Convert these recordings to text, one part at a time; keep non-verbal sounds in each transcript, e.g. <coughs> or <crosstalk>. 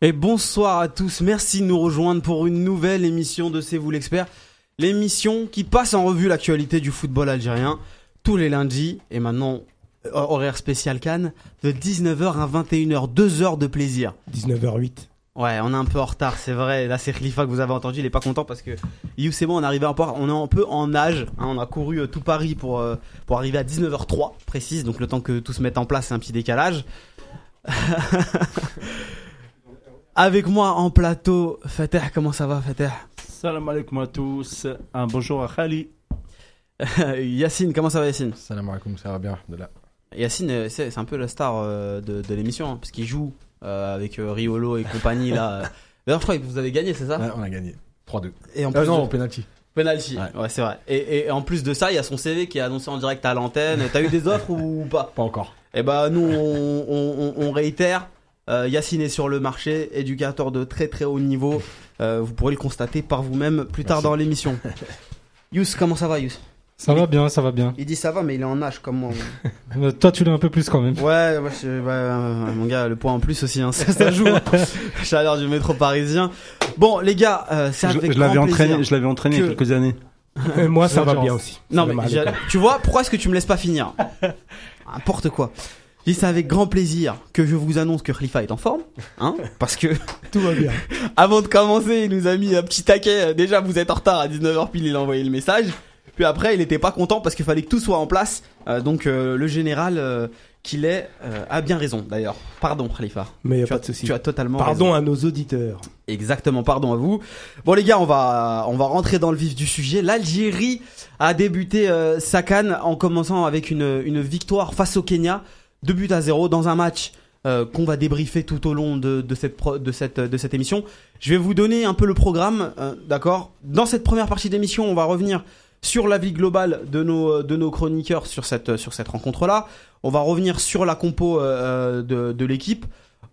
Et bonsoir à tous, merci de nous rejoindre pour une nouvelle émission de C'est vous l'expert. L'émission qui passe en revue l'actualité du football algérien tous les lundis et maintenant euh, horaire spécial Cannes de 19h à 21h, 2 heures de plaisir. 19h08. Ouais, on est un peu en retard, c'est vrai. Là, c'est Khalifa que vous avez entendu, il est pas content parce que You, c'est bon, on est arrivé un peu, on est un peu en âge. hein, on a couru euh, tout Paris pour euh, pour arriver à 19h03 précise, donc le temps que tout se mette en place, c'est un petit décalage. <laughs> Avec moi en plateau, Fateh, comment ça va, Fateh Salam alaikum à tous. Un bonjour à Khali. <laughs> Yacine, comment ça va, Yacine Salam alaikum, ça va bien de là. Yacine, c'est un peu la star euh, de, de l'émission, hein, parce qu'il joue euh, avec euh, Riolo et compagnie là. <laughs> D'ailleurs, je crois que vous avez gagné, c'est ça? Ouais, on a gagné 3-2. Et en Euh, non, de- au penalty. Penalty, ouais, Ouais. c'est vrai. Et, et en plus de ça, il y a son CV qui est annoncé en direct à l'antenne. T'as eu des <laughs> offres ou pas? Pas encore. Eh ben nous, on, on- on- on réitère. Euh, Yacine est sur le marché, éducateur de très très haut niveau. Euh, vous pourrez le constater par vous-même plus tard Merci. dans l'émission. <laughs> Yous, comment ça va, Yous Ça va bien, ça va bien. Il dit ça va, mais il est en âge comme moi. <laughs> Euh, toi, tu l'as un peu plus quand même. Ouais, ouais, je- ouais, euh, mon gars, le poids en plus aussi, hein, <laughs> ça, ça joue. Chaleur du métro parisien. Bon, les gars, euh, c'est Je, avec je l'avais grand entraîné, plaisir. je l'avais entraîné il y a que- quelques années. Moi, ça va bien aussi. Non, mais tu vois, pourquoi est-ce que tu me laisses pas finir? N'importe quoi. Dis c'est avec grand plaisir que je vous annonce que Khalifa est en forme, hein, <laughs> parce que Tout va bien. <laughs> avant de commencer, il nous a mis un petit taquet. Déjà, vous êtes en retard à 19h pile, il a envoyé le message. Puis après, il était pas content parce qu'il fallait que tout soit en place. Euh, donc euh, le général euh, qu'il est a bien raison d'ailleurs. Pardon Khalifa. Mais y a Tu pas as, de souci. tu as totalement Pardon raison. à nos auditeurs. Exactement, pardon à vous. Bon les gars, on va on va rentrer dans le vif du sujet. L'Algérie a débuté sa CAN en commençant avec une, une victoire face au Kenya, 2 buts à 0 dans un match euh, qu'on va débriefer tout au long de, de cette pro- de cette de cette émission. Je vais vous donner un peu le programme, euh, d'accord? Dans cette première partie d'émission, on va revenir sur la vie globale de nos de nos chroniqueurs sur cette sur cette rencontre là. On va revenir sur la compo euh, de de l'équipe.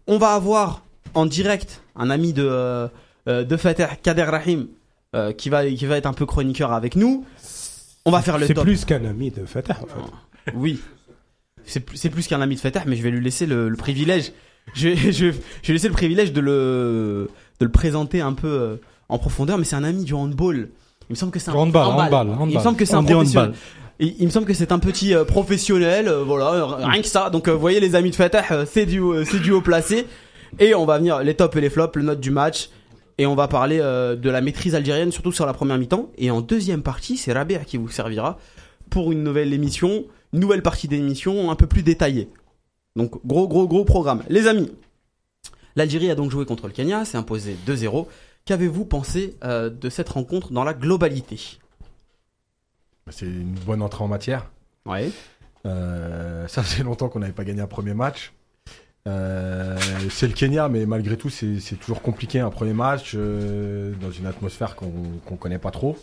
On va avoir en direct un ami de de Fateh Kader Rahim qui va qui va être un peu chroniqueur avec nous. On va faire le C'est top. plus qu'un ami de Fatah, en fait. Oui. C'est plus, c'est plus qu'un ami de Fatah, mais je vais lui laisser le, le privilège. Je <laughs> vais, je, vais- laisser le privilège de le, de le présenter un peu euh, en profondeur, mais c'est un ami du handball. Il me semble que c'est un Handball, handball, Il me semble que c'est un professionnel. Il, il me semble que c'est un petit euh, professionnel, euh, voilà, rien que ça. Donc, vous voyez, les amis de Fatah, c'est du, c'est du haut placé. Et on va venir les tops et les flops, le note du match. Et on va parler euh, de la maîtrise algérienne, surtout sur la première mi-temps. Et en deuxième partie, c'est Rabea qui vous servira pour une nouvelle émission, nouvelle partie d'émission un peu plus détaillée. Donc, gros, gros, gros programme. Les amis, l'Algérie a donc joué contre le Kenya, s'est imposé 2-0. Qu'avez-vous pensé euh, de cette rencontre dans la globalité? C'est une bonne entrée en matière. Ouais. Euh, ça faisait longtemps qu'on n'avait pas gagné un premier match. Euh, c'est le Kenya, mais malgré tout, c'est toujours compliqué un premier match dans une atmosphère qu'on qu'on connaît pas trop.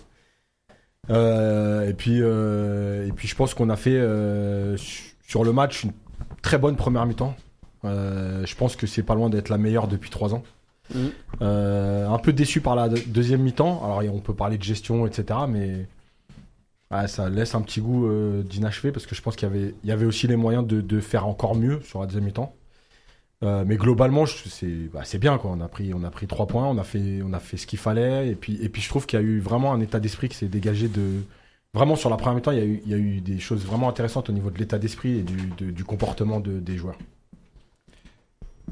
Euh, et puis, euh, et puis, je pense qu'on a fait euh, su- sur le match une très bonne première mi-temps. Je pense que c'est pas loin d'être la meilleure depuis trois ans. Euh, un peu déçu par la deux- deuxième mi-temps. Alors, on peut parler de gestion, etc. Mais ouais, ça laisse un petit goût d'inachevé parce que je pense qu'il y avait, il y avait aussi les moyens de, de faire encore mieux sur la deuxième mi-temps. Euh, mais globalement, c'est bah, c'est bien. Quoi. On, a pris, on a pris trois points, on a fait, on a fait ce qu'il fallait. Et puis, et puis je trouve qu'il y a eu vraiment un état d'esprit qui s'est dégagé de. Vraiment, sur la première mi-temps, il y, a eu, il y a eu des choses vraiment intéressantes au niveau de l'état d'esprit et du, de- du comportement de- des joueurs.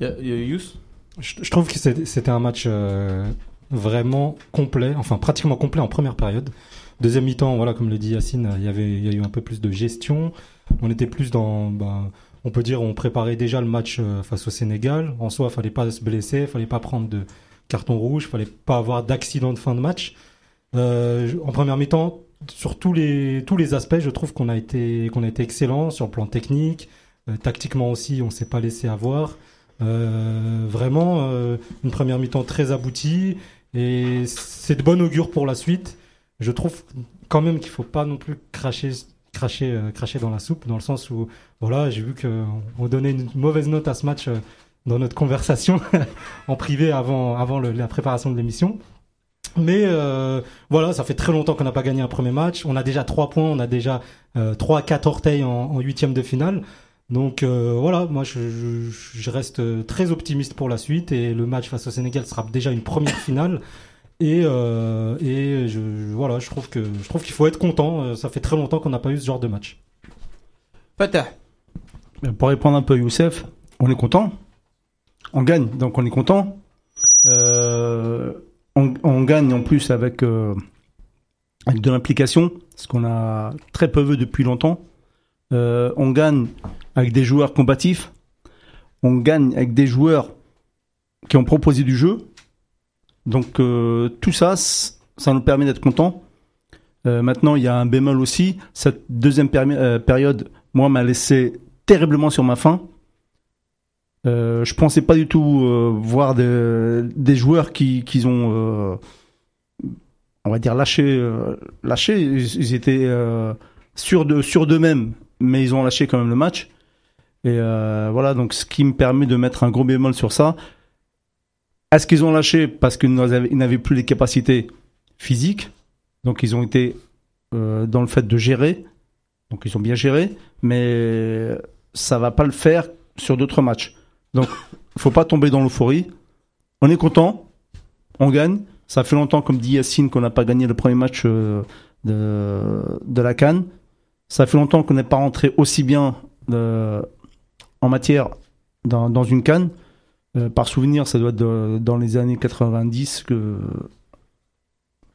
Y a- y a Yous Je, je trouve que c'était un match euh, vraiment complet, enfin pratiquement complet en première période. Deuxième mi-temps, voilà, comme le dit Yacine, il y avait, il y a eu un peu plus de gestion. On était plus dans, ben, on peut dire, on préparait déjà le match euh, face au Sénégal. En soi, fallait pas se blesser, fallait pas prendre de carton rouge, fallait pas avoir d'accident de fin de match. Euh, en première mi-temps, sur tous les aspects, je trouve qu'on a été qu'on a été excellent sur le plan technique, euh, tactiquement aussi, on s'est pas laissé avoir. Vraiment une première mi-temps très aboutie et c'est de bon augure pour la suite. Je trouve quand même qu'il faut pas non plus cracher euh, cracher dans la soupe dans le sens où voilà j'ai vu que on donnait une mauvaise note à ce match euh, dans notre conversation <laughs> en privé avant avant la préparation de l'émission. Mais euh, voilà, ça fait très longtemps qu'on n'a pas gagné un premier match. On a déjà trois points, on a déjà trois, quatre orteils en, huitième de finale. Donc voilà, moi je reste très optimiste pour la suite et le match face au Sénégal sera déjà une première finale. Et, euh, et je, voilà, je trouve que je trouve qu'il faut être content. Euh, Ça fait très longtemps qu'on n'a pas eu ce genre de match. Fatah. Euh, Pour répondre un peu à Youssef, on est content. On gagne, donc on est content. Euh, on, on gagne en plus avec, euh, avec de l'implication, ce qu'on a très peu vu depuis longtemps. Euh, on gagne avec des joueurs combatifs. On gagne avec des joueurs qui ont proposé du jeu. Donc euh, tout ça, ça nous permet d'être contents. Euh, maintenant, il y a un bémol aussi. Cette deuxième euh, période, moi, m'a laissé terriblement sur ma faim. Euh, je pensais pas du tout voir des, joueurs qui, qui ont, on va dire, lâché. lâché. Ils, ils étaient sûrs de sûrs d'eux-mêmes, mais ils ont lâché quand même le match. Et voilà, donc ce qui me permet de mettre un gros bémol sur ça. Est-ce qu'ils ont lâché parce qu'ils n'avaient plus les capacités physiques? Donc ils ont été euh, dans le fait de gérer. Donc ils ont bien géré, mais ça va pas le faire sur d'autres matchs. Donc <laughs> faut pas tomber dans l'euphorie. On est content, on gagne. Ça fait longtemps, comme dit Yacine, qu'on n'a pas gagné le premier match euh, de, de la Cannes. Ça fait longtemps qu'on n'est pas rentré aussi bien euh, en matière dans, dans une Cannes. Euh, par souvenir, ça doit être de- dans les années 90 que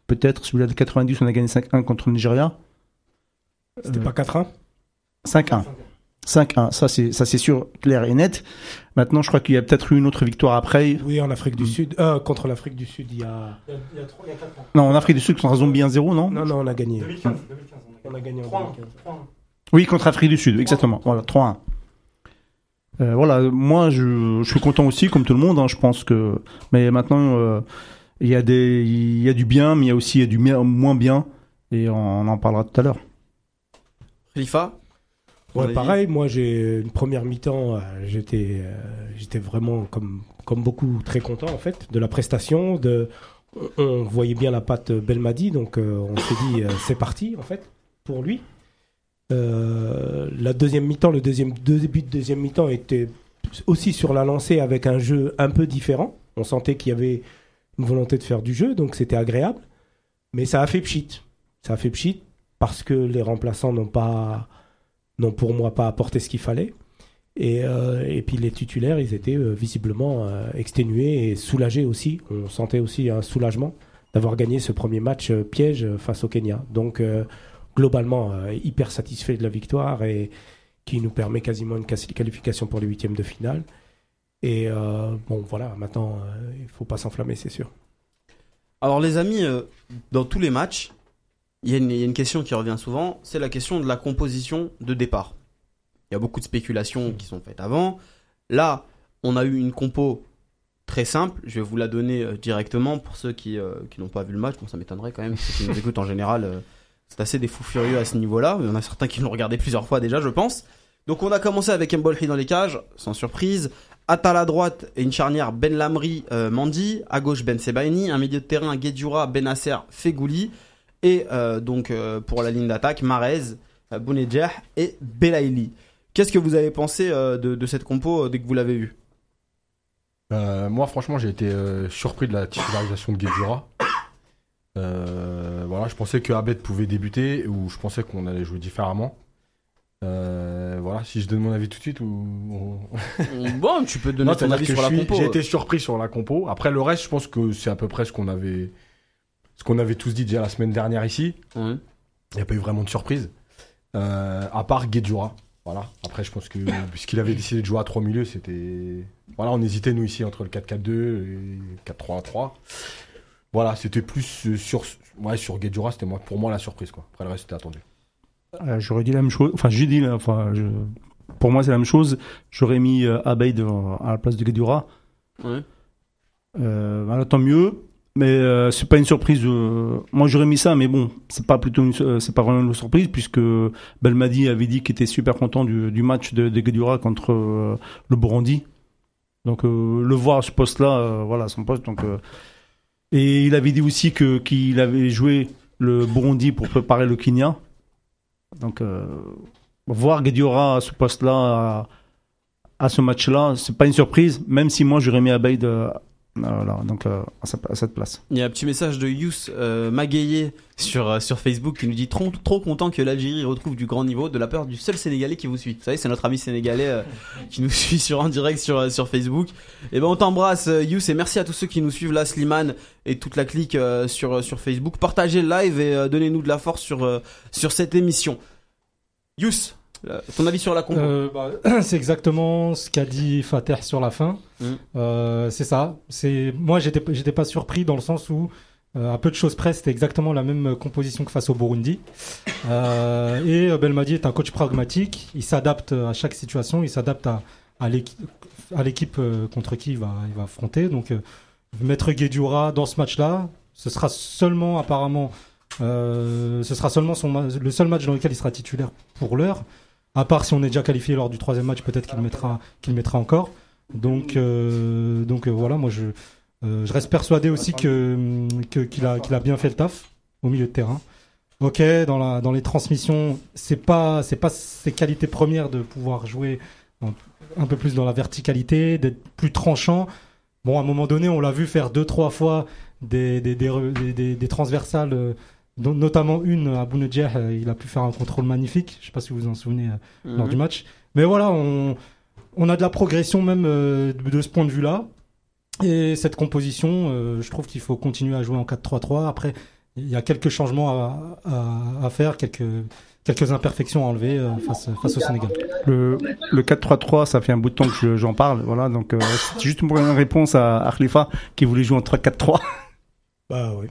peut-être celui-là de 90, on a gagné 5-1 contre le Nigeria. C'était Euh, pas 4-1 5-1. 5-1, ça c'est ça c'est sûr, clair et net. Maintenant, je crois qu'il y a peut-être eu une autre victoire après. Oui, en Afrique du Sud. Euh, contre l'Afrique du Sud, il y a. Non, en Afrique du Sud contre un zombie 1-0, non Non, non, on a gagné. 2015, On a gagné en 3-1. 2015. Oui, contre Afrique du Sud, exactement. Voilà, 3-1. Euh, voilà, moi je, je suis content aussi, comme tout le monde. hein, je pense que, mais maintenant euh, il y a des, il y a du bien, mais il y a aussi il y a du moins bien, et on, en parlera tout à l'heure. Khalifa. Ouais, pareil, moi j'ai une première mi-temps, euh, j'étais euh, j'étais vraiment comme comme beaucoup très content en fait de la prestation de on, on voyait bien la patte Belmadi donc euh, on s'est dit euh, c'est parti en fait pour lui. Euh, la deuxième mi-temps, le deuxième deux début de deuxième mi-temps était aussi sur la lancée avec un jeu un peu différent. On sentait qu'il y avait une volonté de faire du jeu donc c'était agréable. Mais ça a fait pchit. Ça a fait pchit parce que les remplaçants n'ont pas n'ont pour moi pas apporté ce qu'il fallait. Et, euh, puis les titulaires, ils étaient euh, visiblement exténués et soulagés aussi. On sentait aussi un soulagement d'avoir gagné ce premier match piège face au Kenya. Donc globalement, euh, hyper satisfait de la victoire et qui nous permet quasiment une qualification pour les huitièmes de finale. Et euh, bon, voilà, maintenant, euh, il faut pas s'enflammer, c'est sûr. Alors les amis, dans tous les matchs, il y, y a une question qui revient souvent, c'est la question de la composition de départ. Il y a beaucoup de spéculations qui sont faites avant. Là, on a eu une compo très simple. Je vais vous la donner directement pour ceux qui, qui n'ont pas vu le match. Bon, ça m'étonnerait quand même. Ceux qui nous écoutent en général, c'est assez des fous furieux à ce niveau-là. Il y a certains qui l'ont regardé plusieurs fois déjà, je pense. Donc on a commencé avec Mbolhi dans les cages, sans surprise. Attal à droite et une charnière Ben Lamri, euh, Mandi. À gauche Ben Sebaini. Un milieu de terrain Guedjura, Benasser, Fegouli. Et euh, donc euh, pour la ligne d'attaque, Marez, Bounedjah et Belaïli. Qu'est-ce que vous avez pensé de, cette compo dès que vous l'avez vue? Moi, franchement, j'ai été surpris de la titularisation de Guedjura. Euh, voilà, je pensais que Abed pouvait débuter ou je pensais qu'on allait jouer différemment. Euh, voilà, si je donne mon avis tout de suite ou. <laughs> Bon, tu peux donner Non, ton avis sur la compo. J'ai été surpris sur la compo. Après, le reste, je pense que c'est à peu près ce qu'on avait, ce qu'on avait tous dit déjà la semaine dernière ici. Il n'y a pas eu vraiment de surprise. Euh, à part Guedjura. Voilà. Après, je pense que puisqu'il avait décidé de jouer à trois milieux, c'était. Voilà, on hésitait, nous, ici, entre le 4-4-2 et 4-3-3. Voilà, c'était plus euh, sur. Ouais, sur Guedjura, c'était moi, pour moi la surprise, quoi. Après, le reste, c'était attendu. Euh, J'aurais dit la même chose. Enfin, j'ai dit, là, enfin, je- pour moi c'est la même chose. J'aurais mis euh, Abeid à la place de Guedjura. Ouais. Euh, voilà, tant mieux. Mais euh, c'est pas une surprise. euh, Moi, j'aurais mis ça, mais bon, c'est pas plutôt, une... c'est pas vraiment une surprise puisque Belmadi avait dit qu'il était super content du, du match de, de Guedjura contre euh, le Burundi. Donc, euh, le voir à ce poste-là, euh, voilà, son poste. Donc, euh, et il avait dit aussi que qu'il avait joué le Burundi pour préparer le Kenya. Donc, euh, voir Guediora à ce poste-là, à, ce match-là, c'est pas une surprise, même si moi j'aurais mis Abeid euh, voilà, donc, euh, à, cette place. Il y a un petit message de Yous euh, Magayé sur, euh, sur Facebook qui nous dit trop, trop content que l'Algérie retrouve du grand niveau de la peur du seul Sénégalais qui vous suit. Vous savez, c'est notre ami sénégalais euh, <laughs> qui nous suit sur en direct sur, euh, sur Facebook. Et ben on t'embrasse euh, Yous et merci à tous ceux qui nous suivent là, Slimane et toute la clique euh, sur, euh, sur Facebook. Partagez le live et euh, donnez-nous de la force sur, euh, sur cette émission. Yous, euh, ton avis sur la compo Euh, bah, <clears throat> c'est exactement ce qu'a dit Fater sur la fin. Mm. Euh, c'est ça. C'est moi j'étais j'étais pas surpris dans le sens où euh, à peu de choses près c'était exactement la même composition que face au Burundi. Euh, et Belmadi est un coach pragmatique. Il s'adapte à chaque situation. Il s'adapte à à l'équipe contre qui il va il va affronter. Donc mettre Guedioura dans ce match-là, ce sera seulement apparemment ce sera seulement son le seul match dans lequel il sera titulaire pour l'heure. À part si on est déjà qualifié lors du troisième match, peut-être qu'il mettra, qu'il mettra encore. Donc, euh, donc euh, voilà, moi je, euh, je reste persuadé aussi que, qu'il a, qu'il a bien fait le taf au milieu de terrain. Ok, dans la, dans les transmissions, c'est pas, c'est pas ses qualités premières de pouvoir jouer un peu plus dans la verticalité, d'être plus tranchant. Bon, à un moment donné, on l'a vu faire deux, trois fois des, des- des transversales, dont notamment une à Bounedjah, euh, il a pu faire un contrôle magnifique. Je sais pas si vous vous en souvenez euh, lors Mhm. du match. Mais voilà, on, on a de la progression même euh, de, ce point de vue-là. Et cette composition, euh, je trouve qu'il faut continuer à jouer en 4-3-3. Après, il y a quelques changements à, à, à faire, quelques, quelques imperfections à enlever euh, face, face au Sénégal. Le, le 4-3-3, ça fait un bout de temps que je- j'en parle. Voilà, donc euh, c'est juste une première réponse à, à Khalifa qui voulait jouer en 3-4-3. Bah oui.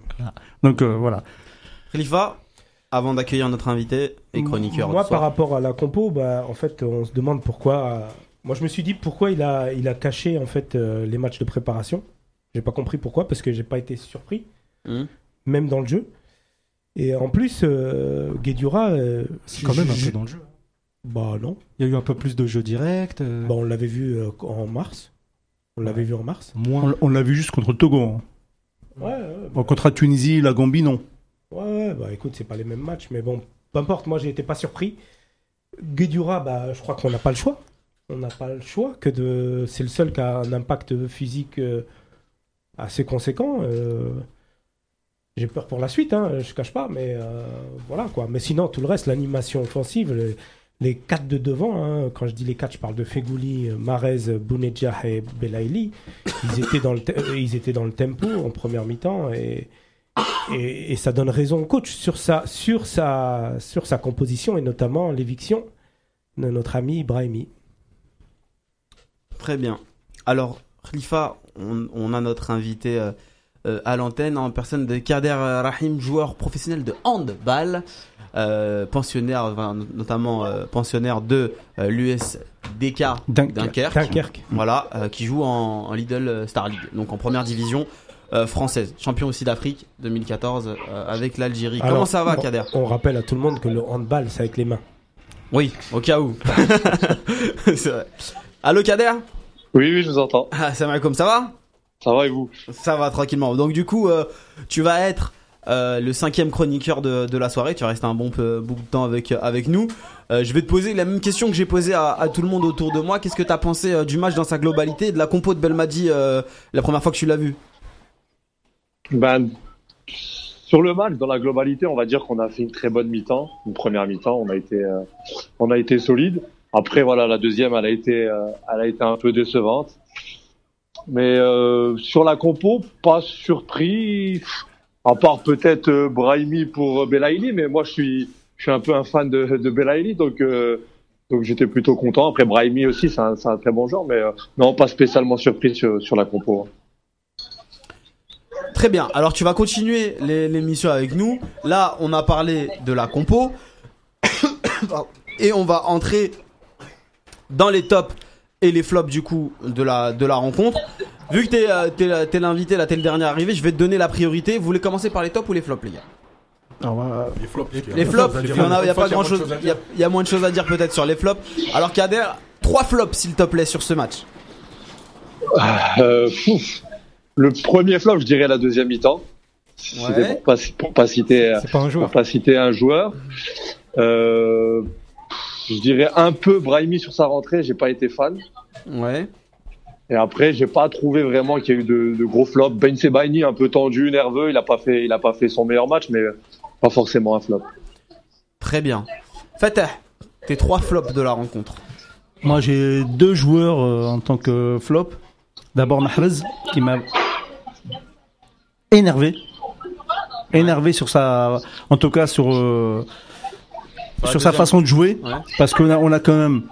Donc euh, voilà. Khalifa, avant d'accueillir notre invité et chroniqueur. Moi, par rapport à la compo, bah, en fait, on se demande pourquoi. euh, Moi, je me suis dit pourquoi il a, il a caché en fait euh, les matchs de préparation. J'ai pas compris pourquoi, parce que j'ai pas été surpris, Mhm. même dans le jeu. Et en plus, euh, euh, C'est quand même un peu dans le jeu. Bah non. Il y a eu un peu plus de jeux directs. euh, Bah, on l'avait vu euh, en mars. On l'avait vu en mars. moins. On, l'a vu juste contre le Togo. hein. Ouais, ouais, contre la Tunisie, la Gambie, non. Ouais, bah écoute, c'est pas les mêmes matchs, mais bon, peu importe, moi j'ai été pas surpris. Guedioura, bah je crois qu'on n'a pas le choix. On n'a pas le choix que de. C'est le seul qui a un impact physique euh, assez conséquent. euh. J'ai peur pour la suite, hein, je cache pas, mais euh, voilà quoi. Mais sinon, tout le reste, l'animation offensive, les, les quatre de devant, hein, quand je dis les quatre, je parle de Fegouli, Marez, Bounedjah et Belaïli. Ils étaient dans le, ils étaient dans le tempo en première mi-temps et et, et ça donne raison au coach sur sa, sur sa, sur sa composition et notamment l'éviction de notre ami Brahimi. Très bien. Alors, Khalifa, on, on a notre invité euh, euh, à l'antenne en personne de Kader Rahim, joueur professionnel de handball, euh, pensionnaire, enfin, notamment euh, pensionnaire de euh, l'USDK Dunkerque. Dunkerque. Dunkerque. Voilà, euh, qui joue en, en Lidl Star League, donc en première division euh, française, champion aussi d'Afrique 2014 euh, avec l'Algérie. Comment ça va, on- Kader? On rappelle à tout le monde que le handball, c'est avec les mains. Oui, au cas où. <laughs> C'est vrai. Allô, Kader? Oui, oui, je vous entends. ah, alaikum, ça va? Ça va et vous? Ça va tranquillement. Donc du coup, euh, tu vas être euh, le cinquième chroniqueur de, de la soirée. Tu vas rester un bon peu, bout de temps avec avec nous. Euh, je vais te poser la même question que j'ai posée à, à tout le monde autour de moi. Qu'est-ce que tu as pensé euh, du match dans sa globalité et de la compo de Belmadi euh, la première fois que tu l'as vu? Ben, sur le match, dans la globalité, on va dire qu'on a fait une très bonne mi-temps, une première mi-temps. On a été, euh, on a été solide. Après, voilà, la deuxième, elle a été, euh, elle a été un peu décevante. Mais euh, sur la compo, pas surpris. À part peut-être euh, Brahimi pour euh, Belaïli, mais moi, je suis, je suis un peu un fan de, de Belaïli, donc. donc j'étais plutôt content. Après Brahimi aussi, c'est un, un très bon joueur, mais non, pas spécialement surpris sur, sur la compo. Très bien. Alors tu vas continuer les- l'émission avec nous. Là, on a parlé de la compo <coughs> et on va entrer dans les tops et les flops du coup de la de la rencontre. Vu que t'es euh, l'invité là, t'es le dernier arrivé, je vais te donner la priorité. Vous voulez commencer par les tops ou les flops, les gars euh, Les flops. Les flops, il y a, y pas grand moins de chose, choses à il y a, y moins de choses à dire peut-être sur les flops. Alors Kader, trois flops s'il te plaît sur ce match. Euh, pouf. Le premier flop, je dirais la deuxième mi-temps. C'était Ouais. pour pas, pour pas citer, C'est pas un joueur. pour pas citer un joueur. Euh, je dirais un peu Brahimi sur sa rentrée, j'ai pas été fan. Ouais. Et après, j'ai pas trouvé vraiment qu'il y a eu de, de gros flops. Ben Sebaini, un peu tendu, nerveux, il a pas fait, il a pas fait son meilleur match, mais pas forcément un flop. Très bien. Fatah, tes trois flops de la rencontre. Moi, j'ai deux joueurs euh, en tant que flop. D'abord Mahrez, qui m'a énervé. Énervé sur sa. En tout cas, sur. euh, sur sa façon de jouer. Ouais. Parce qu'on a, on a quand même.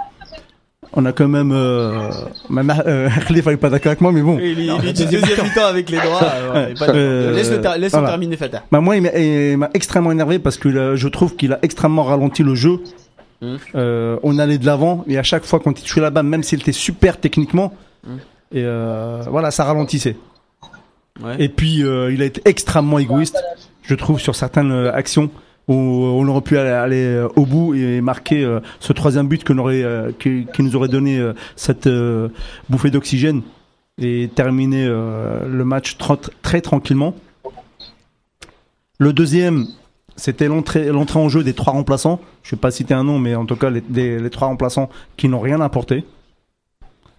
On a quand même. Euh, ma- euh, Khalifa est pas d'accord avec moi, mais bon. Il, il, deuxième mi-temps avec les droits. euh, ouais, pas de- Laisse-le ter- laisse-le voilà. terminer, Fatah. Bah moi, il m'a- extrêmement énervé parce que euh, je trouve qu'il a extrêmement ralenti le jeu. Mhm. Euh, on allait de l'avant et à chaque fois quand il touchait la balle, même s'il était super techniquement, Mhm. et euh, voilà, ça ralentissait. Et puis euh, il a été extrêmement égoïste, je trouve, sur certaines euh, actions où on aurait pu aller, euh, au bout et marquer euh, ce troisième but euh, qui, nous aurait donné euh, cette euh, bouffée d'oxygène et terminer euh, le match très tranquillement. Le deuxième, c'était l'entrée, en jeu des trois remplaçants. Je vais pas citer un nom, mais en tout cas les, les trois remplaçants qui n'ont rien apporté.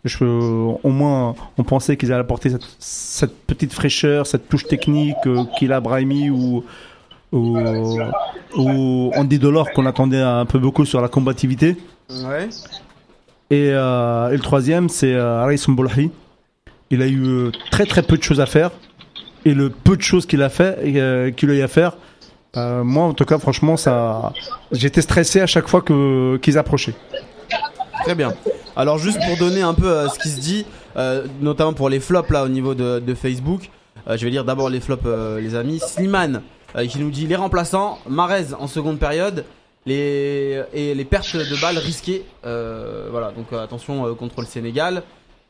Je, au moins, on pensait qu'ils allaient apporter cette, cette petite fraîcheur, cette touche technique euh, qu'il a Brahimi ou, ou, ou Andy Delors qu'on attendait un peu beaucoup sur la combativité. Ouais. Et, euh, et le troisième, c'est euh, Aris Mboulahi. Il a eu euh, très très peu de choses à faire. Et le peu de choses qu'il a fait, euh, qu'il a eu à faire, euh, moi en tout cas, franchement, ça, j'étais stressé à chaque fois que qu'ils approchaient. Très bien. Alors juste pour donner un peu euh, ce qui se dit, euh, notamment pour les flops là au niveau de, de Facebook, euh, je vais lire d'abord les flops euh, les amis. Slimane qui nous dit les remplaçants, Marez en seconde période, les et les pertes de balles risquées. Voilà donc attention contre le Sénégal.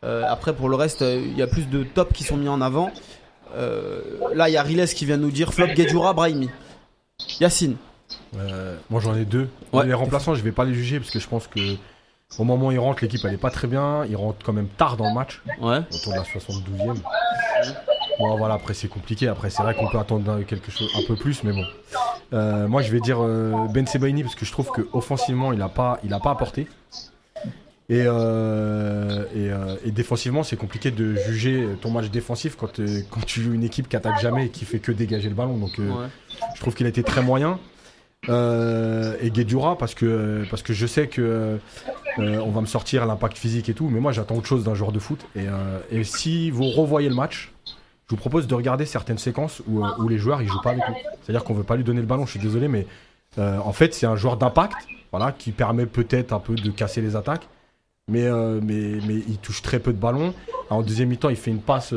Après pour le reste il y a plus de tops qui sont mis en avant. Là il y a Riles qui vient de nous dire flop Guedjura Brahimi. Yacine. Moi j'en ai deux. Ouais. Les remplaçants, je vais pas les juger parce que je pense que au moment où ils rentrent, l'équipe elle est pas très bien. Ils rentrent quand même tard dans le match, Ouais. autour de la 72e. Bon voilà, après c'est compliqué. Après c'est vrai qu'on peut attendre quelque chose un peu plus, mais bon. Euh, moi je vais dire euh, Ben Sebaini parce que je trouve que offensivement il a pas, il a pas apporté. Et, euh, et, et défensivement, c'est compliqué de juger ton match défensif quand, quand tu joues une équipe qui attaque jamais et qui fait que dégager le ballon. Donc, Ouais. je trouve qu'il a été très moyen. Euh, et Guedjura parce que parce que je sais que euh, on va me sortir l'impact physique et tout, mais moi j'attends autre chose d'un joueur de foot. Et, euh, si vous revoyez le match, je vous propose de regarder certaines séquences où, euh, où les joueurs ils jouent pas avec lui. C'est-à-dire qu'on veut pas lui donner le ballon. Je suis désolé, mais en fait c'est un joueur d'impact, voilà, qui permet peut-être un peu de casser les attaques. Mais, mais, mais il touche très peu de ballons. En deuxième mi-temps, il fait une passe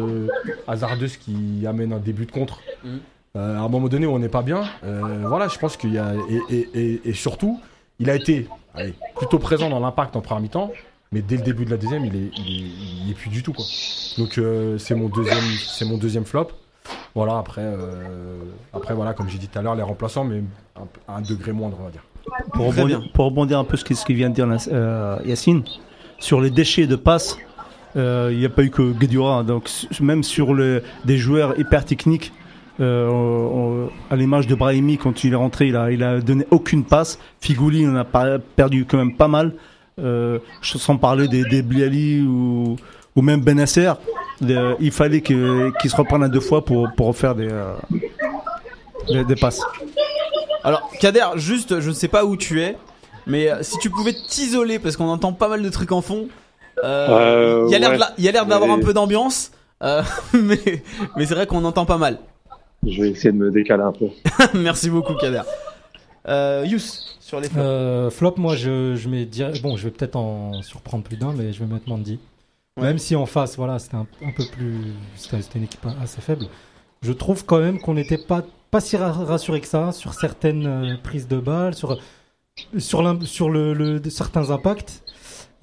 hasardeuse qui amène un début de contre. Mhm. Euh, à un moment donné où on n'est pas bien, euh, voilà, je pense qu'il y a. Et, et, et, et surtout, il a été allez, plutôt présent dans l'impact en première mi-temps, mais dès le début de la deuxième, il est, il est, il y est plus du tout. Quoi. Donc euh, c'est mon, deuxième- c'est mon deuxième flop. Voilà, après, euh, après voilà, comme j'ai dit tout à l'heure, les remplaçants, mais un, un degré moindre, on va dire. Pour rebondir, bien. pour rebondir un peu ce qu'il ce qu'il vient de dire euh, Yacine, sur les déchets de passe, euh, il n'y a pas eu que Guedjura. Donc s- même sur le, des joueurs hyper techniques, euh, on- on- à l'image de Brahimi, quand il est rentré, il a, il a donné aucune passe. Figouli, on a pas- perdu quand même pas mal. Euh, sans parler des, des Bliali ou, ou même Benasser. De- il fallait que- qu'il se reprenne à deux fois pour, pour faire des, euh, des, des passes. Alors, Kader, juste, je ne sais pas où tu es, mais euh, si tu pouvais t'isoler, parce qu'on entend pas mal de trucs en fond, euh, Euh, il y a l'air ouais. d'avoir Mais- un peu d'ambiance, euh, <laughs> mais, mais c'est vrai qu'on entend pas mal. Je vais essayer de me décaler un peu. <laughs> Merci beaucoup, Kader. Euh, Yous, sur les flops. Euh, flop, moi, je, je mets direct- Bon, je vais peut-être en surprendre plus d'un, mais je vais mettre Mandy. Ouais. Même si en face, voilà, c'était un, un peu plus. C'était une équipe assez faible. Je trouve quand même qu'on n'était pas, pas si ra- rassuré que ça sur certaines euh, prises de balles, sur, sur, le, le- de certains impacts.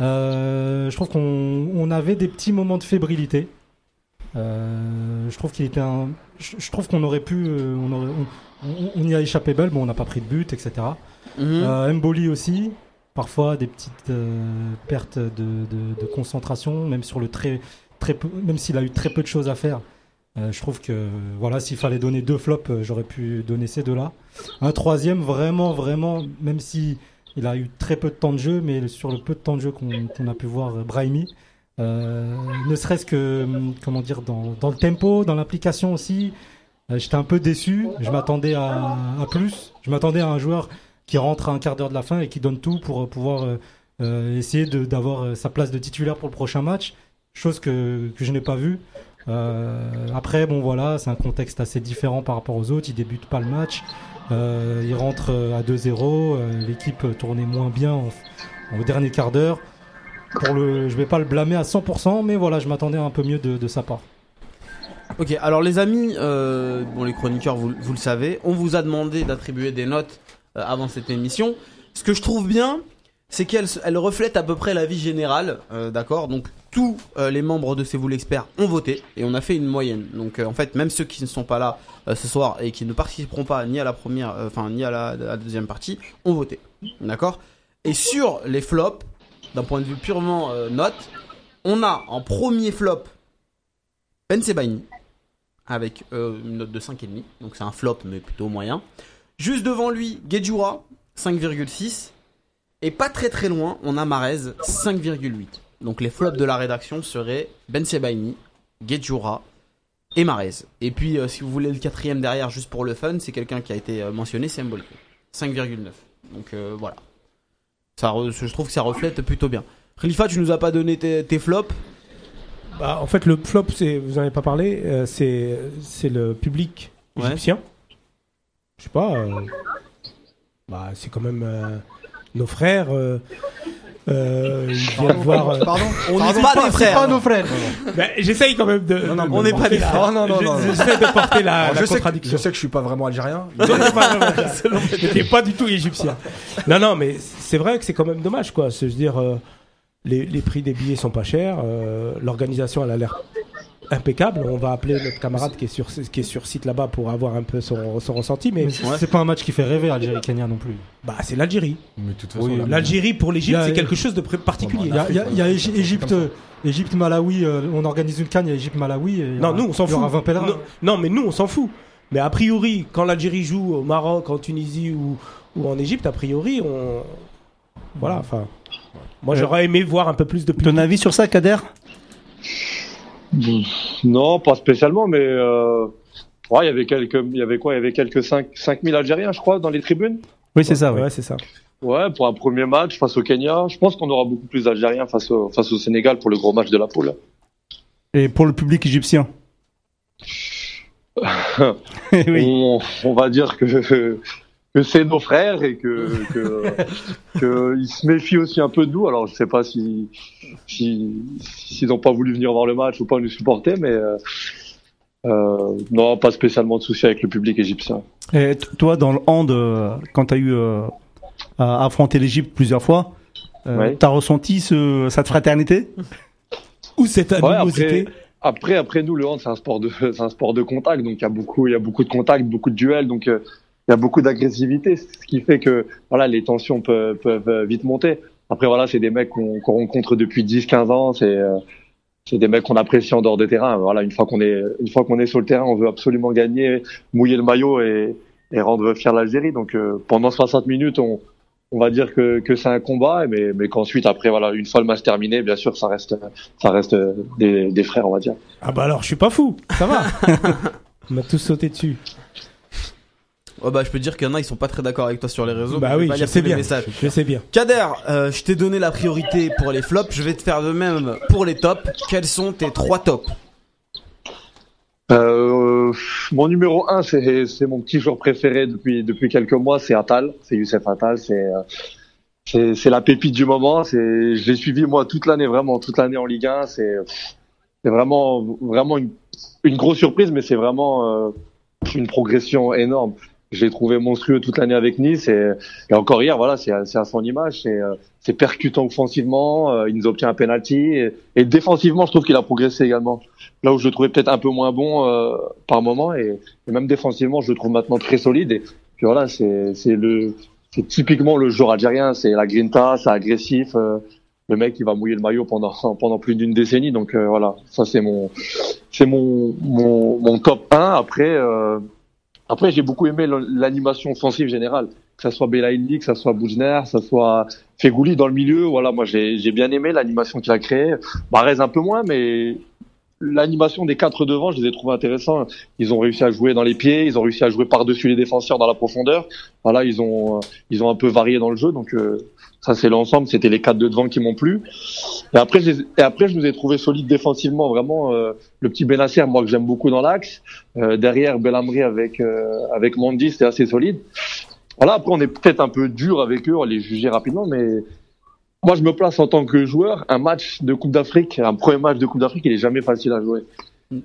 Euh, je trouve qu'on on avait des petits moments de fébrilité. Euh, je trouve qu'il était un. Je, je trouve qu'on aurait pu. euh, on, aurait- on- on- on y a échappé belle, bon, on n'a pas pris de but, etc. Mhm. Euh, Mboli aussi, parfois des petites euh, pertes de, de- de concentration, même sur le très, très peu, même s'il a eu très peu de choses à faire. Euh, je trouve que voilà, s'il fallait donner deux flops, j'aurais pu donner ces deux-là. Un troisième, vraiment, vraiment, même si Il a eu très peu de temps de jeu, mais sur le peu de temps de jeu qu'on qu'on a pu voir Brahimi, ne serait-ce que comment dire dans, le tempo, dans l'application aussi, euh, j'étais un peu déçu. Je m'attendais à, plus. Je m'attendais à un joueur qui rentre à un quart d'heure de la fin et qui donne tout pour euh, pouvoir euh, euh, essayer d'avoir euh, sa place de titulaire pour le prochain match, chose que, je n'ai pas vue. Euh, après, bon voilà, c'est un contexte assez différent par rapport aux autres. Il débute pas le match, euh, il rentre euh, à 2-0, euh, l'équipe tournait moins bien en- au dernier quart d'heure. Pour le, je vais pas le blâmer à 100%, mais voilà, je m'attendais un peu mieux de, sa part. Ok, alors les amis, euh, bon les chroniqueurs, vous, vous le savez, on vous a demandé d'attribuer des notes euh, avant cette émission. Ce que je trouve bien, c'est qu'elle elle reflète à peu près la vie générale, euh, d'accord? Donc tous les membres de C'est vous l'expert ont voté et on a fait une moyenne. Donc en fait, même ceux qui ne sont pas là ce soir et qui ne participeront pas ni à la première, enfin ni à la deuxième partie, ont voté, d'accord? Et sur les flops, d'un point de vue purement euh, note, on a en premier flop Ben Sebaini avec euh, une note de 5,5. Donc c'est un flop, mais plutôt moyen. Juste devant lui, Gedjura, 5,6. Et pas très très loin, on a Marez, 5,8. Donc les flops de la rédaction seraient Ben Sebaini, Gedjura et Marez. Et puis euh, si vous voulez le quatrième derrière, juste pour le fun, c'est quelqu'un qui a été mentionné, c'est Mbolko. 5,9. Donc voilà. Ça re- je trouve que ça reflète plutôt bien. Khalifa, tu nous as pas donné tes, tes flops? Bah, en fait, le flop, vous en avez pas parlé, euh, c'est, c'est le public Ouais. égyptien. Je sais pas. euh, bah, c'est quand même euh, nos frères. Euh, euh, ils viennent voir. euh, Pardon On Pardon, n'est pas des frères. pas nos frères. bah, j'essaye quand même de. Non, non, de on n'est pas des la- frères. Oh, non, non, non, non. J'essaie de porter la, Alors, la je, sais que, je sais que je suis pas vraiment algérien. T'es <laughs> <laughs> pas du tout égyptien. Non, non, mais c'est vrai que c'est quand même dommage, quoi. C'est- Je veux dire, euh, les, les prix des billets sont pas chers. euh, L'organisation, elle a l'air impeccable. On va appeler notre camarade qui est sur, qui est sur site là-bas pour avoir un peu son, son ressenti. Mais Mais c'est pas un match qui fait rêver Algérie-Kenya non plus. bah, c'est l'Algérie. Mais de toute façon, Oui, L'Algérie pour l'Égypte, c'est quelque chose de particulier. Il y a, y a- il y a Afrique, Égy- Égypte, Égypte, Malawi, euh, on organise une canne, il y a Égypte, Malawi. et Non, aura- nous, on s'en il y aura fout. 20 pèlerins. Non, non, mais nous, on s'en fout. Mais a priori, quand l'Algérie joue au Maroc, en Tunisie ou, ou en Égypte, a priori, on. Voilà, enfin. Moi, j'aurais aimé voir un peu plus de public. Ton avis sur ça, Kader? Non, pas spécialement, mais euh, ouais, il y avait quelques, il y avait quoi? Il y avait quelques 5, 5000 Algériens, je crois, dans les tribunes. Oui, c'est ça, oui. Ouais, c'est ça. Ouais, pour un premier match face au Kenya. Je pense qu'on aura beaucoup plus d'Algériens face au, face au Sénégal pour le gros match de la poule. Et pour le public égyptien? <laughs> <laughs> Oui. On, on va dire que que c'est nos frères et que que, <laughs> que ils se méfient aussi un peu de nous. Alors je sais pas si si s'ils n'ont pas voulu venir voir le match ou pas nous supporter, mais euh, euh, non, pas spécialement de soucis avec le public égyptien. Et toi, dans le hand, euh, quand tu as eu euh, à affronter l'Égypte plusieurs fois, euh, Ouais. t'as ressenti ce, cette fraternité <laughs> Ou cette Ouais, animosité. après, après, après nous, le hand, c'est un sport de, <laughs> c'est un sport de contact, donc il y a beaucoup, il y a beaucoup de contacts, beaucoup de duels, donc euh, il y a beaucoup d'agressivité, ce qui fait que voilà, les tensions peuvent, peuvent euh, vite monter. Après, voilà, c'est des mecs qu'on rencontre depuis 10-15 ans, c'est euh, c'est des mecs qu'on apprécie en dehors des terrains. Voilà, une fois qu'on est, une fois qu'on est sur le terrain, on veut absolument gagner, mouiller le maillot et, et rendre fier l'Algérie. Donc euh, pendant 60 minutes, on, on va dire que, que c'est un combat, mais, mais qu'ensuite, après, voilà, une fois le match terminé, bien sûr, ça reste, ça reste euh, des, des frères, on va dire. Ah bah alors, je suis pas fou. Ça va. <laughs> On m'a tous sauté dessus. Oh bah je peux te dire qu'il y en a ils sont pas très d'accord avec toi sur les réseaux. Bah oui, je sais bien. Je sais bien. Kader, euh, je t'ai donné la priorité pour les flops, je vais te faire de même pour les tops. Quels sont tes trois tops Euh, mon numéro un, c'est c'est mon petit joueur préféré depuis depuis quelques mois, c'est Atal, c'est Youssef Atal, c'est euh, c'est c'est la pépite du moment. C'est je l'ai suivi moi toute l'année vraiment toute l'année en Ligue 1. C'est c'est vraiment vraiment une, une grosse surprise, mais c'est vraiment euh, une progression énorme. Je l'ai trouvé monstrueux toute l'année avec Nice et, et encore hier, voilà, c'est à, son image. C'est euh, percutant offensivement, euh, il nous obtient un penalty et, et défensivement, je trouve qu'il a progressé également là où je le trouvais peut-être un peu moins bon euh, par moment et, et même défensivement je le trouve maintenant très solide et puis voilà c'est le c'est typiquement le joueur algérien c'est la grinta c'est agressif euh, le mec qui va mouiller le maillot pendant <laughs> pendant plus d'une décennie donc euh, voilà ça c'est mon c'est mon, mon mon top 1 après euh, après j'ai beaucoup aimé l'animation offensive générale que ça soit Belaïli, que ça soit Boujner, que ça soit Fegouli dans le milieu. Voilà, moi j'ai bien aimé l'animation qu'il a créée. Barrez un peu moins, mais l'animation des quatre devant, je les ai trouvés intéressants. Ils ont réussi à jouer dans les pieds, ils ont réussi à jouer par-dessus les défenseurs dans la profondeur. Voilà, ils ont euh, ils ont un peu varié dans le jeu, donc euh, ça c'est l'ensemble. C'était les quatre de devant qui m'ont plu. Et après, je les- et après, je nous ai trouvé solides défensivement, vraiment. euh, le petit Benasser, moi que j'aime beaucoup dans l'axe. Euh, derrière Belhamri avec euh, avec Mandy, c'était assez solide. Voilà, après on est peut-être un peu dur avec eux, on les juger rapidement, mais moi je me place en tant que joueur. Un match de Coupe d'Afrique, un premier match de Coupe d'Afrique, il est jamais facile à jouer.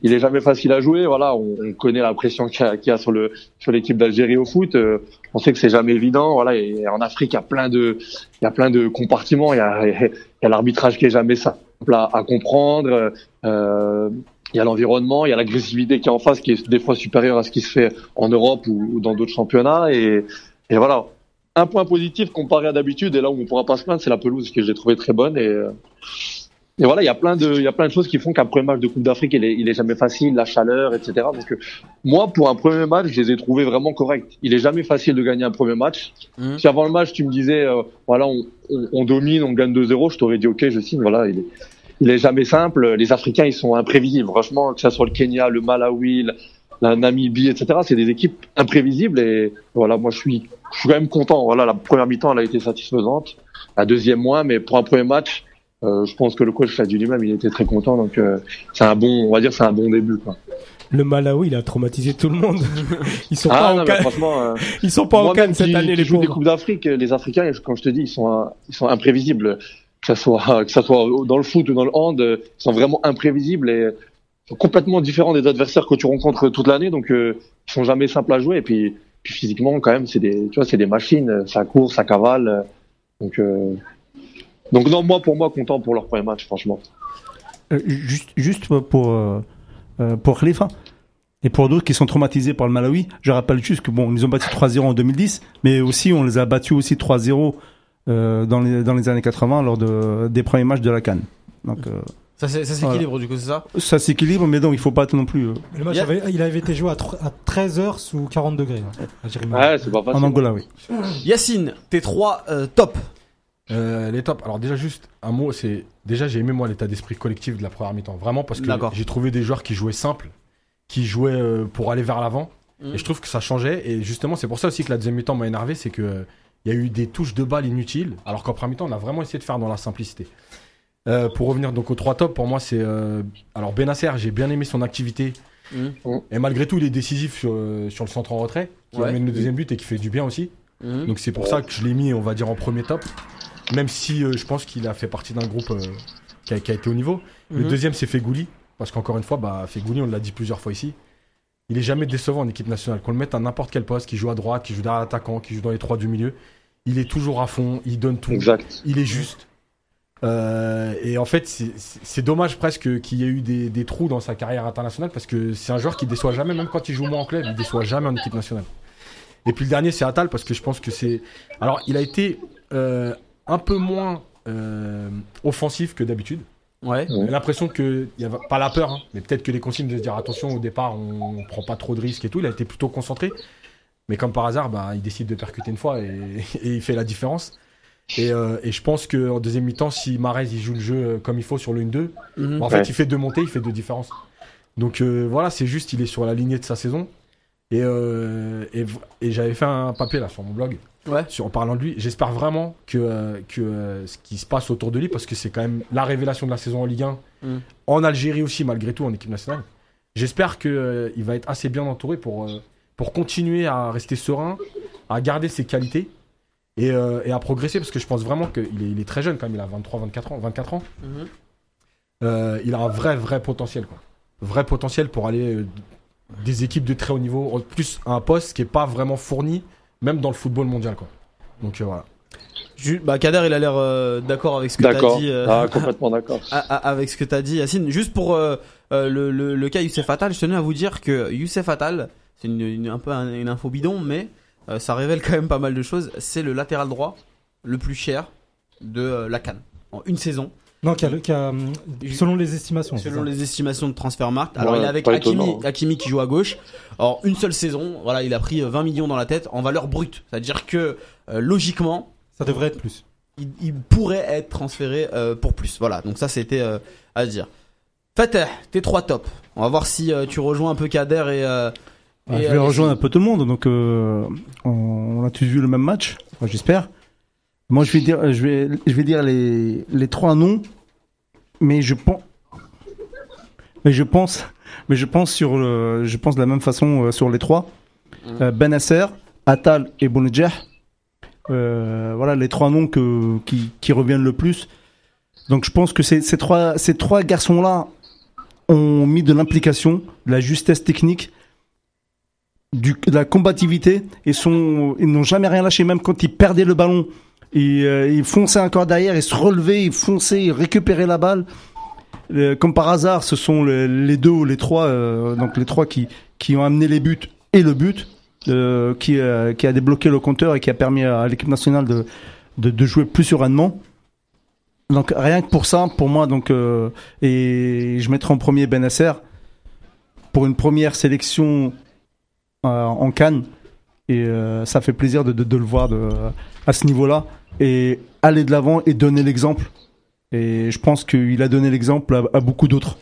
Il est jamais facile à jouer. Voilà, on, on connaît la pression qu'il y qu'il y a sur le sur l'équipe d'Algérie au foot. Euh, on sait que c'est jamais évident. Voilà, et en Afrique, il y a plein de il y a plein de compartiments. Il y a <laughs> il y a l'arbitrage qui est jamais simple à, à comprendre. Euh, il y a l'environnement, il y a l'agressivité qui est en face, qui est des fois supérieure à ce qui se fait en Europe ou, ou dans d'autres championnats. Et, et voilà, un point positif comparé à d'habitude, et là où on pourra pas se plaindre, c'est la pelouse que j'ai trouvé très bonne. Et, euh, et voilà, il y a plein de, il y a plein de choses qui font qu'un premier match de Coupe d'Afrique, il est, il est jamais facile, la chaleur, etc. Donc euh, moi, pour un premier match, je les ai trouvés vraiment corrects. Il est jamais facile de gagner un premier match. Mhm. Si avant le match, tu me disais, euh, voilà, on, on, on domine, on gagne 2-0, je t'aurais dit ok, je signe. Voilà, il est, il est jamais simple. Les Africains, ils sont imprévisibles. Franchement, que ça soit le Kenya, le Malawi, la- la Namibie, etc. C'est des équipes imprévisibles et voilà, moi je suis, je suis quand même content. Voilà, la première mi-temps, elle a été satisfaisante. La deuxième moins, mais pour un premier match, euh, je pense que le coach l'a dit lui-même, il était très content. Donc euh, c'est un bon, on va dire, c'est un bon début. Quoi. Le Malawi, il a traumatisé tout le monde. <laughs> Ils sont Ah pas non, en franchement, euh, <laughs> Ils sont pas en Cannes cette année, qui les joue des coupes d'Afrique, les Africains, comme je te dis, ils sont, ils sont imprévisibles. Que ça soit, que ça soit dans le foot ou dans le hand, ils sont vraiment imprévisibles et sont complètement différents des adversaires que tu rencontres toute l'année. Donc, euh, ils sont jamais simples à jouer. Et puis, physiquement, quand même, c'est des, tu vois, c'est des machines. Ça court, ça cavale. Donc, euh, donc non, moi, pour moi, content pour leur premier match, franchement. Euh, juste, juste pour, euh, euh, Khalifa et pour d'autres qui sont traumatisés par le Malawi, je rappelle juste que bon, ils ont battu 3-0 en 2010, mais aussi on les a battus aussi 3-0 euh, dans, les, dans les années 80 lors de, des premiers matchs de la Cannes. Donc Ça, s'équilibre du coup, c'est ça? Ça s'équilibre, mais donc il faut pas non plus euh, Le match avait- il avait été joué à, tr- à 13 heures sous 40 degrés. hein, c'est pas facile. en Angola, oui. Yacine, tes trois euh, top. Euh, les tops. Alors déjà juste un mot, c'est déjà j'ai aimé moi l'état d'esprit collectif de la première mi-temps, vraiment parce que j'ai trouvé des joueurs qui jouaient simple, qui jouaient euh, pour aller vers l'avant, Mhm. et je trouve que ça changeait. Et justement c'est pour ça aussi que la deuxième mi-temps m'a énervé, c'est que euh, il y a eu des touches de balles inutiles, alors qu'en première mi-temps on a vraiment essayé de faire dans la simplicité. Euh, pour revenir donc aux trois tops, pour moi c'est euh, alors Benasser, j'ai bien aimé son activité. Mhm. Et malgré tout, il est décisif sur, euh, sur le centre en retrait, qui Ouais. amène le deuxième but et qui fait du bien aussi. Donc c'est pour ça que je l'ai mis, on va dire, en premier top. Même si euh, je pense qu'il a fait partie d'un groupe euh, qui, a, qui a été au niveau. Le Mhm. deuxième, c'est Fegouli. Parce qu'encore une fois, bah, Fegouli, on l'a dit plusieurs fois ici. Il est jamais décevant en équipe nationale. Qu'on le mette à n'importe quel poste, qu'il joue à droite, qu'il joue derrière l'attaquant, qu'il joue dans les trois du milieu. Il est toujours à fond, il donne tout. Exact. Il est juste. Euh, et en fait, c'est- dommage presque qu'il y ait eu des, des trous dans sa carrière internationale parce que c'est un joueur qui déçoit jamais, même quand il joue moins en club, il déçoit jamais en équipe nationale. Et puis le dernier, c'est Atal parce que je pense que c'est. Alors, il a été euh, un peu moins euh, offensif que d'habitude. Ouais. J'ai l'impression que il y avait pas la peur, hein, mais peut-être que les consignes de se dire attention au départ, on, on prend pas trop de risques et tout. Il a été plutôt concentré, mais comme par hasard, bah, il décide de percuter une fois et, <laughs> et il fait la différence. Et, euh, et je pense que en deuxième mi-temps, si Marez il joue le jeu euh, comme il faut sur le 1-2, Mhm. bah, en fait, Ouais. il fait deux montées, il fait deux différences. Donc euh, voilà, c'est juste, il est sur la lignée de sa saison. Et, euh, et, v- et j'avais fait un papier là sur mon blog Ouais. sur, en parlant de lui. J'espère vraiment que, que ce qui se passe autour de lui, parce que c'est quand même la révélation de la saison en Ligue 1, Mm. en Algérie aussi, malgré tout, en équipe nationale. J'espère qu'il il va être assez bien entouré pour, euh, pour continuer à rester serein, à garder ses qualités et, euh, et à progresser, parce que je pense vraiment qu'il est, il est très jeune quand même, il a 23, 24 ans. 24 ans. Mhm. Euh, il a un vrai, vrai potentiel. Quoi. Vrai potentiel pour aller euh, des équipes de très haut niveau, en plus à un poste qui est pas vraiment fourni, même dans le football mondial. Quoi. Donc euh, voilà. Bah, Kader, il a l'air euh, d'accord avec ce que t'as D'accord. dit. euh, Ah, complètement d'accord. <laughs> avec ce que t'as dit, Yacine. Juste pour euh, euh, le, le, le cas Youssef Attal, je tenais à vous dire que Youssef Attal, c'est une, une- un peu un- une info bidon, mais euh, ça révèle quand même pas mal de choses. C'est le latéral droit le plus cher de euh, la Cannes en une saison. Non, qui a, le- qui a, selon les estimations. Selon les estimations de Transfermarkt. Alors Ouais, il est avec pas Hakimi, qui joue à gauche. Alors une seule saison, voilà, il a pris euh, 20 millions dans la tête en valeur brute. C'est-à-dire que euh, logiquement, Ça devrait être plus. il, il pourrait être transféré euh, pour plus. Voilà, donc ça c'était euh, à dire. Fateh, tes trois tops. On va voir si euh, tu rejoins un peu Kader et. Euh, Ah, et, je vais euh, rejoindre un peu tout le monde. Donc, euh, on, on a tous vu le même match, enfin, j'espère. Moi, je vais dire, je vais, je vais dire les, les trois noms, mais je pense, mais je pense, mais je pense sur, le, je pense de la même façon euh, sur les trois. Mhm. Euh, Benasser, Atal et Bounedjah. Euh, voilà les trois noms que, qui, qui reviennent le plus. Donc, je pense que ces, ces trois, ces trois garçons-là ont mis de l'implication, de la justesse technique de la combativité et ils n'ont jamais rien lâché, même quand ils perdaient le ballon. Ils, euh, ils fonçaient encore derrière, ils se relevaient, ils fonçaient, ils récupéraient la balle. Euh, comme par hasard, ce sont le- les deux ou les trois, euh, donc les trois qui, qui ont amené les buts et le but, qui, qui a débloqué le compteur et qui a permis à l'équipe nationale de, de, jouer plus sereinement. Donc rien que pour ça, pour moi, donc et je mettrai en premier Benasser pour une première sélection en Cannes et euh, ça fait plaisir de, de, de le voir de, à ce niveau-là et aller de l'avant et donner l'exemple. Et je pense qu'il a donné l'exemple à, à beaucoup d'autres.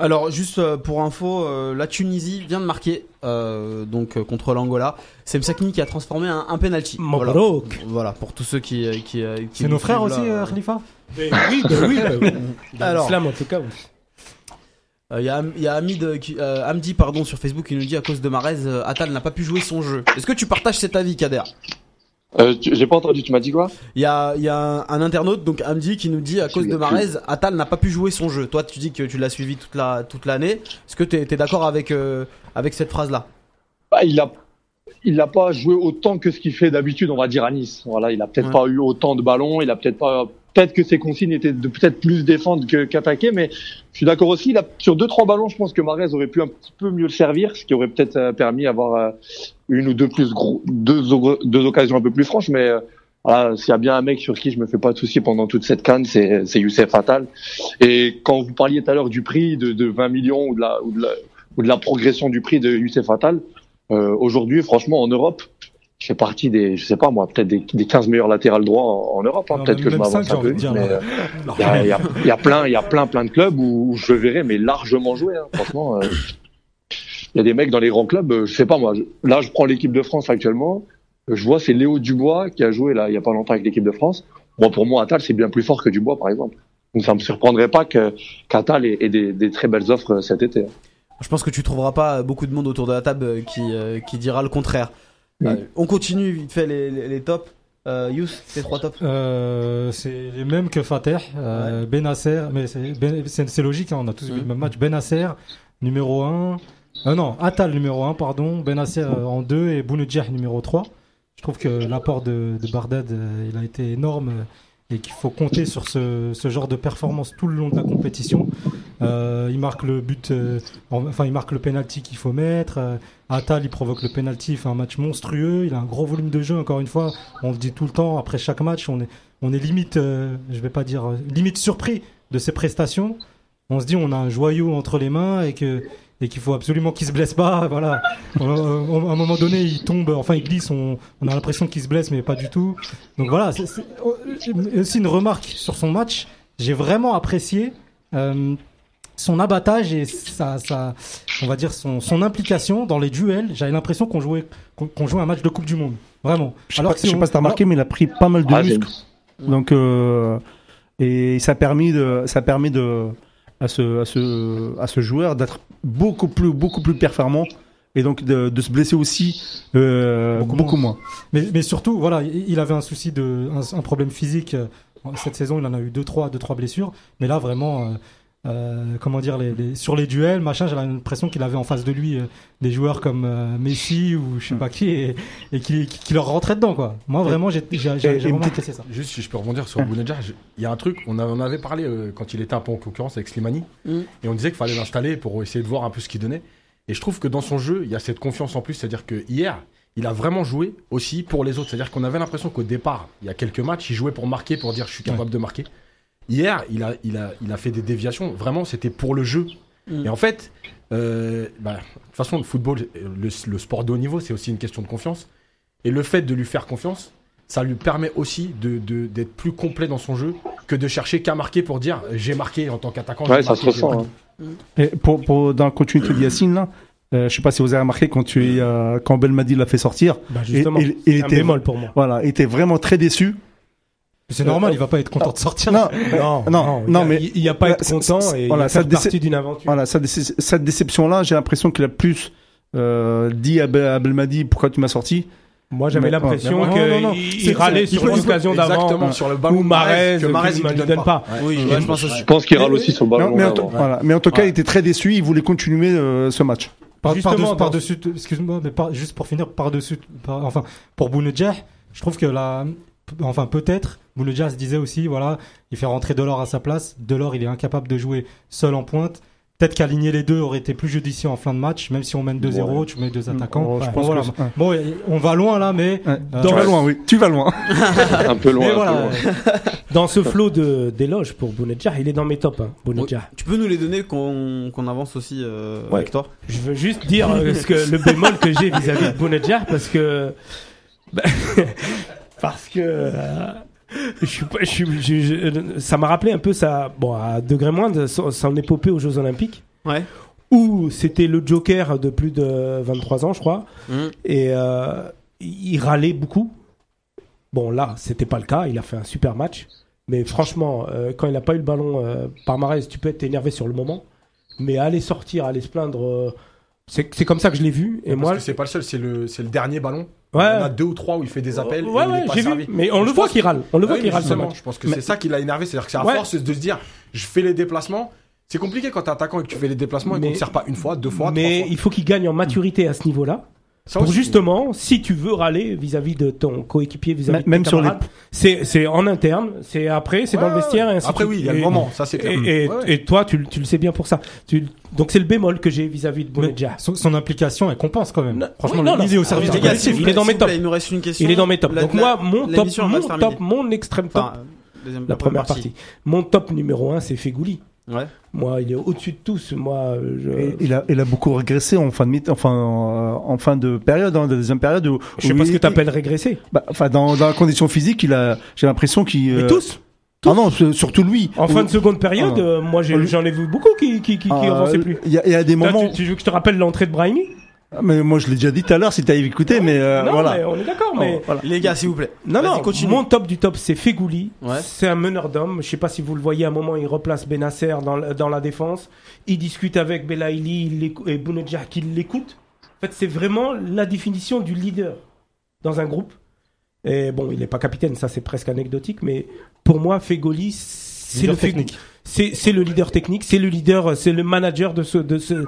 Alors juste euh, pour info, euh, la Tunisie vient de marquer euh, donc euh, contre l'Angola. C'est Msakni qui a transformé un, un penalty. Voilà. Voilà pour tous ceux qui euh, qui, euh, qui C'est nos frères aussi, là. euh, Khalifa Ben oui, ben oui. ben oui. Alors. l'islam, en tout cas. oui. Euh, Il y a, y a Hamid qui, euh, Hamdi pardon sur Facebook qui nous dit à cause de Marez, euh, Atal n'a pas pu jouer son jeu. Est-ce que tu partages cet avis, Kader? Euh, tu- J'ai pas entendu, tu m'as dit quoi? Il y a, il y a un, un internaute donc Hamdi qui nous dit à cause de Marez, Atal n'a pas pu jouer son jeu. Toi, tu dis que tu l'as suivi toute la toute l'année. Est-ce que t'es es, d'accord avec euh, avec cette phrase là Bah, il a il n'a pas joué autant que ce qu'il fait d'habitude, on va dire à Nice. Voilà, il a peut-être Ouais. pas eu autant de ballons, il a peut-être pas peut-être que ses consignes étaient de peut-être plus défendre que qu'attaquer, mais je suis d'accord aussi. A, sur deux trois ballons, je pense que Marez aurait pu un petit peu mieux le servir, ce qui aurait peut-être euh, permis d'avoir euh, une ou deux plus gros, deux, deux occasions un peu plus franches. Mais euh, voilà, s'il y a bien un mec sur qui je me fais pas de soucis pendant toute cette canne, c'est Youssef Attal. Et quand vous parliez tout à l'heure du prix de, de 20 millions ou de la ou de la ou de la progression du prix de Youssef Attal, euh, aujourd'hui, franchement, en Europe, je fais partie des, je sais pas moi, peut-être des, des 15 meilleurs latérales droits en, en Europe. hein. Peut-être que je m'avance un peu. mais, euh, il y a, il y, a, il y a plein, il y a plein, plein de clubs où, où je le verrai, mais largement jouer. hein. Franchement, euh, il y a des mecs dans les grands clubs. euh, je sais pas moi. je- là, je prends l'équipe de France actuellement. euh, Je vois, c'est Léo Dubois qui a joué là il y a pas longtemps avec l'équipe de France. Bon, pour moi, Attal, c'est bien plus fort que Dubois, par exemple. Donc, ça me surprendrait pas que qu'Attal ait, ait des, des très belles offres euh, cet été. Je pense que tu trouveras pas beaucoup de monde autour de la table qui qui dira le contraire. Ouais. On continue vite fait les les, les tops. Euh, Yous, tes trois tops. Euh, c'est les mêmes que Fateh, euh, Benasser, mais c'est Ben- c'est c'est logique, hein, on a tous vu le même match. Benasser, numéro 1. Euh, non, Atal, numéro 1, pardon. Benasser euh, en 2 et Bounedjah, numéro 3. Je trouve que l'apport de, de Bardad, euh, il a été énorme et qu'il faut compter sur ce, ce genre de performance tout le long de la compétition. Euh, il marque le but, euh, en- enfin il marque le penalty qu'il faut mettre. Euh, Atal, il provoque le penalty, il fait un match monstrueux. Il a un gros volume de jeu, encore une fois. On le dit tout le temps, après chaque match, on est, on est limite, euh, je vais pas dire, limite surpris de ses prestations. On se dit, on a un joyau entre les mains et que et qu'il faut absolument qu'il se blesse pas. <laughs> Voilà. À un moment donné, il tombe, enfin il glisse. On, a l'impression qu'il se blesse, mais pas du tout. Donc voilà. C'est oh, aussi une remarque sur son match. J'ai vraiment apprécié. Son abattage et sa, sa- on va dire son, son implication dans les duels. J'avais l'impression qu'on jouait, qu'on jouait un match de Coupe du Monde. Vraiment. Je sais Alors pas, que je si sais on- pas si t'as remarqué, mais il a pris pas mal de Ah, muscles. Donc, euh, et ça a permis de, ça a permis de, à ce, à ce, à ce joueur d'être beaucoup plus, beaucoup plus performant et donc de, de se blesser aussi euh, Beaucoup beaucoup, moins. Mais, mais surtout, voilà, il avait un souci de, un, un problème physique. euh, Cette saison, il en a eu deux, trois, deux, trois blessures. Mais là, vraiment, euh, euh, comment dire, les, les- sur les duels, machin, j'ai l'impression qu'il avait en face de lui euh, des joueurs comme euh, Messi ou je sais pas qui et, et qui, qui, qui leur rentraient dedans, quoi. Moi, vraiment, j'ai vraiment petite- ça. Juste si je peux rebondir sur Bounedjah, il y a un truc, on, on avait parlé euh, quand il était un peu en concurrence avec Slimani, Mm. et on disait qu'il fallait l'installer pour essayer de voir un peu ce qu'il donnait. Et je trouve que dans son jeu, il y a cette confiance en plus, c'est-à-dire que hier, il a vraiment joué aussi pour les autres. C'est-à-dire qu'on avait l'impression qu'au départ, il y a quelques matchs, il jouait pour marquer, pour dire je suis capable de marquer. Hier, il a, il a, il a fait des déviations. Vraiment, c'était pour le jeu. Mm. Et en fait, euh, bah, de toute façon, le football, le, le sport de haut niveau, c'est aussi une question de confiance. Et le fait de lui faire confiance, ça lui permet aussi de, de- d'être plus complet dans son jeu que de chercher qu'à marquer pour dire j'ai marqué en tant qu'attaquant. Ouais, ça marqué, se ressent. hein. Et pour, pour, dans la continuité de Yacine, là, euh, je sais pas si vous avez remarqué quand, tu es, euh, quand Belmadi l'a fait sortir, Bah, justement, il, il c'est un était, bémol pour moi. voilà, il était vraiment très déçu. C'est normal, il va pas être content de sortir. Non, <laughs> Non, non, mais il n'y a pas à être content et voilà, il va ça partie d'une aventure. voilà, cette, déce- cette déception-là, j'ai l'impression qu'il a plus euh, dit à, Be- à Belmadi pourquoi tu m'as sorti? Moi, j'avais Mais- l'impression qu'il râlait sur l'occasion d'avant. Exactement, sur le ballon Ou Marez, que Marez, ne lui donne pas. Oui, je pense aussi. Je pense qu'il râle aussi sur le ballon. Mais, en, tout- voilà. mais en tout cas, Ouais. il était très déçu. Il voulait continuer euh, ce match. Par, Justement, par-dessus, excuse-moi, mais par- juste pour finir, par-dessus, par- enfin, pour Bounedjah, je trouve que la, enfin, peut-être, Bounedjah se disait aussi, voilà, il fait rentrer Delors à sa place. Delors, il est incapable de jouer seul en pointe. Peut-être qu'aligner les deux aurait été plus judicieux en fin de match, même si on mène 2-0, tu mets deux attaquants. Oh, je pense voilà. que- ouais. Bon, on va loin là, mais Ouais. Euh, tu vas loin, oui. Tu vas loin. <laughs> Un peu loin. peu voilà. loin. <laughs> Dans ce flot de- d'éloges pour Bounedjah, il est dans mes tops. Hein, Bounedjah. Tu peux nous les donner qu'on qu'on avance aussi euh, toi? Je veux juste dire euh, ce que, le bémol que j'ai vis-à-vis de Bounedjah parce que. bah, <laughs> parce que. euh, je suis pas- je suis- je- je- ça m'a rappelé un peu ça, bon, à degré moindre, son, son épopée aux Jeux Olympiques, Ouais. où c'était le Joker de plus de 23 ans, je crois, Mhm. et euh, il râlait beaucoup. Bon, là, c'était pas le cas, il a fait un super match, mais franchement, euh, quand il n'a pas eu le ballon par Mahrez, tu peux être énervé sur le moment, mais aller sortir, aller se plaindre, c'est comme ça que je l'ai vu, et moi. C'est pas le seul, c'est le, le dernier ballon. Ouais. Il y en a deux ou trois où il fait des appels. Ouais, et ouais, j'ai vu. Mais on le voit qu'il râle. On le voit qu'il râle. Je pense que c'est ça qui l'a énervé, c'est-à-dire que c'est à force de se dire, je fais les déplacements. C'est compliqué quand t'es attaquant et que tu fais les déplacements et qu'on te sert pas une fois, deux fois, Mais trois fois. il faut qu'il gagne en maturité à ce niveau-là. Pour aussi. justement, si tu veux râler vis-à-vis de ton coéquipier, vis-à-vis de Même sur les- c'est c'est en interne, c'est après, c'est Ouais, dans le vestiaire. Et ainsi de Après, oui, il y a le moment, ça c'est clair. Et, et- Ouais, ouais. et toi, tu, le- tu le sais bien pour ça. Tu, donc c'est le bémol que j'ai vis-à-vis de mais Bounedjah. son, son implication, elle compense quand même. Non, Franchement, oui, non, le au service Ah, du les gars, il est dans mes tops. Il nous reste une question. Il est dans mes tops. Donc moi, mon top, mon top, mon extrême top, deuxième- la première partie. Mon top numéro un, c'est Fegouli. Ouais. Moi, il est au-dessus de tous. Moi, je, Et il a, il a beaucoup régressé en fin de mi- enfin, euh, en fin de période, dans la deuxième période. Où, je sais où pas ce que t'appelles régresser. Bah, enfin, dans, dans la condition physique, il a, j'ai l'impression qu'il. Mais euh, tous. Ah non, surtout lui. En fin de seconde période, Ah. euh, moi j'ai- Lui- j'en ai vu beaucoup qui qui qui, qui Ah, avançaient plus. Il y, a- il y a des Là, moments. tu, tu veux que je te rappelle l'entrée de Brahimi? Ah, Mais moi, je l'ai déjà dit tout à l'heure, si t'avais écouté, mais euh, Non, voilà. mais on est d'accord. Mais Oh, voilà. Les gars, s'il vous plaît. non, non. continue. Mon top du top, c'est Fegouli. Ouais. C'est un meneur d'hommes. Je sais pas si vous le voyez. À un moment, il replace Benasser dans la, dans la défense. Il discute avec Belaïli et Bounedjah qui l'écoute. En fait, c'est vraiment la définition du leader dans un groupe. Et bon, il n'est pas capitaine, ça c'est presque anecdotique, mais pour moi, Fegoli, c'est le technique. c'est c'est le leader technique, c'est le leader, c'est le manager de ce de ce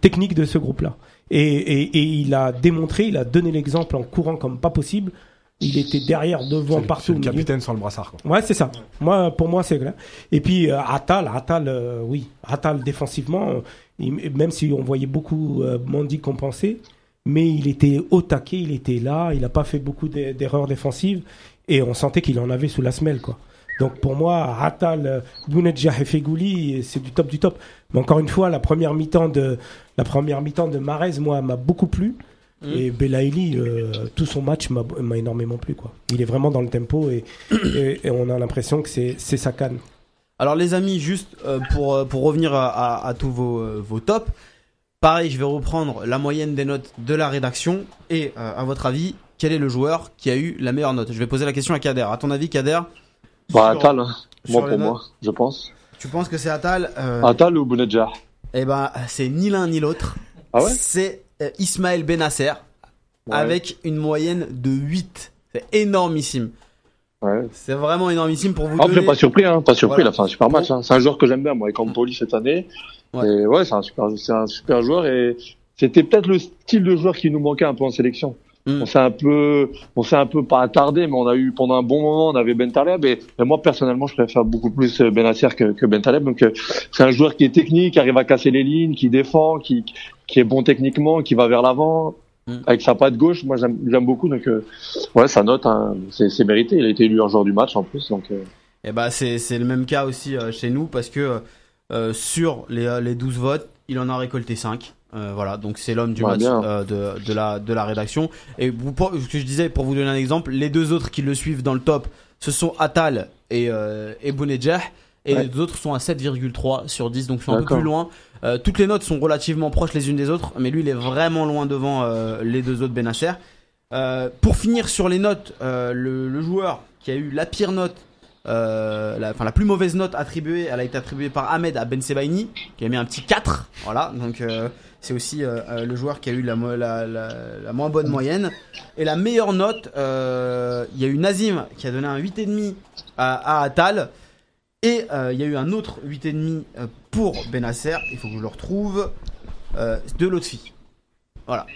technique de ce groupe-là. Et, et, et il a démontré, il a donné l'exemple en courant comme pas possible. Il était derrière, devant, le- partout. Le milieu. capitaine sans le brassard. Quoi. Ouais, c'est ça. Moi, pour moi, c'est clair. Et puis euh, Attal, Attal, euh, oui, Attal défensivement, euh, il- même si on voyait beaucoup Mandy compenser, mais il était au taquet, il était là, il n'a pas fait beaucoup d'e- d'erreurs défensives et on sentait qu'il en avait sous la semelle, quoi. Donc pour moi, Attal, euh, Bounedjah et Fegouli, c'est du top du top. Mais encore une fois, la première mi-temps de la première mi-temps de Marez, moi, m'a beaucoup plu. Mhm. Et Belaïli, euh, tout son match m'a énormément plu. Quoi. Il est vraiment dans le tempo et, <coughs> et, et on a l'impression que c'est sa canne. Alors les amis, juste euh, pour, euh, pour revenir à, à- à tous vos, euh, vos tops, pareil, je vais reprendre la moyenne des notes de la rédaction et euh, à votre avis, quel est le joueur qui a eu la meilleure note? Je vais poser la question à Kader. À ton avis, Kader Bah, sur- Attal, hein. moi pour moi, je pense. Tu penses que c'est Atal euh, Attal ou Bounedjah? Eh ben, c'est ni l'un ni l'autre. Ah ouais? C'est euh, Ismaël Benasser Ouais. avec une moyenne de 8. C'est énormissime. Ouais. C'est vraiment énormissime pour vous Après, donner. pas surpris, hein, pas surpris, Voilà. il a fait un super match. Hein. C'est un joueur que j'aime bien, moi, avec Campoli cette année. Ouais. Et ouais, c'est un super, c'est un super joueur et c'était peut-être le style de joueur qui nous manquait un peu en sélection. Mm. On s'est un peu, on s'est un peu pas attardé, mais on a eu pendant un bon moment, on avait Ben Taleb et, et moi personnellement, je préfère beaucoup plus euh, Benasser que, que Ben Taleb. Donc euh, c'est un joueur qui est technique, qui arrive à casser les lignes, qui défend, qui, qui est bon techniquement, qui va vers l'avant. Mm. Avec sa patte gauche, moi j'aime beaucoup. Donc euh, ouais, sa note, hein, c'est mérité. Il a été élu en joueur du match en plus. Donc euh, Et bah c'est c'est le même cas aussi euh, chez nous parce que sur les, les 12 votes, il en a récolté 5. Euh, voilà, donc c'est l'homme du Ouais, match euh, de, de, la, de la rédaction. Et vous, pour- ce que je disais, pour vous donner un exemple, les deux autres qui le suivent dans le top, ce sont Atal et, euh, et Bounedjah. Et Ouais. les deux autres sont à 7,3 sur 10, donc sont un peu plus loin. Euh, toutes les notes sont relativement proches les unes des autres, mais lui il est vraiment loin devant les deux autres Benasser. Euh, pour finir sur les notes, le, le joueur qui a eu la pire note, la, enfin la plus mauvaise note attribuée, elle a été attribuée par Ahmed à Ben Sebaini, qui a mis un petit 4. Voilà, donc c'est aussi euh, euh, le joueur qui a eu la, la, la, la moins bonne moyenne. Et la meilleure note, euh, il y a eu Nazim qui a donné un 8,5 à, à Atal. Et euh, il y a eu un autre 8,5 euh, pour Benasser, il faut que je le retrouve, euh, de l'autre fille. Voilà.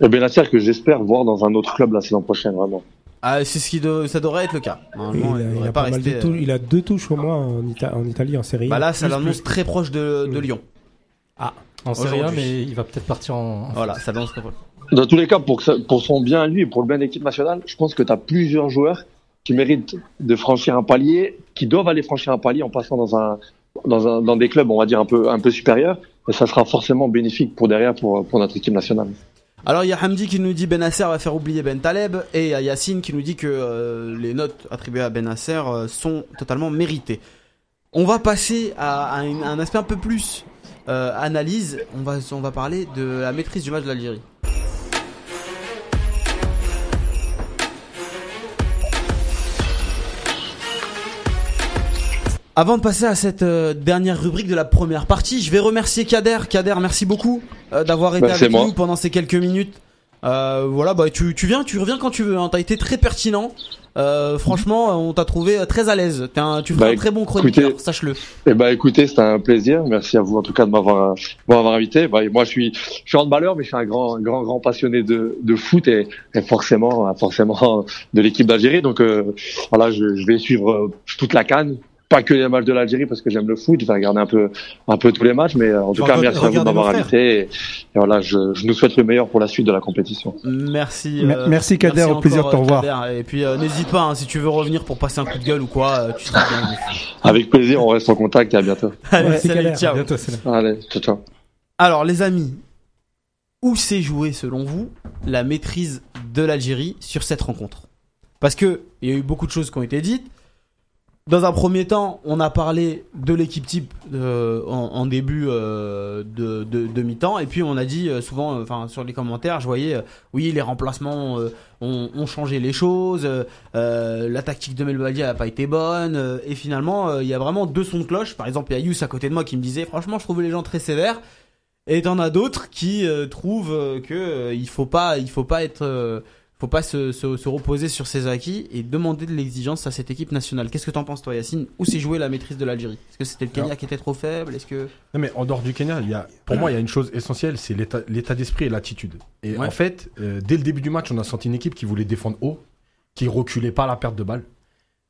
Et Benacer que j'espère voir dans un autre club la saison prochaine, vraiment. Ah, c'est ce qui de- ça devrait être le cas. Il Normalement, a, il il a devrait pas pas mal rester. de tou- il a deux touches au moins en, Ita- en Italie, en série. Bah là, ça l'annonce très proche de, de. Lyon. En Serie A, mais il va peut-être partir en. Voilà, ça proche. Dans tous les cas, pour, que ça- pour son bien à lui et pour le bien de l'équipe nationale, je pense que tu as plusieurs joueurs qui méritent de franchir un palier, qui doivent aller franchir un palier en passant dans un dans un dans des clubs, on va dire un peu un peu supérieurs, et ça sera forcément bénéfique pour derrière pour pour notre équipe nationale. Alors il y a Hamdi qui nous dit Benasser va faire oublier Ben Taleb et il y a Yacine qui nous dit que euh, les notes attribuées à Benasser euh, sont totalement méritées. On va passer à, à une- un aspect un peu plus euh, analyse. On va on va parler de la maîtrise du match de l'Algérie. Avant de passer à cette euh, dernière rubrique de la première partie, je vais remercier Kader. Kader, merci beaucoup euh, d'avoir été Bah, avec moi. nous pendant ces quelques minutes. Euh, voilà, bah tu, tu viens, tu reviens quand tu veux. Hein. T'as été très pertinent. Euh, franchement, on t'a trouvé euh, très à l'aise. T'es un, tu feras Bah, un très bon chroniqueur, sache-le. Eh ben écoutez, c'était un plaisir. Merci à vous en tout cas de m'avoir m'avoir invité. Bah, moi je suis je suis handballeur, mais je suis un grand grand grand passionné de, de foot et, et forcément forcément <laughs> de l'équipe d'Algérie. Donc euh, voilà, je, je vais suivre euh, toute la canne. Pas que les matchs de l'Algérie parce que j'aime le foot, je vais regarder un peu un peu tous les matchs, mais euh, en tout cas merci à vous de m'avoir invité. Et, et voilà, je, je nous souhaite le meilleur pour la suite de la compétition. Merci. Mer- merci, Kader, au plaisir de te encore, revoir. Et puis euh, n'hésite pas, hein, si tu veux revenir pour passer un coup de gueule ou quoi, euh, tu seras bienvenu. Avec plaisir, on reste en contact et à bientôt. <laughs> Allez, Merci, salut, Kader. ciao. À bientôt. Allez, ciao ciao. Alors les amis, où s'est joué selon vous la maîtrise de l'Algérie sur cette rencontre? Parce que il y a eu beaucoup de choses qui ont été dites. Dans un premier temps, on a parlé de l'équipe type euh, en, début euh, de, de, de mi-temps, et puis on a dit euh, souvent, euh, enfin sur les commentaires, je voyais, oui, les remplacements ont, ont changé les choses, la tactique de Melbadi n'a pas été bonne, et finalement, il y a vraiment deux sons de cloche. Par exemple, il y a Yous à côté de moi qui me disait, franchement, je trouvais les gens très sévères. Et t'en as d'autres qui trouvent que il faut pas, il faut pas être, faut pas se, se, se reposer sur ses acquis et demander de l'exigence à cette équipe nationale. Qu'est-ce que t'en penses toi, Yacine? Où s'est jouée la maîtrise de l'Algérie? Est-ce que c'était le Kenya Alors- qui était trop faible? Est-ce que Non, mais en dehors du Kenya, il y a, pour moi, il y a une chose essentielle, c'est l'état l'état d'esprit et l'attitude. Et Ouais. en fait, euh, dès le début du match, on a senti une équipe qui voulait défendre haut, qui reculait pas à la perte de balle.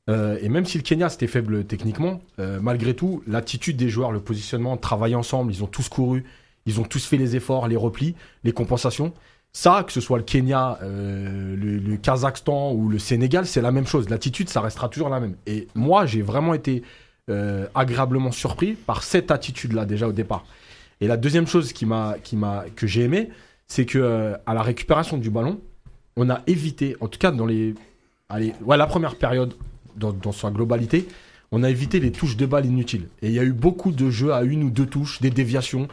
Euh, et même si le Kenya c'était faible techniquement, euh, malgré tout, l'attitude des joueurs, le positionnement, travailler ensemble, ils ont tous couru, ils ont tous fait les efforts, les replis, les compensations. Ça, que ce soit le Kenya, euh, le, Kazakhstan ou le Sénégal, c'est la même chose. L'attitude, ça restera toujours la même. Et moi, j'ai vraiment été euh, agréablement surpris par cette attitude-là déjà au départ. Et la deuxième chose qui m'a, qui m'a, que j'ai aimé, c'est que euh, à la récupération du ballon, on a évité, en tout cas dans les, allez, ouais, la première période dans, dans sa globalité, on a évité les touches de balle inutiles. Et il y a eu beaucoup de jeux à une ou deux touches, des déviations.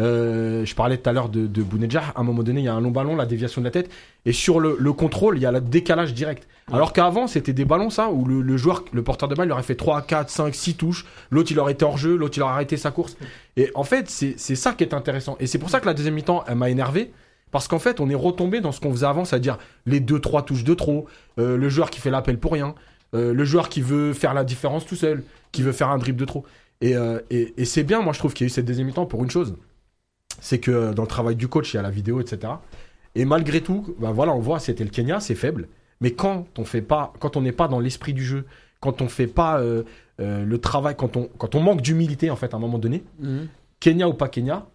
Euh, je parlais tout à l'heure de, de Bounedjah. À un moment donné, il y a un long ballon, la déviation de la tête. Et sur le, le contrôle, il y a le décalage direct. Alors qu'avant, c'était des ballons, ça, où le, le joueur, le porteur de balle, il aurait fait 3, 4, 5, 6 touches. L'autre, il aurait été hors jeu. L'autre, il aurait arrêté sa course. Et en fait, c'est ça qui est intéressant. Et c'est pour ça que la deuxième mi-temps, elle m'a énervé. Parce qu'en fait, on est retombé dans ce qu'on faisait avant, c'est-à-dire les 2-3 touches de trop, euh, le joueur qui fait l'appel pour rien, euh, le joueur qui veut faire la différence tout seul, qui veut faire un dribble de trop. Et, et, et c'est bien, moi je trouve qu'il y a eu cette deuxième mi-temps pour une chose, c'est que euh, dans le travail du coach, il y a la vidéo, etc. Et malgré tout, bah voilà, on voit, c'était le Kenya, c'est faible. Mais quand on fait pas, quand on n'est pas dans l'esprit du jeu, quand on fait pas euh, euh, le travail, quand on, quand on manque d'humilité en fait à un moment donné, Kenya ou pas Kenya,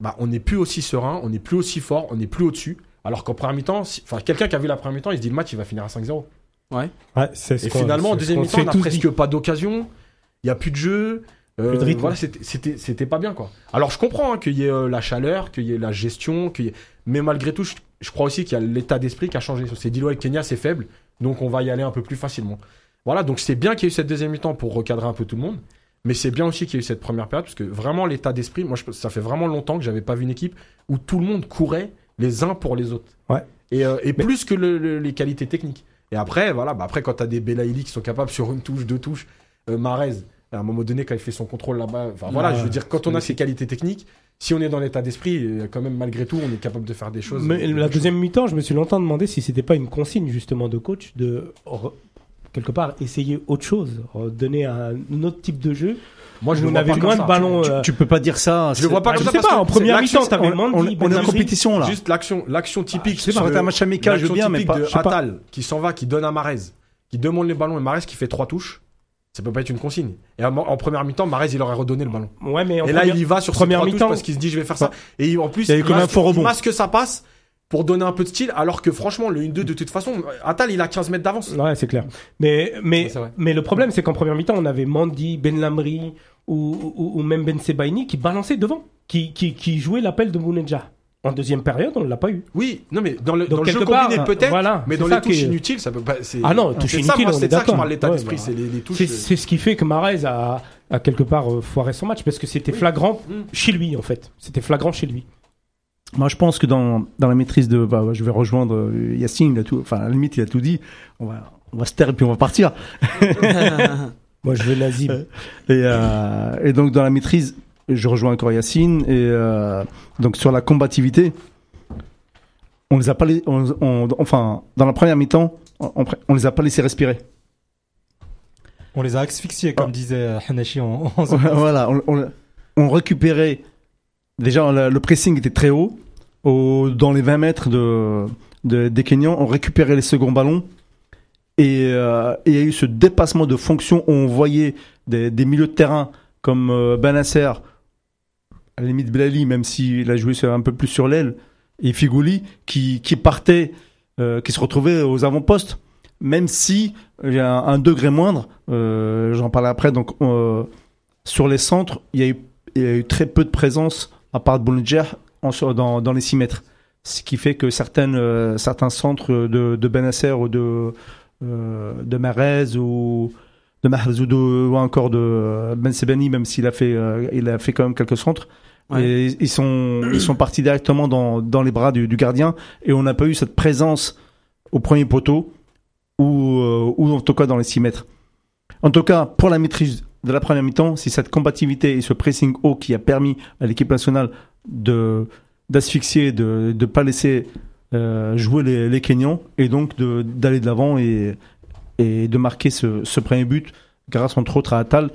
bah, on n'est plus aussi serein, on n'est plus aussi fort, on n'est plus au-dessus. Alors qu'en première mi-temps, si- enfin, quelqu'un qui a vu la première mi-temps, il se dit le match il va finir à 5-0. Ouais, c'est ce Et finalement, en c'est deuxième mi-temps, on n'a presque dit. pas d'occasion. Il n'y a plus de jeu. Euh, rythme. Voilà, c'était- pas bien, quoi. Alors, je comprends hein, qu'il y ait euh, la chaleur, qu'il y ait la gestion, qu'il y ait- mais malgré tout, je, je crois aussi qu'il y a l'état d'esprit qui a changé. C'est dit, le Kenya, c'est faible, donc on va y aller un peu plus facilement. Voilà, donc c'est bien qu'il y ait eu cette deuxième mi-temps pour recadrer un peu tout le monde. Mais c'est bien aussi qu'il y ait eu cette première période, parce que vraiment, l'état d'esprit, moi, je- ça fait vraiment longtemps que j'avais pas vu une équipe où tout le monde courait les uns pour les autres. Ouais. Et, euh, et Mais- plus que le- le- les qualités techniques. Et après, voilà, bah après, quand t'as des Belaïli qui sont capables sur une touche, deux touches, euh, Marez, à un moment donné, quand il fait son contrôle là-bas, enfin voilà, Ouais, je veux dire, quand on a ces qualités techniques, si on est dans l'état d'esprit, euh, quand même, malgré tout, on est capable de faire des choses. Mais euh, la deuxième mi-temps, je me suis longtemps demandé si c'était pas une consigne justement de coach de quelque part essayer autre chose, donner un, autre type de jeu. Moi, je le vois pas moins ça. de ballons. Tu, euh, tu peux pas dire ça. Je le vois pas comme je ça sais parce pas, en première c'est mi-temps, t'avais on, on- est en compétition là. Juste l'action, l'action typique. je sais pas, de- t'as un match amical, je veux l'action bien, mais typique pas. de. Attal qui s'en va, qui donne à Marez, qui demande les ballons et Marez qui fait trois touches. Ça peut pas être une consigne. Et en, en première mi-temps, Marez il aurait redonné le ballon. Ouais, mais en Et là, il y va sur première mi-temps- parce qu'il se dit je vais faire ça. Et en plus, Il y a eu il comme un masque, il masque sa passe pour donner un peu de style, alors que franchement, le 1-2 de toute façon, Attal il a 15 mètres d'avance. Ouais, c'est clair. Mais, mais, Ouais, mais le problème, c'est qu'en première mi-temps, on avait Mandy, Ben Lamri ou, ou, ou même Ben Sebaini qui balançaient devant, qui, qui, qui jouaient l'appel de Bounedja. En deuxième période, on ne l'a pas eu. Oui, non mais dans le, Donc, dans le jeu quelque part, combiné peut-être, voilà, mais dans les touches inutiles, ça peut pas. c'est- Ah non, touches c'est ça, inutiles, c'est ça que je parle l'état Ouais, d'esprit, bah, c'est les, les touches. C'est euh, c'est ce qui fait que Marez a, a quelque part euh, foiré son match parce que c'était flagrant Mm. chez lui en fait. C'était flagrant chez lui. Moi, je pense que dans, dans la maîtrise de. bah, je vais rejoindre euh, Yacine, il a tout, enfin, à la limite, il a tout dit. On va, on va se taire et puis on va partir. <laughs> <laughs> Moi, je veux Nazim. Et, euh, et donc, dans la maîtrise, je rejoins encore Yacine. Et euh, donc, sur la combativité, on les a pas. les- on- on- enfin, dans la première mi-temps, on, on les a pas laissés respirer. On les a asphyxiés, comme Ah. disait euh, Hanashi en, en <laughs> voilà, on, récupérait. Déjà, le, le pressing était très haut. Au, dans les 20 mètres de, de- des Kenyans, on récupérait les seconds ballons. Et euh, et il y a eu ce dépassement de fonction où on voyait des, des milieux de terrain comme euh, Benasser, à la limite Blali, même s'il a joué un peu plus sur l'aile, et Figouli, qui, partaient, euh, qui se retrouvaient aux avant-postes, même si il y a un, degré moindre, euh, j'en parle après, donc euh, sur les centres, il y, a eu, très peu de présence, à part de Boulanger, dans, les 6 mètres. Ce qui fait que euh, certains centres de, de Benasser ou de, euh, Marez ou de Mahrez ou, encore de Ben Sebani, même s'il a fait, euh, a fait quand même quelques centres. Ils sont, partis directement dans, les bras du, gardien et on n'a pas eu cette présence au premier poteau ou, euh, en tout cas dans les 6 mètres. En tout cas, pour la maîtrise de la première mi-temps, c'est cette combativité et ce pressing haut qui a permis à l'équipe nationale d'asphyxier, de ne pas laisser euh, jouer les, les et donc d'aller de l'avant et, de marquer ce, ce premier but grâce entre autres à Attal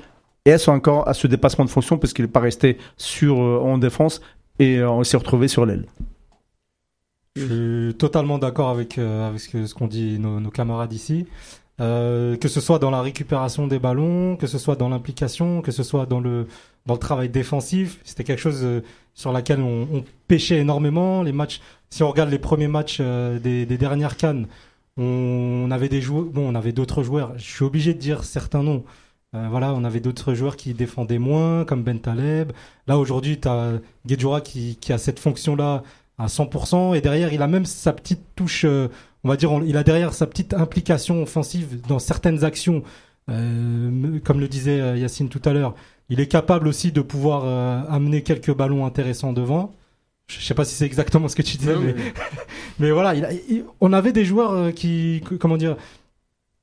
et ce, encore à ce dépassement de fonction parce qu'il n'est pas resté sur euh, en défense et euh, on s'est retrouvé sur l'aile. Je suis totalement d'accord avec, euh, avec ce qu'ont dit nos, camarades ici. Que ce soit dans la récupération des ballons, que ce soit dans l'implication, que ce soit dans le, dans le travail défensif, c'était quelque chose sur laquelle on, on pêchait énormément. Les matchs, si on regarde les premiers matchs des, des dernières cannes, on, avait des joueurs, bon, on avait d'autres joueurs. Je suis obligé de dire certains noms. Euh, voilà, on avait d'autres joueurs qui défendaient moins, comme Ben Taleb. Là aujourd'hui, tu as Guedjura qui, qui a cette fonction-là à 100%. Et derrière, il a même sa petite touche, euh, on va dire, on- il a derrière sa petite implication offensive dans certaines actions. Euh, comme le disait Yacine tout à l'heure, il est capable aussi de pouvoir amener quelques ballons intéressants devant. Je sais pas si c'est exactement ce que tu disais, mais, <laughs> mais- voilà, il a- il- on avait des joueurs qui, comment dire,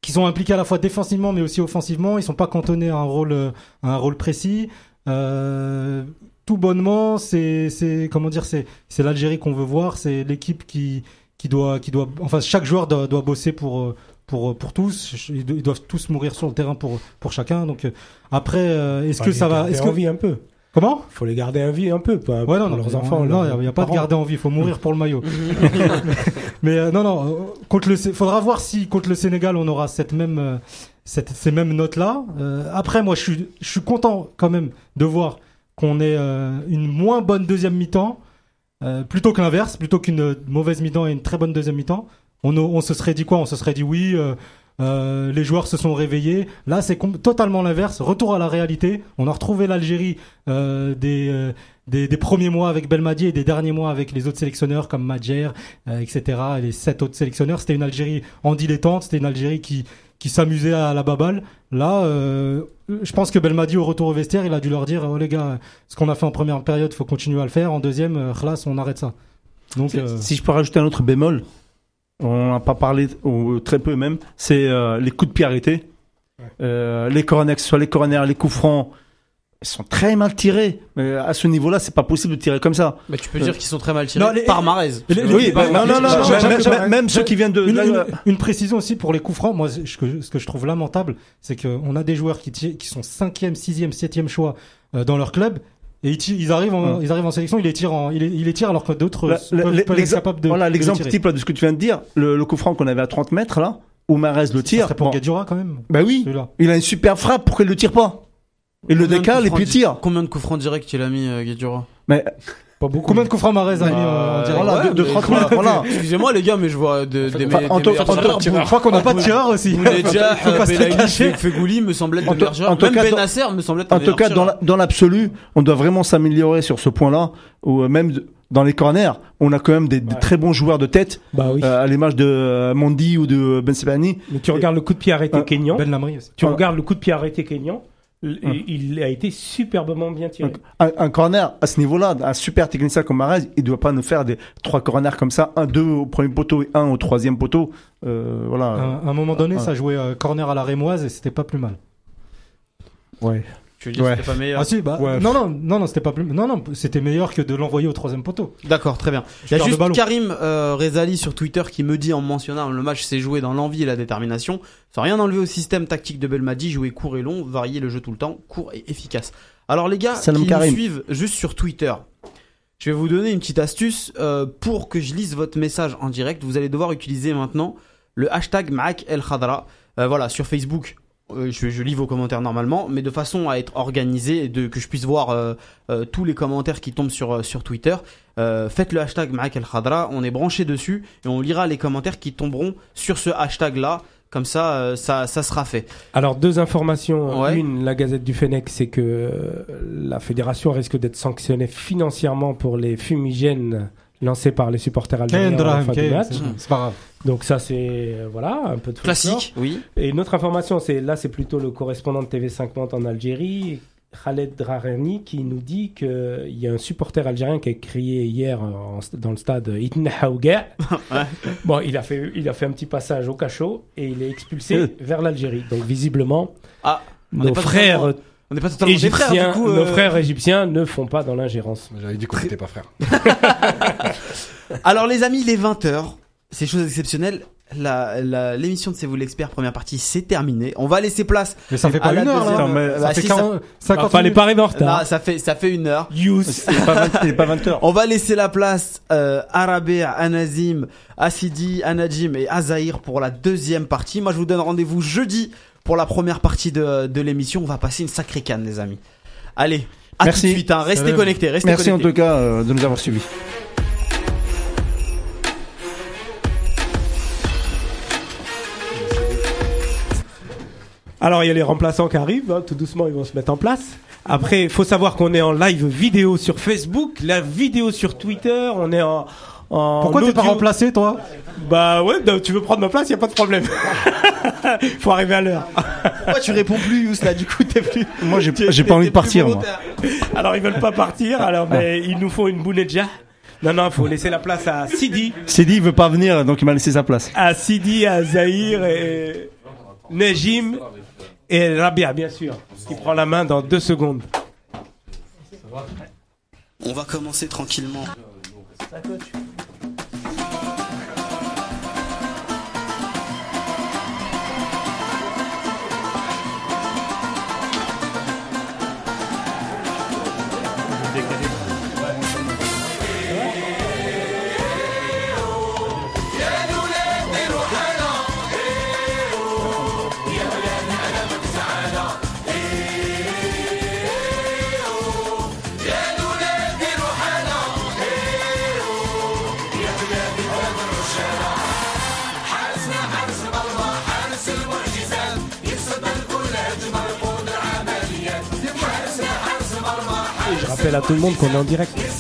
qui sont impliqués à la fois défensivement mais aussi offensivement. Ils sont pas cantonnés à un rôle, euh, à un rôle précis. Euh, tout bonnement, c'est, c'est comment dire, c'est, c'est l'Algérie qu'on veut voir. C'est l'équipe qui, qui doit, qui doit, enfin chaque joueur doit, doit bosser pour, euh, pour, pour tous. Ils do- ils doivent tous mourir sur le terrain pour, pour chacun. Donc euh, après, euh, est-ce que ça va, est-ce que un peu. Comment? Faut les garder en vie un peu, pas Ouais, non, pour non, leurs enfants. non, il n'y a, pas de garder en vie, il faut mourir pour le maillot. <laughs> mais euh, non, non, euh, contre le, faudra voir si contre le Sénégal on aura cette même, euh, cette, ces mêmes notes-là. Euh, après, moi, je suis, je suis content quand même de voir qu'on ait euh, une moins bonne deuxième mi-temps, euh, plutôt que l'inverse, plutôt qu'une mauvaise mi-temps et une très bonne deuxième mi-temps. On, on se serait dit quoi? On se serait dit oui. Euh, les joueurs se sont réveillés. Là, c'est totalement l'inverse. Retour à la réalité. On a retrouvé l'Algérie euh, des, euh, des des premiers mois avec Belmadi et des derniers mois avec les autres sélectionneurs comme Madjer, euh, etc. Et les sept autres sélectionneurs. C'était une Algérie en dilettante. C'était une Algérie qui qui s'amusait à la baballe. Là, euh, je pense que Belmadi au retour au vestiaire, il a dû leur dire oh les gars, ce qu'on a fait en première période, faut continuer à le faire. En deuxième, euh, on arrête ça. Donc euh, Si je peux rajouter un autre bémol, on n'a pas parlé, ou très peu même, c'est euh, les coups de pied arrêtés. Euh, les corners, que ce soit les corners, les coups francs, ils sont très mal tirés. Mais à ce niveau-là, c'est pas possible de tirer comme ça. Bah, tu peux dire qu'ils sont très mal tirés Non, les- par Marez. Oui, bah, non, non, non, Jacques- même- ceux qui viennent de. Une, là, une- là, une précision aussi pour les coups francs. Moi, ce que, ce que je trouve lamentable, c'est qu'on a des joueurs qui sont cinquième, sixième, septième choix euh, dans leur club. Et ils, tirent- ils arrivent en, Hum. ils arrivent en sélection, ils les tirent, en, ils les, ils les tirent alors que d'autres peuvent, être capables de. voilà, l'exemple type là, de ce que tu viens de dire, le, le coup franc qu'on avait à 30 mètres là, où Marez le tire. serait pour bon, Guedjura quand même. bah oui, il a une super frappe, pourquoi il le tire pas Il le Combien décale et puis il tire. Combien de coups francs directs il a mis, euh, Guedjura Mais Pas beaucoup. Combien de coups francs Marez a mis euh, en direct voilà, de- de mais 30 voilà. mètres, voilà. Excusez-moi les gars, mais je vois de, des, me- en des tout- meilleurs tireurs. Je crois qu'on n'a pas de tireur aussi. Bounedjah, <laughs> Faut pas se Belaïli, cacher. Fegouli me semble être En le tout- meilleur tireur. en tout Même cas, dans- Benasser me semble être un En tout meilleur cas, dans tireur. la- dans l'absolu, on doit vraiment s'améliorer sur ce point-là, ou euh, même de- dans les corners, on a quand même des, des très bons joueurs de tête, Bah oui. euh, à l'image de euh, Mondi ou de Ben Sebani. Mais tu regardes le coup de pied arrêté Euh, kényan. Ben Lamri aussi. Tu regardes le coup de pied arrêté kényan. Ah. Il a été superbement bien tiré. Un, un corner à ce niveau-là, un super technicien comme Marez, il doit pas nous faire des trois corners comme ça, un deux au premier poteau et un au troisième poteau. Euh, voilà. À un moment donné, Ouais. ça jouait euh, corner à la rémoise et c'était pas plus mal. Ouais. Tu veux dire Ouais. que c'était pas meilleur Ah si, bah Ouais. non non non non, c'était pas plus non non, c'était meilleur que de l'envoyer au troisième poteau. D'accord, très bien. Il y a juste. Karim euh, Rezali sur Twitter qui me dit en mentionnant le match s'est joué dans l'envie et la détermination, sans rien enlever au système tactique de Belmadi, jouer court et long, varier le jeu tout le temps, court et efficace. Alors les gars Salam qui Karim. nous suivent juste sur Twitter, je vais vous donner une petite astuce euh, pour que je lise votre message en direct. Vous allez devoir utiliser maintenant le hashtag Mac El Khadra. Euh, voilà, sur Facebook. Euh, je, je lis vos commentaires normalement, mais de façon à être organisé et de, que je puisse voir euh, euh, tous les commentaires qui tombent sur, sur Twitter. Euh, faites le hashtag Maak El Khadra, on est branché dessus et on lira les commentaires qui tomberont sur ce hashtag là. Comme ça, euh, ça, ça sera fait. Alors deux informations. Ouais. Une, la Gazette du Fennec, c'est que la fédération risque d'être sanctionnée financièrement pour les fumigènes lancés par les supporters algériens à la fin du match. c'est pas grave. Donc ça c'est euh, voilà un peu de folklore. Classique, oui. Et une autre information, c'est là c'est plutôt le correspondant de TV5 Monde en Algérie, Khaled Drarani, qui nous dit qu'il y a un supporter algérien qui a crié hier en- dans le stade Itna Haouga. <laughs> Bon, il a fait il a fait un petit passage au cachot et il est expulsé Euh. vers l'Algérie. Donc visiblement Ah, nos frères totalement- On n'est pas totalement des égyptiens, frères, du coup. nos euh, frères égyptiens ne font pas dans l'ingérence. J'avais dit qu'on n'était pas frères. <laughs> <laughs> Alors les amis, les 20h, c'est chose exceptionnelle. La, la- l'émission de C'est vous l'expert première partie, c'est terminé. On va laisser place. Mais ça fait pas une heure deuxième- là. mais- Bah, ça fait si, 40, 50 Il fallait pas arriver en Non, retard. ça fait ça fait une heure. Youss. Il est pas 20 il est pas 20 heures. On va laisser la place euh, Arabé, Anazim, Asidi, Anajim et Azaïr pour la deuxième partie. Moi, je vous donne rendez-vous jeudi pour la première partie de, de l'émission. On va passer une sacrée canne, les amis. Allez, à Merci. tout de suite. hein. Restez connectés. Restez Merci en tout cas euh, de nous avoir suivis. Alors il y a les remplaçants qui arrivent, hein, tout doucement ils vont se mettre en place. Après, il faut savoir qu'on est en live vidéo sur Facebook, la vidéo sur Twitter, on est en... en Pourquoi t'es pas remplacé toi? Bah ouais, donc, tu veux prendre ma place, il y a pas de problème. <laughs> faut arriver à l'heure. Pourquoi tu réponds plus, Yous, là Du coup, t'es plus. Moi, j'ai <laughs> pas envie de partir, moi. Alors ils veulent pas partir, alors mais il nous faut une bounedja. Non non, faut laisser la place à Sidi, Sidi il veut pas venir, donc il m'a laissé sa place. à Sidi, à Zahir et Nejim et Rabia bien sûr, qui prend la main dans deux secondes. On va commencer tranquillement. Rappelle à tout le monde qu'on est en direct.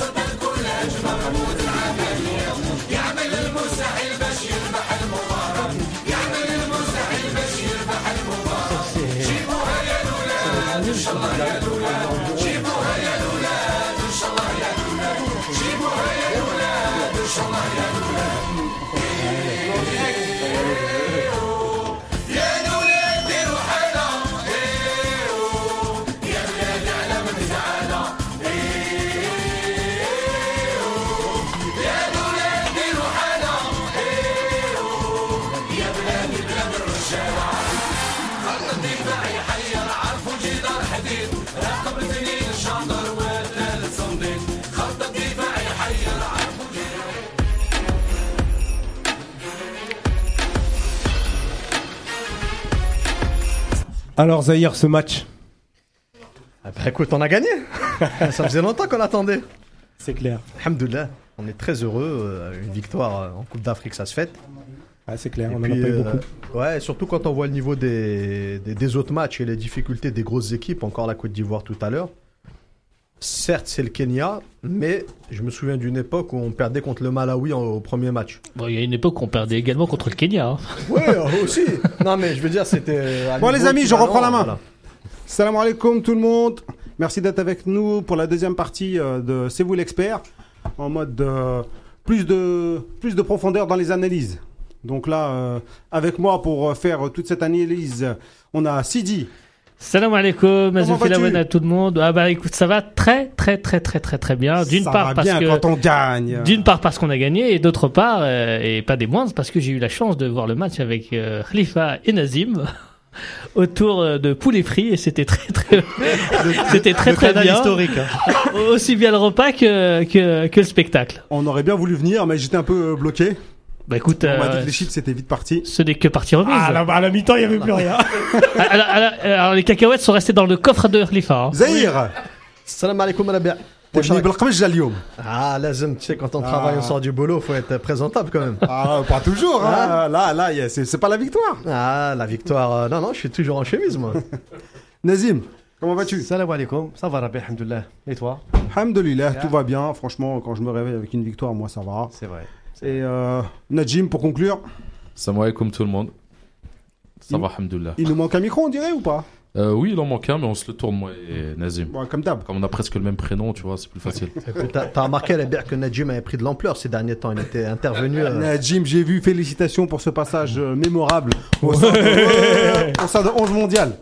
Alors Zahir, ce match, Ah bah écoute, on a gagné. <laughs> Ça faisait longtemps qu'on attendait. c'est clair. Alhamdoulilah, on est très heureux. euh, Une victoire euh, en Coupe d'Afrique, ça se fête. Ah, c'est clair, Et on en puis, a pas eu euh, beaucoup. Ouais, surtout quand on voit le niveau des, des, des autres matchs et les difficultés des grosses équipes, encore la Côte d'Ivoire tout à l'heure. Certes, c'est le Kenya, mais je me souviens d'une époque où on perdait contre le Malawi en- au premier match. Bon, il y a une époque où on perdait également contre le Kenya. hein. <laughs> Ouais, euh, aussi. Non, mais je veux dire, c'était. à Bon, les amis, je reprends la main. voilà. Salam alaikum tout le monde. Merci d'être avec nous pour la deuxième partie euh, de C'est vous l'expert. En mode euh, plus, de, plus de profondeur dans les analyses. Donc là, euh, avec moi pour euh, faire toute cette analyse, on a Sidi. Salam alaikum, à tout le monde. Ah bah écoute, ça va très très très très très très bien. D'une part va parce bien que quand on gagne. d'une part parce qu'on a gagné et d'autre part euh, et pas des moindres parce que j'ai eu la chance de voir le match avec euh, Khalifa et Nazim <laughs> autour euh, de poulet frit et c'était très très <laughs> c'était très très bien historique. hein. aussi bien le repas que, que que le spectacle. On aurait bien voulu venir, mais j'étais un peu bloqué. Bah écoute, On m'a dit euh, que les chips c'était vite parti. ce n'est que partie remise. Ah, là, à la mi-temps, il n'y avait plus rien. Ah, <laughs> alors, alors, alors, les cacahuètes sont restées dans le coffre de Khalifa. hein. Zahir Salam alaikum, Rabia. t'es venu بالقمش اليوم. Ah, lazim, tu sais, quand on Ah. travaille, on sort du boulot, faut être présentable quand même. Ah, pas toujours. hein. Là, là, y a- c'est c'est pas la victoire. Ah, la victoire. euh, non, non, je suis toujours en chemise, moi. <laughs> Nazim, comment vas-tu Salam alaikum, ça va Rabbi, alhamdoulilah. Et toi Alhamdulillah, tout va bien. Franchement, quand je me réveille avec une victoire, moi ça va. C'est vrai. Et euh, Najim, pour conclure, Salam alaikum tout le monde. Ça Il- va, alhamdoulilah. il nous manque un micro, on dirait ou pas Euh, oui, il en manque un, mais on se le tourne, moi et Nazim. Bon, Comme d'hab. Comme on a presque le même prénom, tu vois, c'est plus facile. <laughs> T'as t'as remarqué, Rabia, que Najim avait pris de l'ampleur ces derniers temps. Il était intervenu. euh, Najim, j'ai vu, félicitations pour ce passage euh, mémorable au sein, de, au sein de 11 mondial.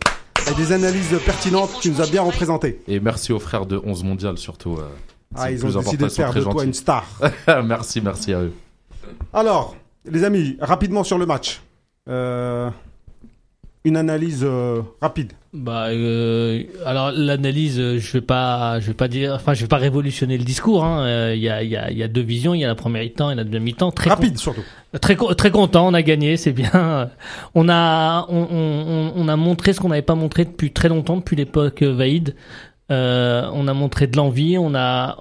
Et des analyses pertinentes, tu nous as bien représenté. Et merci aux frères de 11 mondial, surtout. euh, Ah, ils ont décidé de faire de toi une star. <laughs> merci, merci à eux. Alors, les amis, rapidement sur le match. Euh, une analyse euh, rapide. Bah, euh, alors l'analyse, euh, je vais pas, je vais pas dire, enfin, je vais pas révolutionner le discours. hein. Euh, Il y, a, y, a, il y a deux visions, il y a la première mi-temps et la deuxième mi-temps. Très Rapide surtout. très, très content, on a gagné, c'est bien. On a, on, on, on a montré ce qu'on n'avait pas montré depuis très longtemps, depuis l'époque Vaïd. Euh, on a montré de l'envie, on a,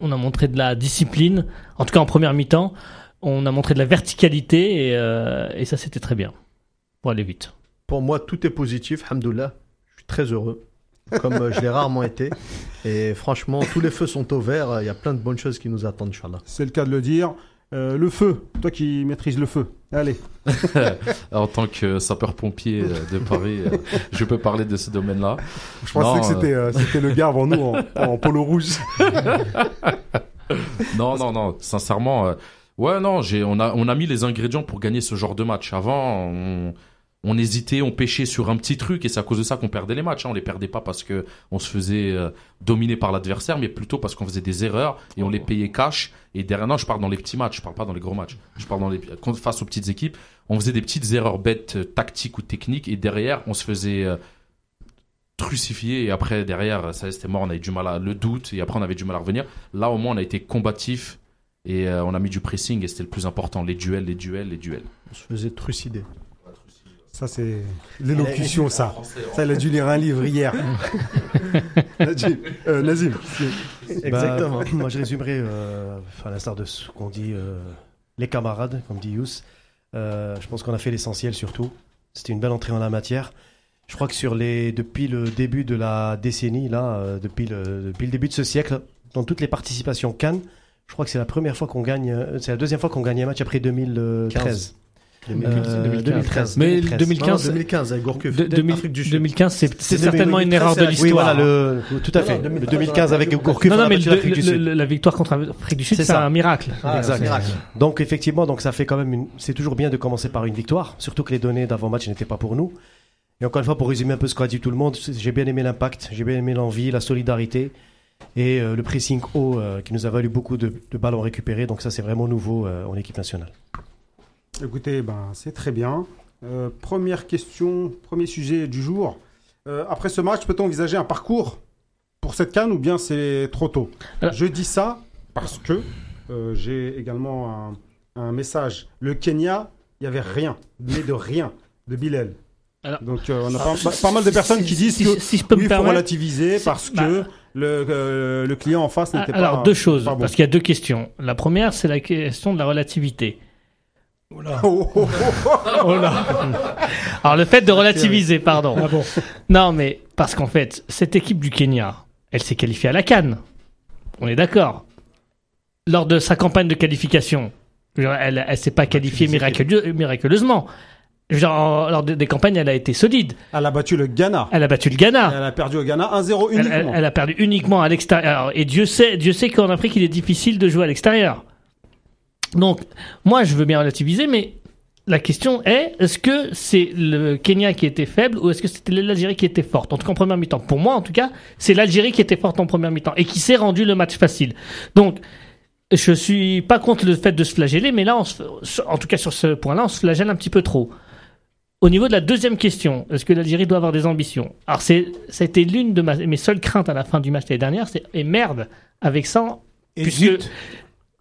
on a montré de la discipline. En tout cas, en première mi-temps, on a montré de la verticalité et, euh, et ça, c'était très bien. Pour aller vite. Pour moi, tout est positif, hamdoullah. Je suis très heureux, comme euh, je l'ai rarement été. Et franchement, tous les feux sont au vert. Il y a plein de bonnes choses qui nous attendent, Inch'Allah. C'est le cas de le dire. Euh, le feu, toi qui maîtrises le feu. Allez. <laughs> En tant que sapeur-pompier de Paris, je peux parler de ce domaine-là. Je pensais Non, que c'était euh, c'était le gars avant nous en, en polo rouge. <laughs> Non, non, non, sincèrement, euh, ouais, non, j'ai, on a, on a mis les ingrédients pour gagner ce genre de match. Avant, on, on hésitait, on pêchait sur un petit truc et c'est à cause de ça qu'on perdait les matchs. Hein. On les perdait pas parce que on se faisait euh, dominer par l'adversaire, mais plutôt parce qu'on faisait des erreurs et on les payait cash. Et derrière, non, je parle dans les petits matchs, je parle pas dans les gros matchs. Je parle dans les, face aux petites équipes, on faisait des petites erreurs bêtes, euh, tactiques ou techniques et derrière, on se faisait euh, crucifier et après derrière ça c'était mort on avait du mal à le doute et après on avait du mal à revenir là au moins on a été combatif et euh, on a mis du pressing et c'était le plus important les duels les duels les duels On se faisait trucider. Ça, c'est l'élocution, ça. Ça, il a dû lire un livre hier. <laughs> <laughs> Najim, euh, Nazim. Exactement. Bah, <laughs> moi, je résumerai, euh, à l'instar de ce qu'ont dit euh, les camarades, comme dit Yous. Euh, je pense qu'on a fait l'essentiel surtout. C'était une belle entrée en la matière. Je crois que sur les depuis le début de la décennie là, euh, depuis le depuis le début de ce siècle, dans toutes les participations Cannes, je crois que c'est la première fois qu'on gagne, euh, c'est la deuxième fois qu'on gagne un match après 2013. 2015. Euh, 2013. Mais 2013. 2015, Non, 2015 avec Gourcuff. de- 2000 Afrique du Sud. 2015, c'est c'est C'est certainement une 2013, erreur de la- Oui, l'histoire. voilà, le, tout à fait. non, Le 2013, 2015 avec Gourcuff. Non, on non, a mais battu le, l'Afrique du le- Sud. le- la victoire contre l'Afrique du Sud, C'est c'est ça. un miracle. Ah, Exact. miracle. Donc effectivement, donc ça fait quand même une... c'est toujours bien de commencer par une victoire, surtout que les données d'avant-match n'étaient pas pour nous. Et encore une fois, pour résumer un peu ce qu'a dit tout le monde, j'ai bien aimé l'impact, j'ai bien aimé l'envie, la solidarité et euh, le pressing haut euh, qui nous a valu beaucoup de, de ballons récupérés. Donc ça, c'est vraiment nouveau euh, en équipe nationale. Écoutez, ben, c'est très bien. Euh, première question, premier sujet du jour. Euh, après ce match, peut-on envisager un parcours pour cette canne ou bien c'est trop tôt? Je dis ça parce que euh, j'ai également un, un message. Le Kenya, il n'y avait rien, mais de rien, de Bilal. Alors- Donc euh, on a Alors, pas, pas mal de personnes qui disent si, que si je peux oui, me il faut permettre. relativiser parce bah- que le, euh, le client en face n'était pas. Alors, deux choses, pas bon. parce qu'il y a deux questions. La première, c'est la question de la relativité. Oh, oh, oh, oh. <laughs> Alors, le fait de relativiser, pardon. Ah bon. Non, mais parce qu'en fait, cette équipe du Kenya, elle s'est qualifiée à la Cannes. On est d'accord. Lors de sa campagne de qualification, elle, elle s'est pas qualifiée miraculeux- miraculeusement. Je veux dire, en- lors de- des campagnes, elle a été solide. Elle a battu le Ghana. Elle a battu le Ghana. Elle a perdu au Ghana 1-0 Elle, uniquement. elle- elle a perdu uniquement à l'extérieur. Et Dieu sait, Dieu sait qu'en Afrique, il est difficile de jouer à l'extérieur. Donc, moi, je veux bien relativiser, mais la question est est-ce que c'est le Kenya qui était faible ou est-ce que c'était l'Algérie qui était forte? En tout cas, en première mi-temps. Pour moi, en tout cas, c'est l'Algérie qui était forte en première mi-temps et qui s'est rendu le match facile. Donc, je suis pas contre le fait de se flageller, mais là, on se- en tout cas sur ce point-là, on se flagelle un petit peu trop. Au niveau de la deuxième question, est-ce que l'Algérie doit avoir des ambitions? Alors, c'est, ça a été l'une de ma- mes seules craintes à la fin du match l'année dernière, c'est et merde, avec ça, Et puisque- zut,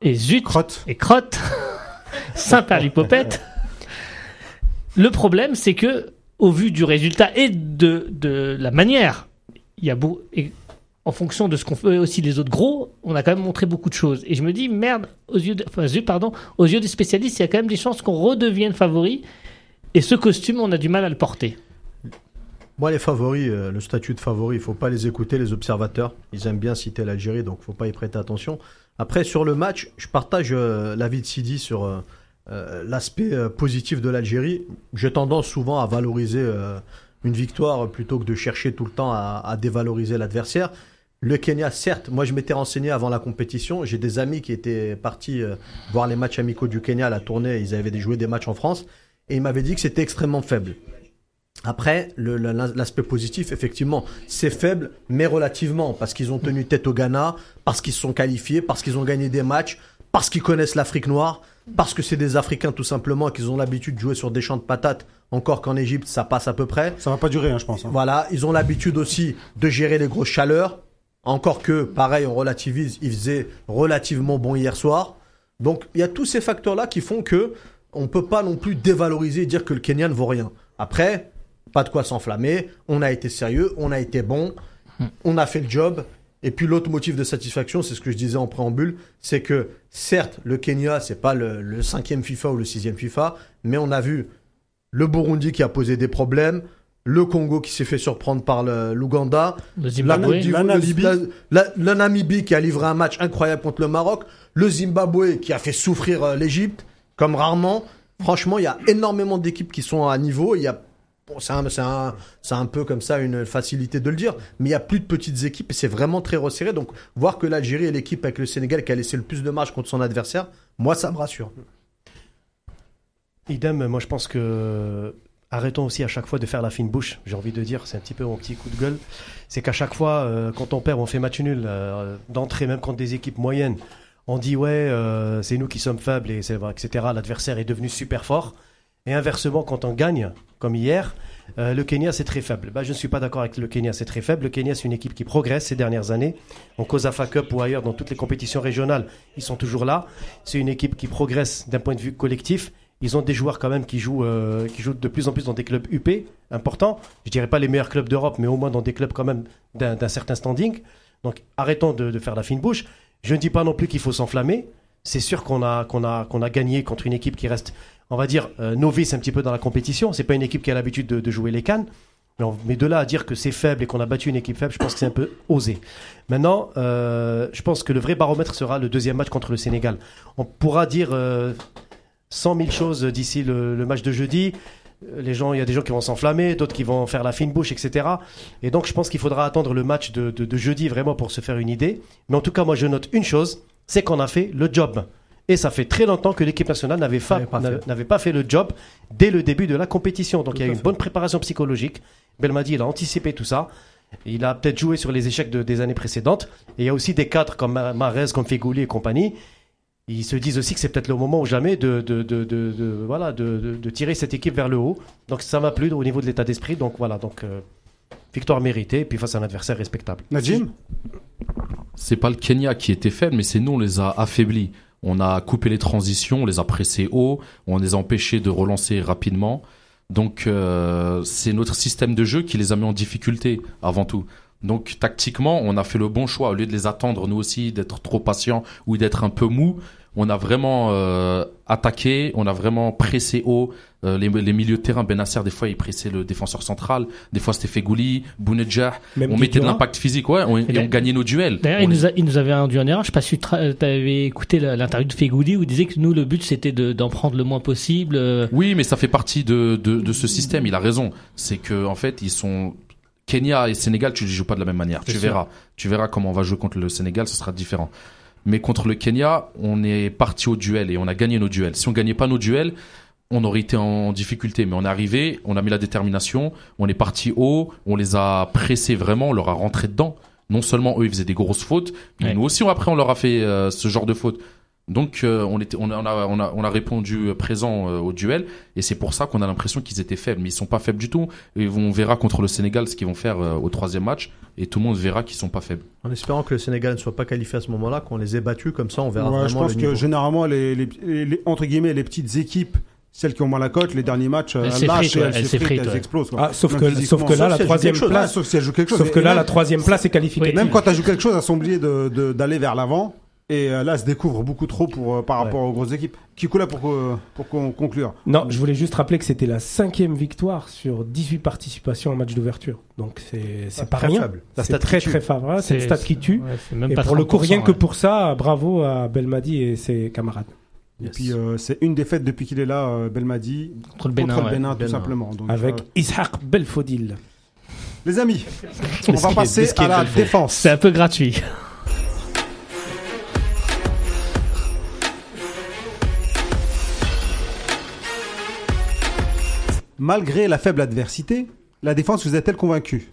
et zut, crotte. et crotte, <laughs> Saint-Père-l'Hippopète. Le problème, c'est que, au vu du résultat et de, de la manière, il y a beau, et en fonction de ce qu'on fait aussi les autres gros, on a quand même montré beaucoup de choses. Et je me dis, merde, aux yeux, de- enfin, zut, pardon, aux yeux des spécialistes, il y a quand même des chances qu'on redevienne favori. Et ce costume, on a du mal à le porter. Moi, les favoris, euh, le statut de favori, il faut pas les écouter, les observateurs. Ils aiment bien citer l'Algérie, donc faut pas y prêter attention. Après, sur le match, je partage euh, l'avis de Sidi sur euh, l'aspect positif de l'Algérie. J'ai tendance souvent à valoriser une victoire plutôt que de chercher tout le temps à, à dévaloriser l'adversaire. Le Kenya, certes, moi je m'étais renseigné avant la compétition. J'ai des amis qui étaient partis voir les matchs amicaux du Kenya à la tournée. Ils avaient joué des matchs en France et ils m'avaient dit que c'était extrêmement faible. Après, l'aspect positif, effectivement, c'est faible, mais relativement, parce qu'ils ont tenu tête au Ghana, parce qu'ils se sont qualifiés, parce qu'ils ont gagné des matchs, parce qu'ils connaissent l'Afrique noire, parce que c'est des Africains tout simplement, qu'ils ont l'habitude de jouer sur des champs de patates, encore qu'en Égypte, ça passe à peu près. Ça va pas durer, hein, je pense. hein. Voilà, ils ont l'habitude aussi de gérer les grosses chaleurs. Encore que, pareil, on relativise, il faisait relativement bon hier soir. Donc, il y a tous ces facteurs-là qui font que on peut pas non plus dévaloriser et dire que le Kenya ne vaut rien. Après, pas de quoi s'enflammer. On a été sérieux, on a été bon, on a fait le job. Et puis l'autre motif de satisfaction, c'est ce que je disais en préambule, c'est que certes, le Kenya, c'est pas le, le cinquième FIFA ou le sixième FIFA, mais on a vu le Burundi qui a posé des problèmes, le Congo qui s'est fait surprendre par l'Ouganda, Le la, Zimbabwe. Côte d'Ivoire- la Namibie. la- la- la Namibie qui a livré un match incroyable contre le Maroc, le Zimbabwe qui a fait souffrir euh, l'Égypte comme rarement. Franchement, il y a énormément d'équipes qui sont à niveau. Il y a bon, c'est un, un- un peu comme ça une facilité de le dire, mais il y a plus de petites équipes et c'est vraiment très resserré. Donc voir que l'Algérie est l'équipe avec le Sénégal qui a laissé le plus de marge contre son adversaire, moi ça me rassure. Idem, moi je pense que arrêtons aussi à chaque fois de faire la fine bouche. J'ai envie de dire, c'est un petit peu mon petit coup de gueule. C'est qu'à chaque fois, euh, quand on perd, on fait match nul euh, d'entrée, même contre des équipes moyennes. On dit ouais, euh, c'est nous qui sommes faibles et etc. L'adversaire est devenu super fort. Et inversement, quand on gagne, comme hier, euh, le Kenya c'est très faible. Bah, je ne suis pas d'accord avec le Kenya, c'est très faible. Le Kenya c'est une équipe qui progresse ces dernières années. En COSAFA Cup ou ailleurs, dans toutes les compétitions régionales, ils sont toujours là. C'est une équipe qui progresse d'un point de vue collectif. Ils ont des joueurs quand même qui jouent, euh, qui jouent de plus en plus dans des clubs UP importants. Je dirais pas les meilleurs clubs d'Europe, mais au moins dans des clubs quand même d'un certain standing. Donc arrêtons de faire la fine bouche. Je ne dis pas non plus qu'il faut s'enflammer. C'est sûr qu'on a, a, a gagné contre une équipe qui reste, on va dire, euh, novice un petit peu dans la compétition. C'est pas une équipe qui a l'habitude de, jouer les cannes. Mais, de là à dire que c'est faible et qu'on a battu une équipe faible, je pense que c'est un peu osé. Maintenant, euh, je pense que le vrai baromètre sera le deuxième match contre le Sénégal. On pourra dire euh, 100 000 choses d'ici le match de jeudi. Les gens, il y a des gens qui vont s'enflammer, d'autres qui vont faire la fine bouche, etc. Et donc, je pense qu'il faudra attendre le match de, de- de jeudi vraiment pour se faire une idée. Mais en tout cas, moi, je note une chose, c'est qu'on a fait le job. Et ça fait très longtemps que l'équipe nationale n'avait pas pas fait le job dès le début de la compétition. Donc, Tout il y a eu une bonne préparation psychologique. Belmadi, il a anticipé tout ça. Il a peut-être joué sur les échecs de- des années précédentes. Et il y a aussi des cadres comme Ma- Mahrez, comme Fegouli et compagnie. Ils se disent aussi que c'est peut-être le moment ou jamais de, de, de, de- de- voilà, de, de- de tirer cette équipe vers le haut. Donc ça m'a plu au niveau de l'état d'esprit. Donc voilà, donc euh, victoire méritée, et puis face à un adversaire respectable. Najim C'est pas le Kenya qui était faible, mais c'est nous, on les a affaiblis. On a coupé les transitions, on les a pressés haut, on les a empêchés de relancer rapidement. Donc euh, c'est notre système de jeu qui les a mis en difficulté avant tout. Donc tactiquement, on a fait le bon choix au lieu de les attendre nous aussi, d'être trop patients ou d'être un peu mou. On a vraiment euh, attaqué, on a vraiment pressé haut euh, les, les milieux de terrain. Benasser des fois il pressait le défenseur central, des fois c'était Fegouli, Bounedjah. Même On mettait de l'impact physique, ouais, on- et, on gagnait nos duels. D'ailleurs, il, les- il nous avait induit en erreur. Je sais pas si tu avais écouté l'interview de Fegouli où il disait que nous, le but, c'était de- d'en prendre le moins possible. euh, Oui, mais ça fait partie de, de, de ce système. Il a raison. C'est que en fait, ils sont Kenya et Sénégal, tu les joues pas de la même manière. Tu sûr. verras. Tu verras comment on va jouer contre le Sénégal, ce sera différent. Mais contre le Kenya, on est parti au duel et on a gagné nos duels. Si on gagnait pas nos duels, on aurait été en difficulté. Mais on est arrivé, on a mis la détermination, on est parti haut, on les a pressés vraiment, on leur a rentré dedans. Non seulement eux, ils faisaient des grosses fautes, mais Ouais. nous aussi, après, on leur a fait euh, ce genre de fautes. Donc, euh, on, était, on, a, on, a, on, a, on a répondu euh, présent euh, au duel, et c'est pour ça qu'on a l'impression qu'ils étaient faibles. Mais ils sont pas faibles du tout. Et on verra contre le Sénégal ce qu'ils vont faire euh, au troisième match, et tout le monde verra qu'ils sont pas faibles. En espérant que le Sénégal ne soit pas qualifié à ce moment-là, qu'on les ait battus, comme ça on verra Ouais, vraiment je pense le que niveau. généralement, les, les- les- les- entre guillemets, les petites équipes, celles qui ont moins la cote, les derniers matchs, Elles elles lâchent elles elles elles ouais. explosent. quoi. Ah, sauf que, physiquement. sauf que là, la troisième place, sauf que là, la troisième place est qualificative. Même quand tu joué quelque chose, elles sont obligées de- de- d'aller vers l'avant. Et euh, là, se découvrent beaucoup trop pour, euh, par Ouais. rapport aux grosses équipes. Kikou là pour, que- pour qu'on conclure. Non, je voulais juste rappeler que c'était la cinquième victoire sur 18 participations en match d'ouverture. Donc c'est c'est pas rien. C'est stat très très favorable. C'est une C'est- stat qui tue. ouais, c'est même Et pas pour le coup, 30%, rien que pour ça, bravo à Belmadi et ses camarades. Et puis, euh, c'est une défaite depuis qu'il est là, euh, Belmadi, Contre le Bénin. contre le ouais. Bénin, tout Bénin. simplement. Donc, Avec euh, Ishaq Belfodil. les amis, <laughs> on va passer à la défense. C'est un peu gratuit. Malgré la faible adversité, la défense vous a-t-elle convaincu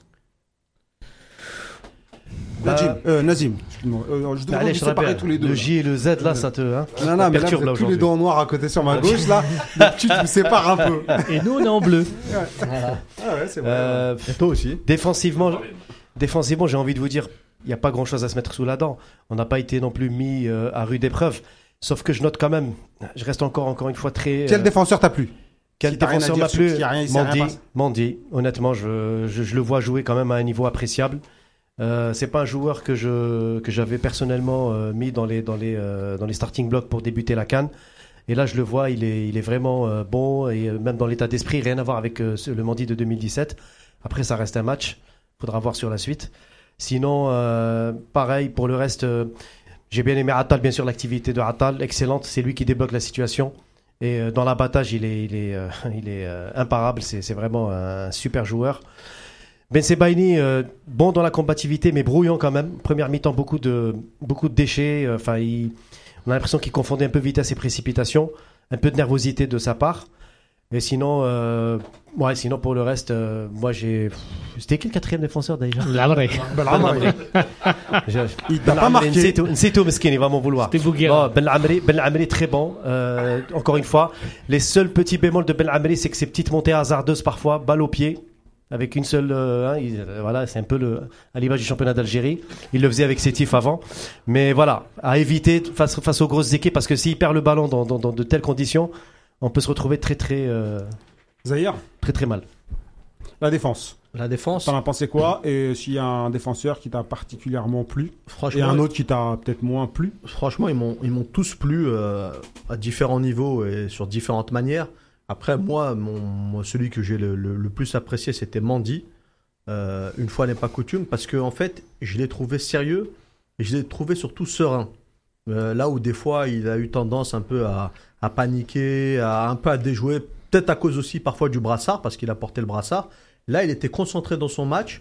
Bah, Najim, euh, Nazim, excuse-moi, euh, je devrais Allez, vous te séparer tous les deux. le là. J et le Z, là, ça te hein, Non, non, mais là, vous tous les deux en noir à côté sur ma <laughs> gauche, là. D'habitude, je vous sépare un peu. <laughs> Et nous, on est en bleu. Ah ouais, c'est vrai. Euh, Et toi aussi. Défensivement, défensivement, j'ai envie de vous dire, il n'y a pas grand-chose à se mettre sous la dent. On n'a pas été non plus mis euh, à rude épreuve. Sauf que je note quand même, je reste encore, encore une fois très. Quel euh, défenseur t'a plu? Quel défenseur m'a plu Mandy. Mandy. Honnêtement, je, je, je le vois jouer quand même à un niveau appréciable. Euh, c'est pas un joueur que je que j'avais personnellement euh, mis dans les dans les euh, dans les starting blocks pour débuter la canne. Et là, je le vois, il est il est vraiment euh, bon et euh, même dans l'état d'esprit, rien à voir avec euh, le Mandy de 2017. Après, ça reste un match. Faudra voir sur la suite. Sinon, euh, pareil pour le reste. j'ai bien aimé Attal, bien sûr, l'activité de Attal, excellente. C'est lui qui débloque la situation. Et euh, dans l'abattage, il est, il est, euh, <laughs> il est euh, imparable. C'est, vraiment un super joueur. Ben Sebaini, bon dans la combativité, mais brouillon quand même. Première mi-temps, beaucoup de, beaucoup de déchets. Enfin, on a l'impression qu'il confondait un peu vitesse et précipitation. Un peu de nervosité de sa part. Et sinon, euh, ouais, sinon pour le reste, euh, moi j'ai. C'était qui le quatrième défenseur déjà? La vraie. J'ai- Il t'a Ben pas Amri, marqué. Nzito, Nzito Meskin, il va m'en vouloir. C'était Bouguera. Ben Amri, Ben Amri, très bon. Euh, encore une fois, les seuls petits bémols de Ben Amri, c'est que ces petites montées hasardeuses parfois, balle au pied, avec une seule. euh, hein, il- euh, voilà, c'est un peu le, à l'image du championnat d'Algérie. Il le faisait avec Sétif avant. Mais voilà, à éviter face, face aux grosses équipes, parce que s'il perd le ballon dans, dans- dans de telles conditions, on peut se retrouver très, très, euh, Zahir, très, très mal. la défense. La défense, T'en as pensé quoi Et s'il y a un défenseur qui t'a particulièrement plu et franchement, un autre qui t'a peut-être moins plu franchement, ils m'ont, ils m'ont tous plu euh, à différents niveaux et sur différentes manières. Après, moi, mon, moi, celui que j'ai le, le- le plus apprécié, c'était Mandy. Euh, une fois n'est pas coutume, parce que en fait, je l'ai trouvé sérieux et je l'ai trouvé surtout serein. Euh, là où des fois, il a eu tendance un peu à, à paniquer, à un peu à déjouer, peut-être à cause aussi parfois du brassard, parce qu'il a porté le brassard. Là, il était concentré dans son match.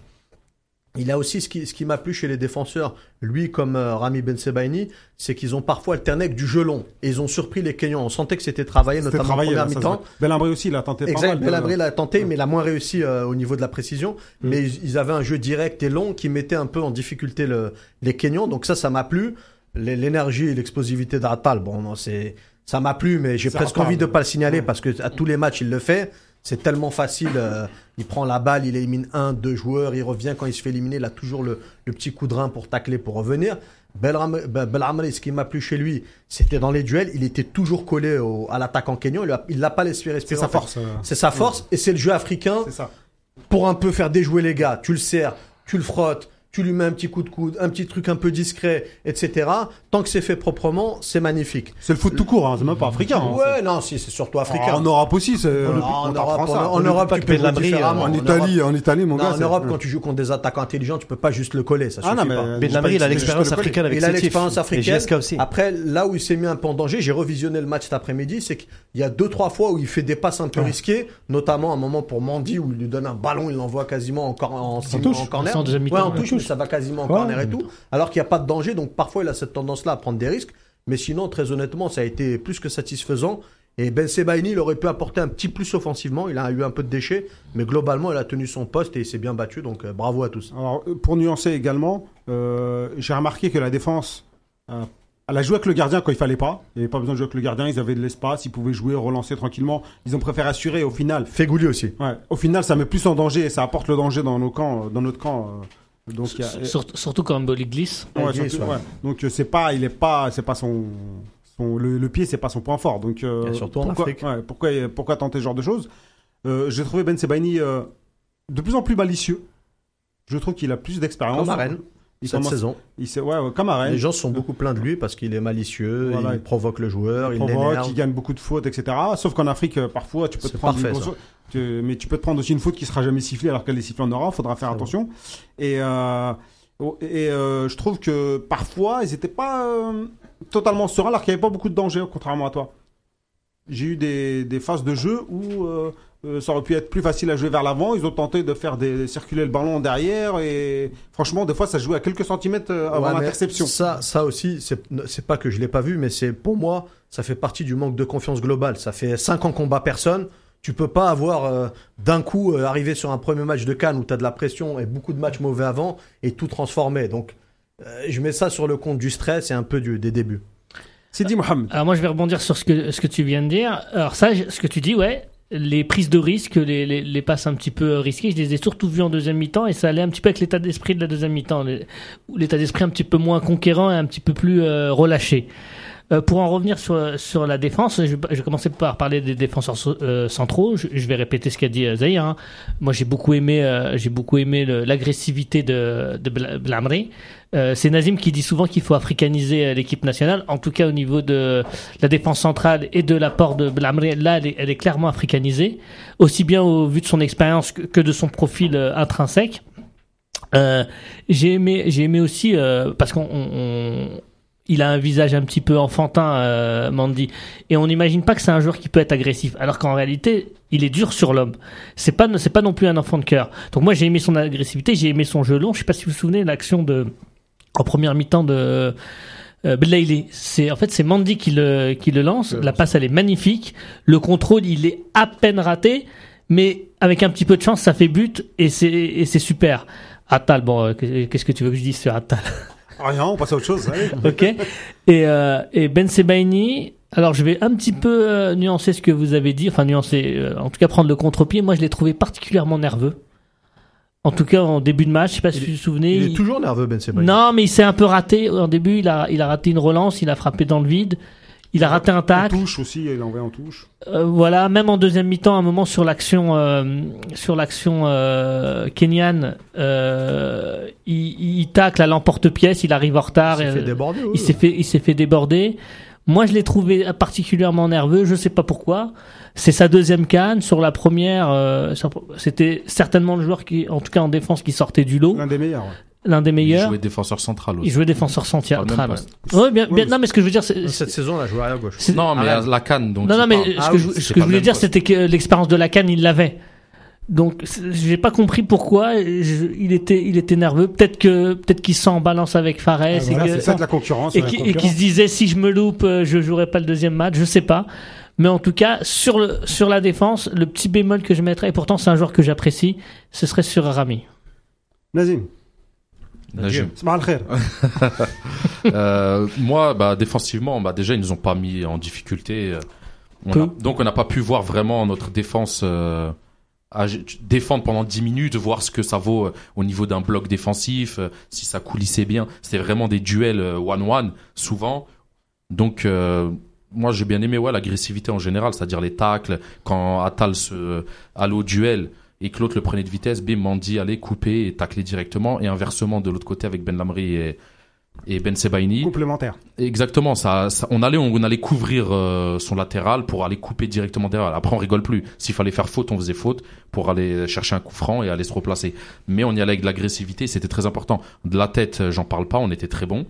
Il a aussi ce qui, ce qui m'a plu chez les défenseurs, lui comme euh, Rami Ben Sebaini, c'est qu'ils ont parfois alterné avec du jeu long. Et ils ont surpris les Kenyans. On sentait que c'était travaillé, notamment travaillé, en première mi-temps. Belabri aussi, il a tenté Exact, Belabri l'a tenté, mais il a moins réussi euh, au niveau de la précision. Mais ils, ils avaient un jeu direct et long qui mettait un peu en difficulté le, les Kenyans. Donc ça, ça m'a plu. L'énergie et l'explosivité d'Atal, bon, non, c'est, ça m'a plu, mais j'ai C'est presque envie de pas le signaler parce que à tous les matchs, il le fait. C'est tellement facile. euh, il prend la balle, il élimine un, deux joueurs, il revient quand il se fait éliminer. Il a toujours le, le petit coup de rein pour tacler, pour revenir. Belhamri, ce qui m'a plu chez lui, c'était dans les duels. Il était toujours collé au- à l'attaquant kenyan. Il Il l'a pas laissé C'est respirer. sa en fait. force. euh, C'est sa force et c'est le jeu africain C'est ça. pour un peu faire déjouer les gars. Tu le serres, tu le frottes, tu lui mets un petit coup de coude, un petit truc un peu discret, etc. Tant que c'est fait proprement, c'est magnifique. C'est le foot tout court, hein, c'est même pas africain. hein. Ouais, non, si, c'est surtout africain. En Europe aussi, c'est. En Europe, ça. en- en Europe, tu peux différemment. En Italie, en Italie, mon gars. en Europe, quand tu joues contre des attaquants intelligents, tu peux pas juste le coller, ça Ah suffit non, pas. mais. Ben il a l'expérience africaine avec il a l'expérience africaine. Après, là où il s'est mis un peu en danger, j'ai revisionné le match cet après-midi, c'est qu'il y a deux, trois fois où il fait des passes un peu risquées, notamment un moment pour Mandy où il lui donne un ballon, il l'envoie quasiment en, cor- en, en, corner. En touche, ça va quasiment en Ouais, corner et tout. Alors qu'il n'y a pas de danger, donc parfois il a cette tendance-là à prendre des risques. Mais sinon, très honnêtement, ça a été plus que satisfaisant. Et Ben Sebaini, il aurait pu apporter un petit plus offensivement. Il a eu un peu de déchets, mais globalement, il a tenu son poste et il s'est bien battu. Donc euh, bravo à tous. Alors, euh, pour nuancer également, euh, j'ai remarqué que la défense, euh, elle a joué avec le gardien quand il fallait pas. Il n'y avait pas besoin de jouer avec le gardien, ils avaient de l'espace, ils pouvaient jouer, relancer tranquillement. Ils ont préféré assurer au final. Fégouli aussi. Ouais, au final, ça met plus en danger et ça apporte le danger dans nos camps, dans notre camp. Euh, donc, il y a- Surtout, surtout quand Mboli glisse. Ouais, glisse, surtout- ouais. ouais. Donc euh, c'est pas, il est pas, c'est pas son, son le, le pied, c'est pas son point fort. Donc euh, Et surtout en pourquoi, Afrique. ouais, pourquoi, pourquoi tenter ce genre de choses? Euh, J'ai trouvé Ben Sebaini euh, de plus en plus malicieux. Je trouve qu'il a plus d'expérience. Comme Arène, Il cette commence, saison. il sait, ouais, ouais, comme Arène. Les gens se sont beaucoup plaints de lui parce qu'il est malicieux, Voilà. il provoque le joueur, il provoque, il gagne beaucoup de fautes, etc. Sauf qu'en Afrique, euh, parfois, tu peux te prendre une parfait, grosse faute. Tu- mais tu peux te prendre aussi une faute qui sera jamais sifflée alors qu'elle est sifflée en Europe. Faudra faire attention. Et, euh, oh, et euh, je trouve que parfois, ils étaient pas euh, totalement sereins alors qu'il n'y avait pas beaucoup de danger, contrairement à toi. J'ai eu des, des phases de jeu où euh, ça aurait pu être plus facile à jouer vers l'avant. Ils ont tenté de faire des, circuler le ballon derrière et franchement, des fois, ça jouait à quelques centimètres euh, avant Ouais, l'interception. Ça, ça aussi, c'est pas que je l'ai pas vu, mais c'est pour moi, ça fait partie du manque de confiance globale. Ça fait cinq ans qu'on bat personne. Tu peux pas avoir euh, d'un coup euh, arrivé sur un premier match de Cannes où tu as de la pression et beaucoup de matchs mauvais avant et tout transformer. Donc, euh, je mets ça sur le compte du stress et un peu du, des débuts. Sidi Mohamed. Alors moi je vais rebondir sur ce que, ce que tu viens de dire. Alors ça, ce que tu dis, ouais, les prises de risque, les, les, passes un petit peu risquées, je les ai surtout vues en deuxième mi-temps et ça allait un petit peu avec l'état d'esprit de la deuxième mi-temps. L'état d'esprit un petit peu moins conquérant et un petit peu plus euh, relâché. Euh, pour en revenir sur, sur la défense, je, je vais commencer par parler des défenseurs euh, centraux. Je, je vais répéter ce qu'a dit euh, Zahir. hein. Moi, j'ai beaucoup aimé, euh, j'ai beaucoup aimé l'agressivité de, de Bla- Blamri. Euh, c'est Nazim qui dit souvent qu'il faut africaniser l'équipe nationale. En tout cas, au niveau de la défense centrale et de l'apport de Blamri, là, elle est, elle est clairement africanisée, aussi bien au vu de son expérience que, de son profil intrinsèque. Euh, j'ai aimé, j'ai aimé aussi euh, parce qu'on, on- on- il a un visage un petit peu enfantin, euh, Mandy, et on n'imagine pas que c'est un joueur qui peut être agressif, alors qu'en réalité, il est dur sur l'homme. C'est pas, c'est pas non plus un enfant de cœur. Donc moi, j'ai aimé son agressivité, j'ai aimé son jeu long. Je sais pas si vous vous souvenez l'action de en première mi-temps de euh. C'est en fait c'est Mandy qui le qui le lance. La passe elle est magnifique. Le contrôle il est à peine raté, mais avec un petit peu de chance ça fait but et c'est et c'est super. Attal, bon, euh, qu'est-ce que tu veux que je dise sur Attal Rien, on passe à autre chose. allez. <laughs> Ok. Et, euh, et Ben Sebaini, alors je vais un petit peu euh, nuancer ce que vous avez dit, enfin nuancer, euh, en tout cas prendre le contre-pied. Moi, je l'ai trouvé particulièrement nerveux. En tout cas, en début de match, je sais pas si Il vous vous souvenez. Il est il- toujours nerveux, Ben Sebaini. Non, mais il s'est un peu raté. En début, il a, il a raté une relance, il a frappé dans le vide. Il a raté un En tacle. touche aussi, il a envoyé en touche. Euh, voilà, même en deuxième mi-temps, un moment sur l'action, euh, sur l'action euh, kenyane, euh, il, il tacle à l'emporte-pièce, il arrive en retard. Il s'est euh, fait déborder. oui. il s'est fait, il s'est fait déborder. Moi, je l'ai trouvé particulièrement nerveux. Je sais pas pourquoi. C'est sa deuxième canne. Sur la première, euh, c'était certainement le joueur qui, en tout cas en défense, qui sortait du lot, L'un des meilleurs. L'un des Il meilleurs. jouait défenseur central Il aussi. jouait défenseur central. Ouais, bien, bien- Oui, non, mais ce que je veux dire, c'est, Cette saison, là, joue arrière gauche. Non, mais Ah, à la canne, donc. non, non, il mais ce Ah que, oui, je, ce que voulais dire, c'était que l'expérience de la canne, il l'avait. Donc, j'ai pas compris pourquoi je- il était, il était nerveux. Peut-être que, peut-être qu'il se sent en balance avec Fares Ah, voilà, c'est ça de la concurrence. et ouais. qui, et qui se disait si je me loupe, euh, je jouerai pas le deuxième match. Je sais pas. Mais en tout cas, sur le, sur la défense, le petit bémol que je mettrais, et pourtant c'est un joueur que j'apprécie, ce serait sur Rami. Nazim, Najim. <laughs> Euh, moi, bah, défensivement, bah, déjà, ils nous ont pas mis en difficulté. On Peu. a- donc, on n'a pas pu voir vraiment notre défense euh, défendre pendant 10 minutes, voir ce que ça vaut euh, au niveau d'un bloc défensif, euh, si ça coulissait bien. C'était vraiment des duels euh, one-one, souvent. Donc, euh, moi, j'ai bien aimé ouais, l'agressivité en général, c'est-à-dire les tacles, quand Atal se, allait au duel et que l'autre le prenait de vitesse, bim, Mandi allait couper et tacler directement, et inversement de l'autre côté avec Ben Lamri et, et Ben Sebaini. Complémentaire. Exactement, ça, ça- on allait, on, allait couvrir euh, son latéral pour aller couper directement derrière. Après, on rigole plus. S'il fallait faire faute, on faisait faute pour aller chercher un coup franc et aller se replacer. Mais on y allait avec de l'agressivité, c'était très important. De la tête, euh, j'en parle pas, on était très bons.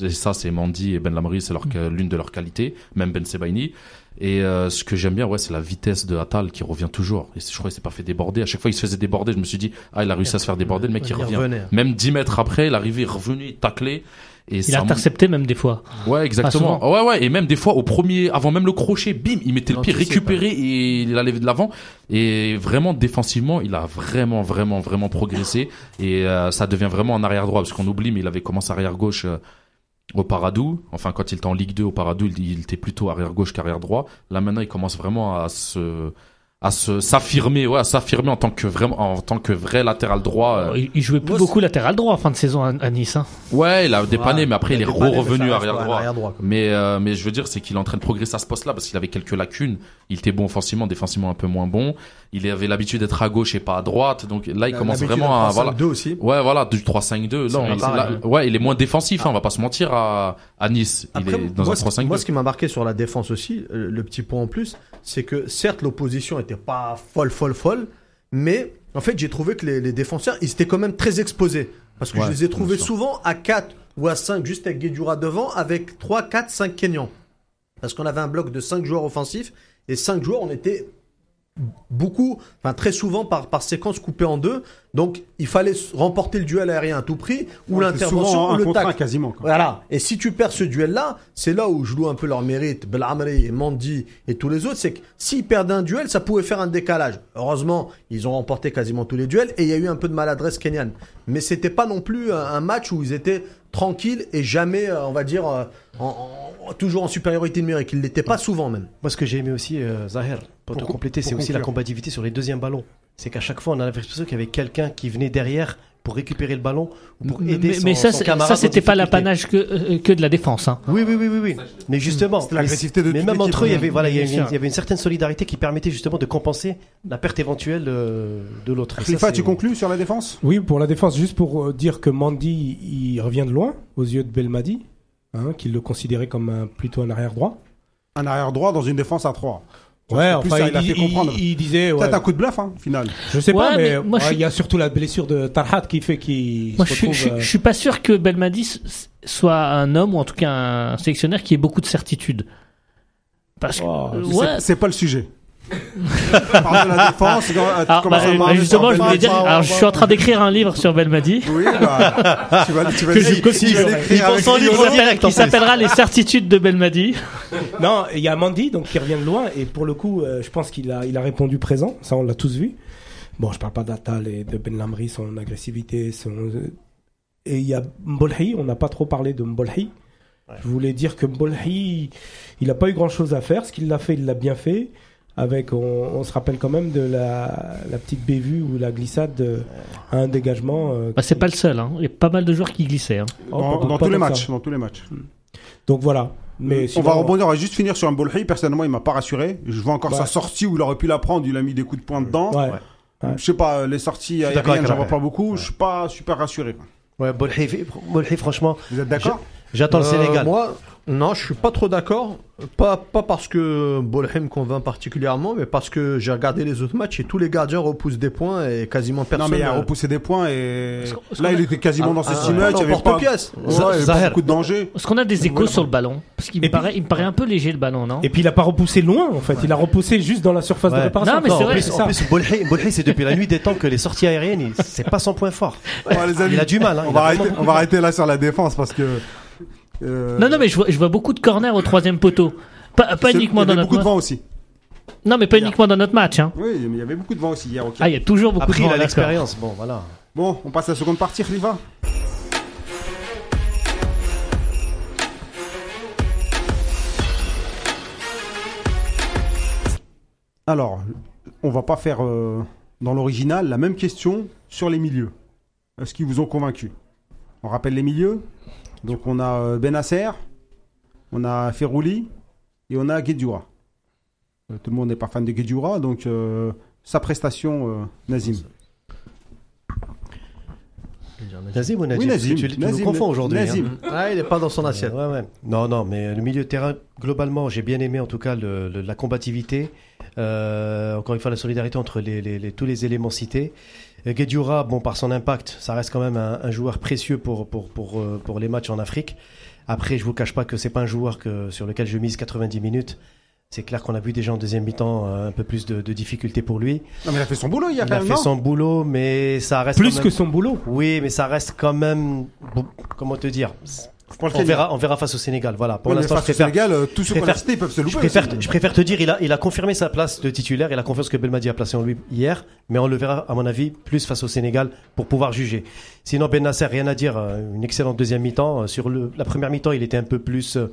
Et ça, c'est Mandy et Ben Lamri, c'est leur, l'une de leurs qualités, même Ben Sebaini. Et euh, ce que j'aime bien, ouais, c'est la vitesse de Atal qui revient toujours. Et je crois qu'il s'est pas fait déborder. À chaque fois, il se faisait déborder. Je me suis dit, ah, il a réussi à se faire déborder. Le mec, il Il revient. revenait. Même 10 mètres après, il arrivait, il est revenu, il taclait. Et Il ça a intercepté même des fois. Ouais, exactement. Ouais, ouais. Et même des fois, au premier, avant même le crochet, bim, il mettait le pied récupéré et il allait de l'avant. Et vraiment, défensivement, il a vraiment, vraiment, vraiment progressé. Et euh, ça devient vraiment un arrière droit parce qu'on oublie, mais il avait commencé arrière gauche. euh, au Paradou, enfin quand il était en Ligue 2 au Paradou, il, il était plutôt arrière gauche qu'arrière droit. Là maintenant, il commence vraiment à se à se s'affirmer, ouais, à s'affirmer en tant que vraiment en tant que vrai latéral droit. euh. Il, il jouait plus Moi, beaucoup latéral droit en fin de saison à, à Nice. hein. Ouais, il a dépanné, Ouais, mais après il est mais revenu arrière droit. arrière droit. Mais, euh, mais je veux dire, c'est qu'il est en train de progresser à ce poste-là parce qu'il avait quelques lacunes. Il était bon offensivement, défensivement un peu moins bon. Il avait l'habitude d'être à gauche et pas à droite. Donc là, il commence vraiment à, voilà. 3-5-2 aussi. Ouais, voilà, du 3-5-2. Là, C'est on- pareil, là, ouais, il est moins défensif, hein, on va pas se mentir à, à Nice. Il Après, est dans moi, un ce- 3-5-2. Moi, ce qui m'a marqué sur la défense aussi, euh, le petit point en plus, c'est que certes, l'opposition était pas folle, folle, folle, mais en fait, j'ai trouvé que les, les défenseurs, ils étaient quand même très exposés. Parce que Ouais, je les ai trouvés souvent à 4 ou à 5, juste avec Guedjura devant, avec 3, 4, 5 Kenyans. Parce qu'on avait un bloc de 5 joueurs offensifs, et 5 joueurs, on était beaucoup, enfin très souvent par, par séquence coupée en deux. Donc il fallait remporter le duel aérien à tout prix, ou Ouais, l'intervention, ou le tacle. quasiment. quoi. Voilà. Et si tu perds ce duel-là, c'est là où je loue un peu leur mérite, Belamri et Mandi et tous les autres, c'est que s'ils perdent un duel, ça pouvait faire un décalage. Heureusement, ils ont remporté quasiment tous les duels et il y a eu un peu de maladresse kenyane. Mais c'était pas non plus un, un match où ils étaient tranquilles et jamais, euh, on va dire, euh, en- en- toujours en supériorité numérique. Ils l'étaient pas souvent même. Moi, ce que j'ai aimé aussi, euh, Zahir, pour, te Pour- compléter, pour c'est aussi la combativité sur les deuxièmes ballons. C'est qu'à chaque fois, on a l'impression qu'il y avait quelqu'un qui venait derrière pour récupérer le ballon ou pour Mais, aider mais- son, mais ça, son c'est- camarade ça, c'était pas l'apanage que, euh, que de la défense. Hein. Oui, oui, oui, oui, oui. Mais justement, C'était l'agressivité de mais même entre eux, il y hein. avait, voilà, il y, avait, Bien sûr. il y avait une certaine solidarité qui permettait justement de compenser la perte éventuelle euh, de l'autre. Khalifa, tu conclus sur la défense? Oui, pour la défense, juste pour euh, dire que Mandy, il revient de loin aux yeux de Belmadi, hein, qu'il le considérait comme un, plutôt un arrière droit. Un arrière droit dans une défense à 3. Ouais, Plus enfin, ça, il, il a fait il- comprendre. il disait. ouais, Peut-être un coup de bluff, hein, au final. Je sais pas, mais, mais je ouais, il y a surtout la blessure de Tarhat qui fait qu'il Moi, se je suis, je, suis, retrouve, euh, je suis pas sûr que Belmadi soit un homme ou en tout cas un sélectionneur qui ait beaucoup de certitude. Parce que, Oh. C'est pas le sujet. Parle de la défense. quand- tu Alors, commences bah, bah, justement, je voulais dire. Belmadi. Alors, je suis en train d'écrire un livre sur Belmadi. Oui, bah, tu vas, tu vas Que je Qui s'appellera Les certitudes de Belmadi. Non, il y a Mandy donc qui revient de loin et pour le coup, euh, je pense qu'il a, il a répondu présent. Ça, on l'a tous vu. Bon, je parle pas d'Atal et de Ben Lamri, son agressivité, son et il y a Mbolhi. On n'a pas trop parlé de Mbolhi. Je voulais dire que Mbolhi, il a pas eu grand chose à faire. Ce qu'il l'a fait, il l'a bien fait. Avec, on, on se rappelle quand même de la, la petite bévue ou la glissade de, à un dégagement. euh, Bah, c'est pas le seul. Hein. Il y a pas mal de joueurs qui glissaient. Hein. oh, Dans, pas- dans pas tous les matchs. Dans tous les matchs. Donc voilà. Mais on sinon- va rebondir, on va juste finir sur un Bolhi. Personnellement, il m'a pas rassuré. Je vois encore Ouais. sa sortie où il aurait pu la prendre. Il a mis des coups de poing dedans. Ouais. Ouais. Je sais pas, les sorties aériennes, j'en vois pas beaucoup. Je suis pas super rassuré. Ouais, Bolhi, Bolhi, franchement, Vous êtes d'accord j'attends le Euh, Sénégal. Moi, Non, je suis pas trop d'accord. Pas, pas parce que Bolheim convainc particulièrement, mais parce que j'ai regardé les autres matchs et tous les gardiens repoussent des points et quasiment personne. Non, mais il a repoussé des points et là, il était quasiment dans Ah, ses ah, six matchs. ah, Il y avait pas, Zahir. beaucoup de danger. Parce qu'on a des échos Voilà. sur le ballon. Parce qu'il me paraît, il me paraît un peu léger le ballon, non? Et puis il a pas repoussé loin en fait, il a repoussé juste dans la surface de réparation. Non, mais c'est vrai, en plus Bolhi, c'est depuis la nuit des temps que les sorties aériennes, c'est pas son point fort. Ouais, les amis, Il a du mal. Hein, on va arrêter là sur la défense parce que. Euh, Non, non, mais je vois, je vois beaucoup de corners au troisième poteau. Pas, pas c'est- uniquement il y dans avait notre beaucoup de vent aussi. Non, mais pas uniquement dans notre match. Hein. Oui, mais il y avait beaucoup de vent aussi hier. Ah, il y a toujours beaucoup Après, de il vent. l'expérience. Bon, voilà. Bon, on passe à la seconde partie, Khalifa. Alors, on va pas faire euh, dans l'original la même question sur les milieux. Est-ce qu'ils vous ont convaincu On rappelle les milieux? Donc on a euh, Benasser, on a Ferrouli et on a Guedjura. Tout le monde n'est pas fan de Guedjura, donc euh, sa prestation, euh, Nazim. Nazim ou Nadim Oui, Nazim. Tu, tu- Nazim, nous confonds aujourd'hui. Nazim. hein. Ah, il est pas dans son assiette. Ouais, ouais. Non, non, mais le milieu de terrain, globalement, j'ai bien aimé en tout cas le- le- la combativité. Euh, encore une fois, la solidarité entre les, les- les- tous les éléments cités. Guedjura, bon, par son impact, ça reste quand même un, un joueur précieux pour, pour, pour, euh, pour les matchs en Afrique. Après, je vous cache pas que c'est pas un joueur que, sur lequel je mise 90 minutes. C'est clair qu'on a vu déjà en deuxième mi-temps euh, un peu plus de, de difficultés pour lui. Non, mais il a fait son boulot Il quand a même, fait non son boulot, mais ça reste Plus quand même- que son boulot. Oui, mais ça reste quand même. bon, Comment te dire Pour on verra, on verra face au Sénégal. Voilà. Pour Ouais, l'instant, je préfère, Sénégal, euh, tous ceux préfère- cités, ils peuvent se louper. je préfère, je préfère te dire, il a, il a confirmé sa place de titulaire. Il a confiance que Belmadi a placé en lui hier, mais on le verra, à mon avis, plus face au Sénégal pour pouvoir juger. Sinon, Ben Nasser, rien à dire. euh, Une excellente deuxième mi-temps. Euh, Sur le, la première mi-temps, il était un peu plus, euh,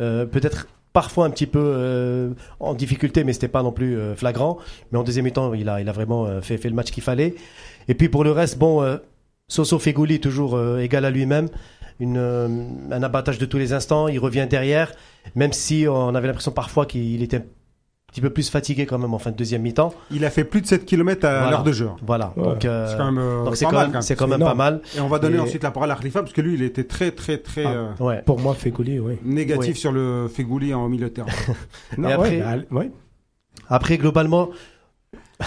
euh, peut-être parfois un petit peu euh, en difficulté, mais c'était pas non plus euh, flagrant. Mais en deuxième mi-temps, il a, il a vraiment fait, fait le match qu'il fallait. Et puis pour le reste, bon, euh, Soso Fegouli toujours euh, égal à lui-même. Une, euh, un abattage de tous les instants, il revient derrière, même si on avait l'impression parfois qu'il était un petit peu plus fatigué quand même en fin de deuxième mi-temps. Il a fait plus de 7 km à Voilà. l'heure de jeu. Voilà, Ouais. donc euh, C'est quand même, euh, donc c'est pas quand, mal, même- c'est quand même C'est pas mal. Et on va donner Et- ensuite la parole à Khalifa parce que lui, il était très, très, très Ah. euh, Ouais. Pour moi, Fécoli, oui. négatif sur le Fegouli en milieu de terrain. <laughs> Non, après- ouais, bah, ouais, Après, globalement,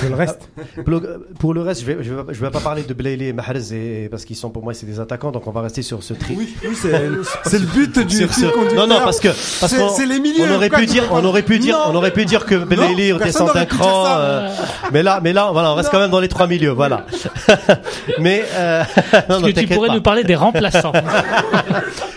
le reste. <laughs> Pour le- reste, je vais, je vais, je vais pas parler de Blayley et Mahrez et- parce qu'ils sont pour moi c'est des attaquants, donc on va rester sur ce tri. oui, oui c'est <laughs> c'est le but du Sur. Non, non, parce que parce C'est- qu'on c'est les milieux, on aurait pu dire, on aurait pu dire, on aurait pu dire que Blayley descend un cran. ça. euh, mais là, mais là, voilà, on reste quand même dans les trois milieux, voilà. <laughs> mais euh, non, Est-ce non, que tu pourrais pas. nous parler des remplaçants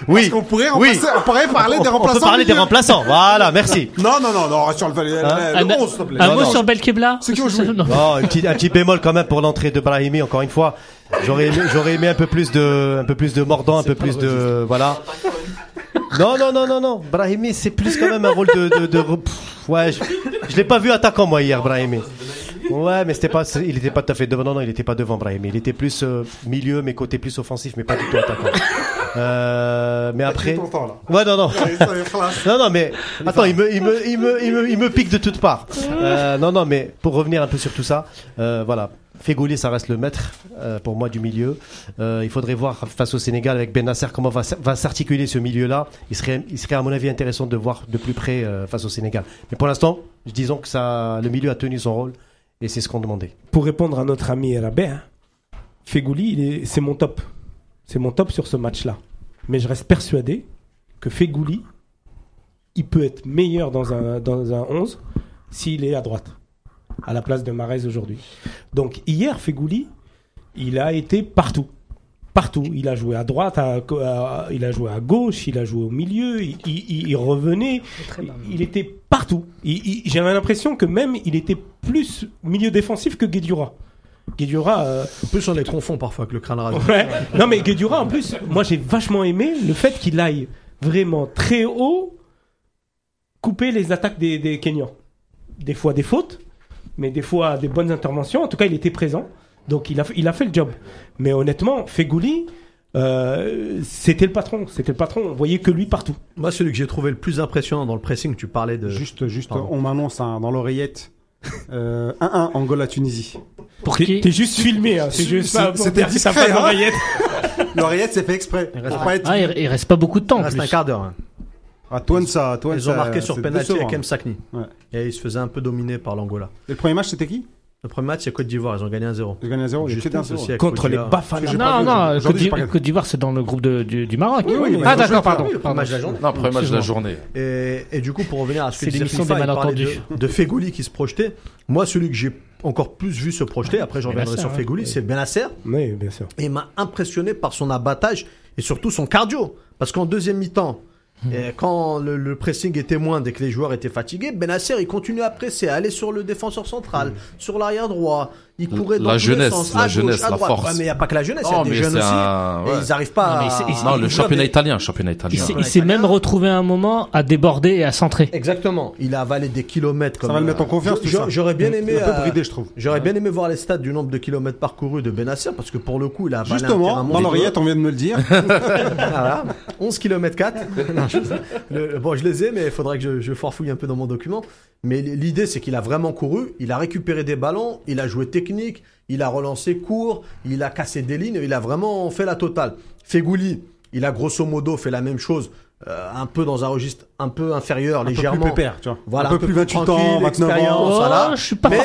Oui, On pourrait, oui. remplacer- on pourrait parler on, des on remplaçants. peut parler des remplaçants. Voilà, merci. Non, non, non, non, sur le, Hein le Un- 11, s'il te plaît. Un mot sur Belkebla Ceux qui ont joué. <laughs> Non. Bon, un petit, un petit bémol quand même pour l'entrée de Brahimi. Encore une fois, j'aurais aimé, j'aurais aimé un peu plus de, un peu plus de mordant, un peu plus de, voilà. Non, non, non, non, non. Brahimi, c'est plus quand même un rôle de, de, de- pff, ouais. Je, je l'ai pas vu attaquant moi hier, Brahimi. Ouais, mais c'était pas, il était pas tout à fait devant. Non, non, il était pas devant Brahimi. Il était plus euh, milieu, mais côté plus offensif, mais pas du tout attaquant. Euh, mais après. Ton temps, là. Ouais, non, non. Non, non, mais attends, il me, il me, il me, il me, il me pique de toutes parts. Euh, non, non, mais pour revenir un peu sur tout ça, euh, voilà. Fegouli, ça reste le maître euh, pour moi du milieu. Euh, il faudrait voir face au Sénégal avec Ben Nasser comment va, va s'articuler ce milieu-là. Il serait, il serait à mon avis intéressant de voir de plus près euh, face au Sénégal. Mais pour l'instant, disons que ça, le milieu a tenu son rôle et c'est ce qu'on demandait. Pour répondre à notre ami Rabé, hein, est- c'est mon top. C'est mon top sur ce match-là. Mais je reste persuadé que Fegouli, il peut être meilleur dans un, dans un 11 s'il est à droite, à la place de Marez aujourd'hui. Donc hier, Fegouli, il a été partout. Partout. Il a joué à droite, à- à- il a joué à gauche, il a joué au milieu, il, il- il revenait. Il, il était partout. J'avais l'impression que même il était plus milieu défensif que Guedjura. Guedjura, euh, En plus, on les confond parfois avec le crâne rasé. Ouais. Non, mais Guedjura, en plus, moi j'ai vachement aimé le fait qu'il aille vraiment très haut couper les attaques des, des Kenyans. Des fois des fautes, mais des fois des bonnes interventions. En tout cas, il était présent. Donc il a, il a fait le job. Mais honnêtement, Fegouli, euh, c'était le patron. C'était le patron. On voyait que lui partout. Moi, celui que j'ai trouvé le plus impressionnant dans le pressing, tu parlais de. Juste, juste, Pardon. on m'annonce hein, dans l'oreillette 1-1 Angola-Tunisie. Pour T'es qui t'es juste filmé. Hein. C'est juste pas pour C'était discret, pas hein. L'oreillette, <laughs> c'est fait exprès. Il reste Pour pas être- Ah, il, il reste pas beaucoup de temps. Il reste plus. un quart d'heure. hein. Twensa. Ils ont marqué sur c'est penalty décevant. avec M. Sakni. Ouais. Et ils se faisaient un peu dominer par l'Angola. Et le premier match, c'était qui? Le premier match, c'est Côte d'Ivoire. Ils ont gagné 1-0. Ils ont gagné à 0. Juste C'était un 0. aussi avec Contre les. Bafana. Non, non, Côte j'ai d'I- pas regardé. Côte d'Ivoire, c'est dans le groupe de- du, du Maroc. Oui, oui, mais ah, d'accord, pardon. Le premier match de la journée. Non, premier match de la journée. Et, et du coup, pour revenir à ce que l'émission des malentendus. de, de Fegouli qui se projetait. Moi, celui que j'ai encore plus vu se projeter, après je reviendrai sur ouais. Fegouli, c'est Benasser. Oui, bien sûr. Et il m'a impressionné par son abattage et surtout son cardio. Parce qu'en deuxième mi-temps. Et quand le, le pressing était moins, dès que les joueurs étaient fatigués, Benasser il continue à presser, à aller sur le défenseur central, sur l'arrière droit. Il courait dans La tous les jeunesse, sens, la à gauche, jeunesse, à la droite. force. Ouais, mais il n'y a pas que la jeunesse, il y a des jeunes aussi. un- Et ouais. ils n'arrivent pas Non, mais à. ils- Non, le ils championnat avaient- italien, championnat italien. il s'est même retrouvé un moment à déborder et à centrer. Exactement. Il a avalé des kilomètres. Comme Ça va le mettre en confiance, Je- tout ça. J'aurais bien aimé. Un peu euh, bridé, je trouve. J'aurais bien aimé voir les stats du nombre de kilomètres parcourus de Benasser parce que pour le coup, il a avalé un terrain Justement, dans l'oreillette, on vient de me le dire. <laughs> Voilà. 11 km 4. Non, je sais. Le- bon, je les ai, mais il faudrait que je, je farfouille un peu dans mon document. Mais l'idée, c'est qu'il a vraiment couru, il a récupéré des ballons, il a joué technique, il a relancé court, il a cassé des lignes, il a vraiment fait la totale. Fegouli, il a grosso modo fait la même chose, euh, un peu dans un registre un peu inférieur, Un peu légèrement. plus pépère, tu vois. Voilà, un peu plus 28 ans, tranquille, 29 ans. expérience, Oh, voilà. je suis pas mais,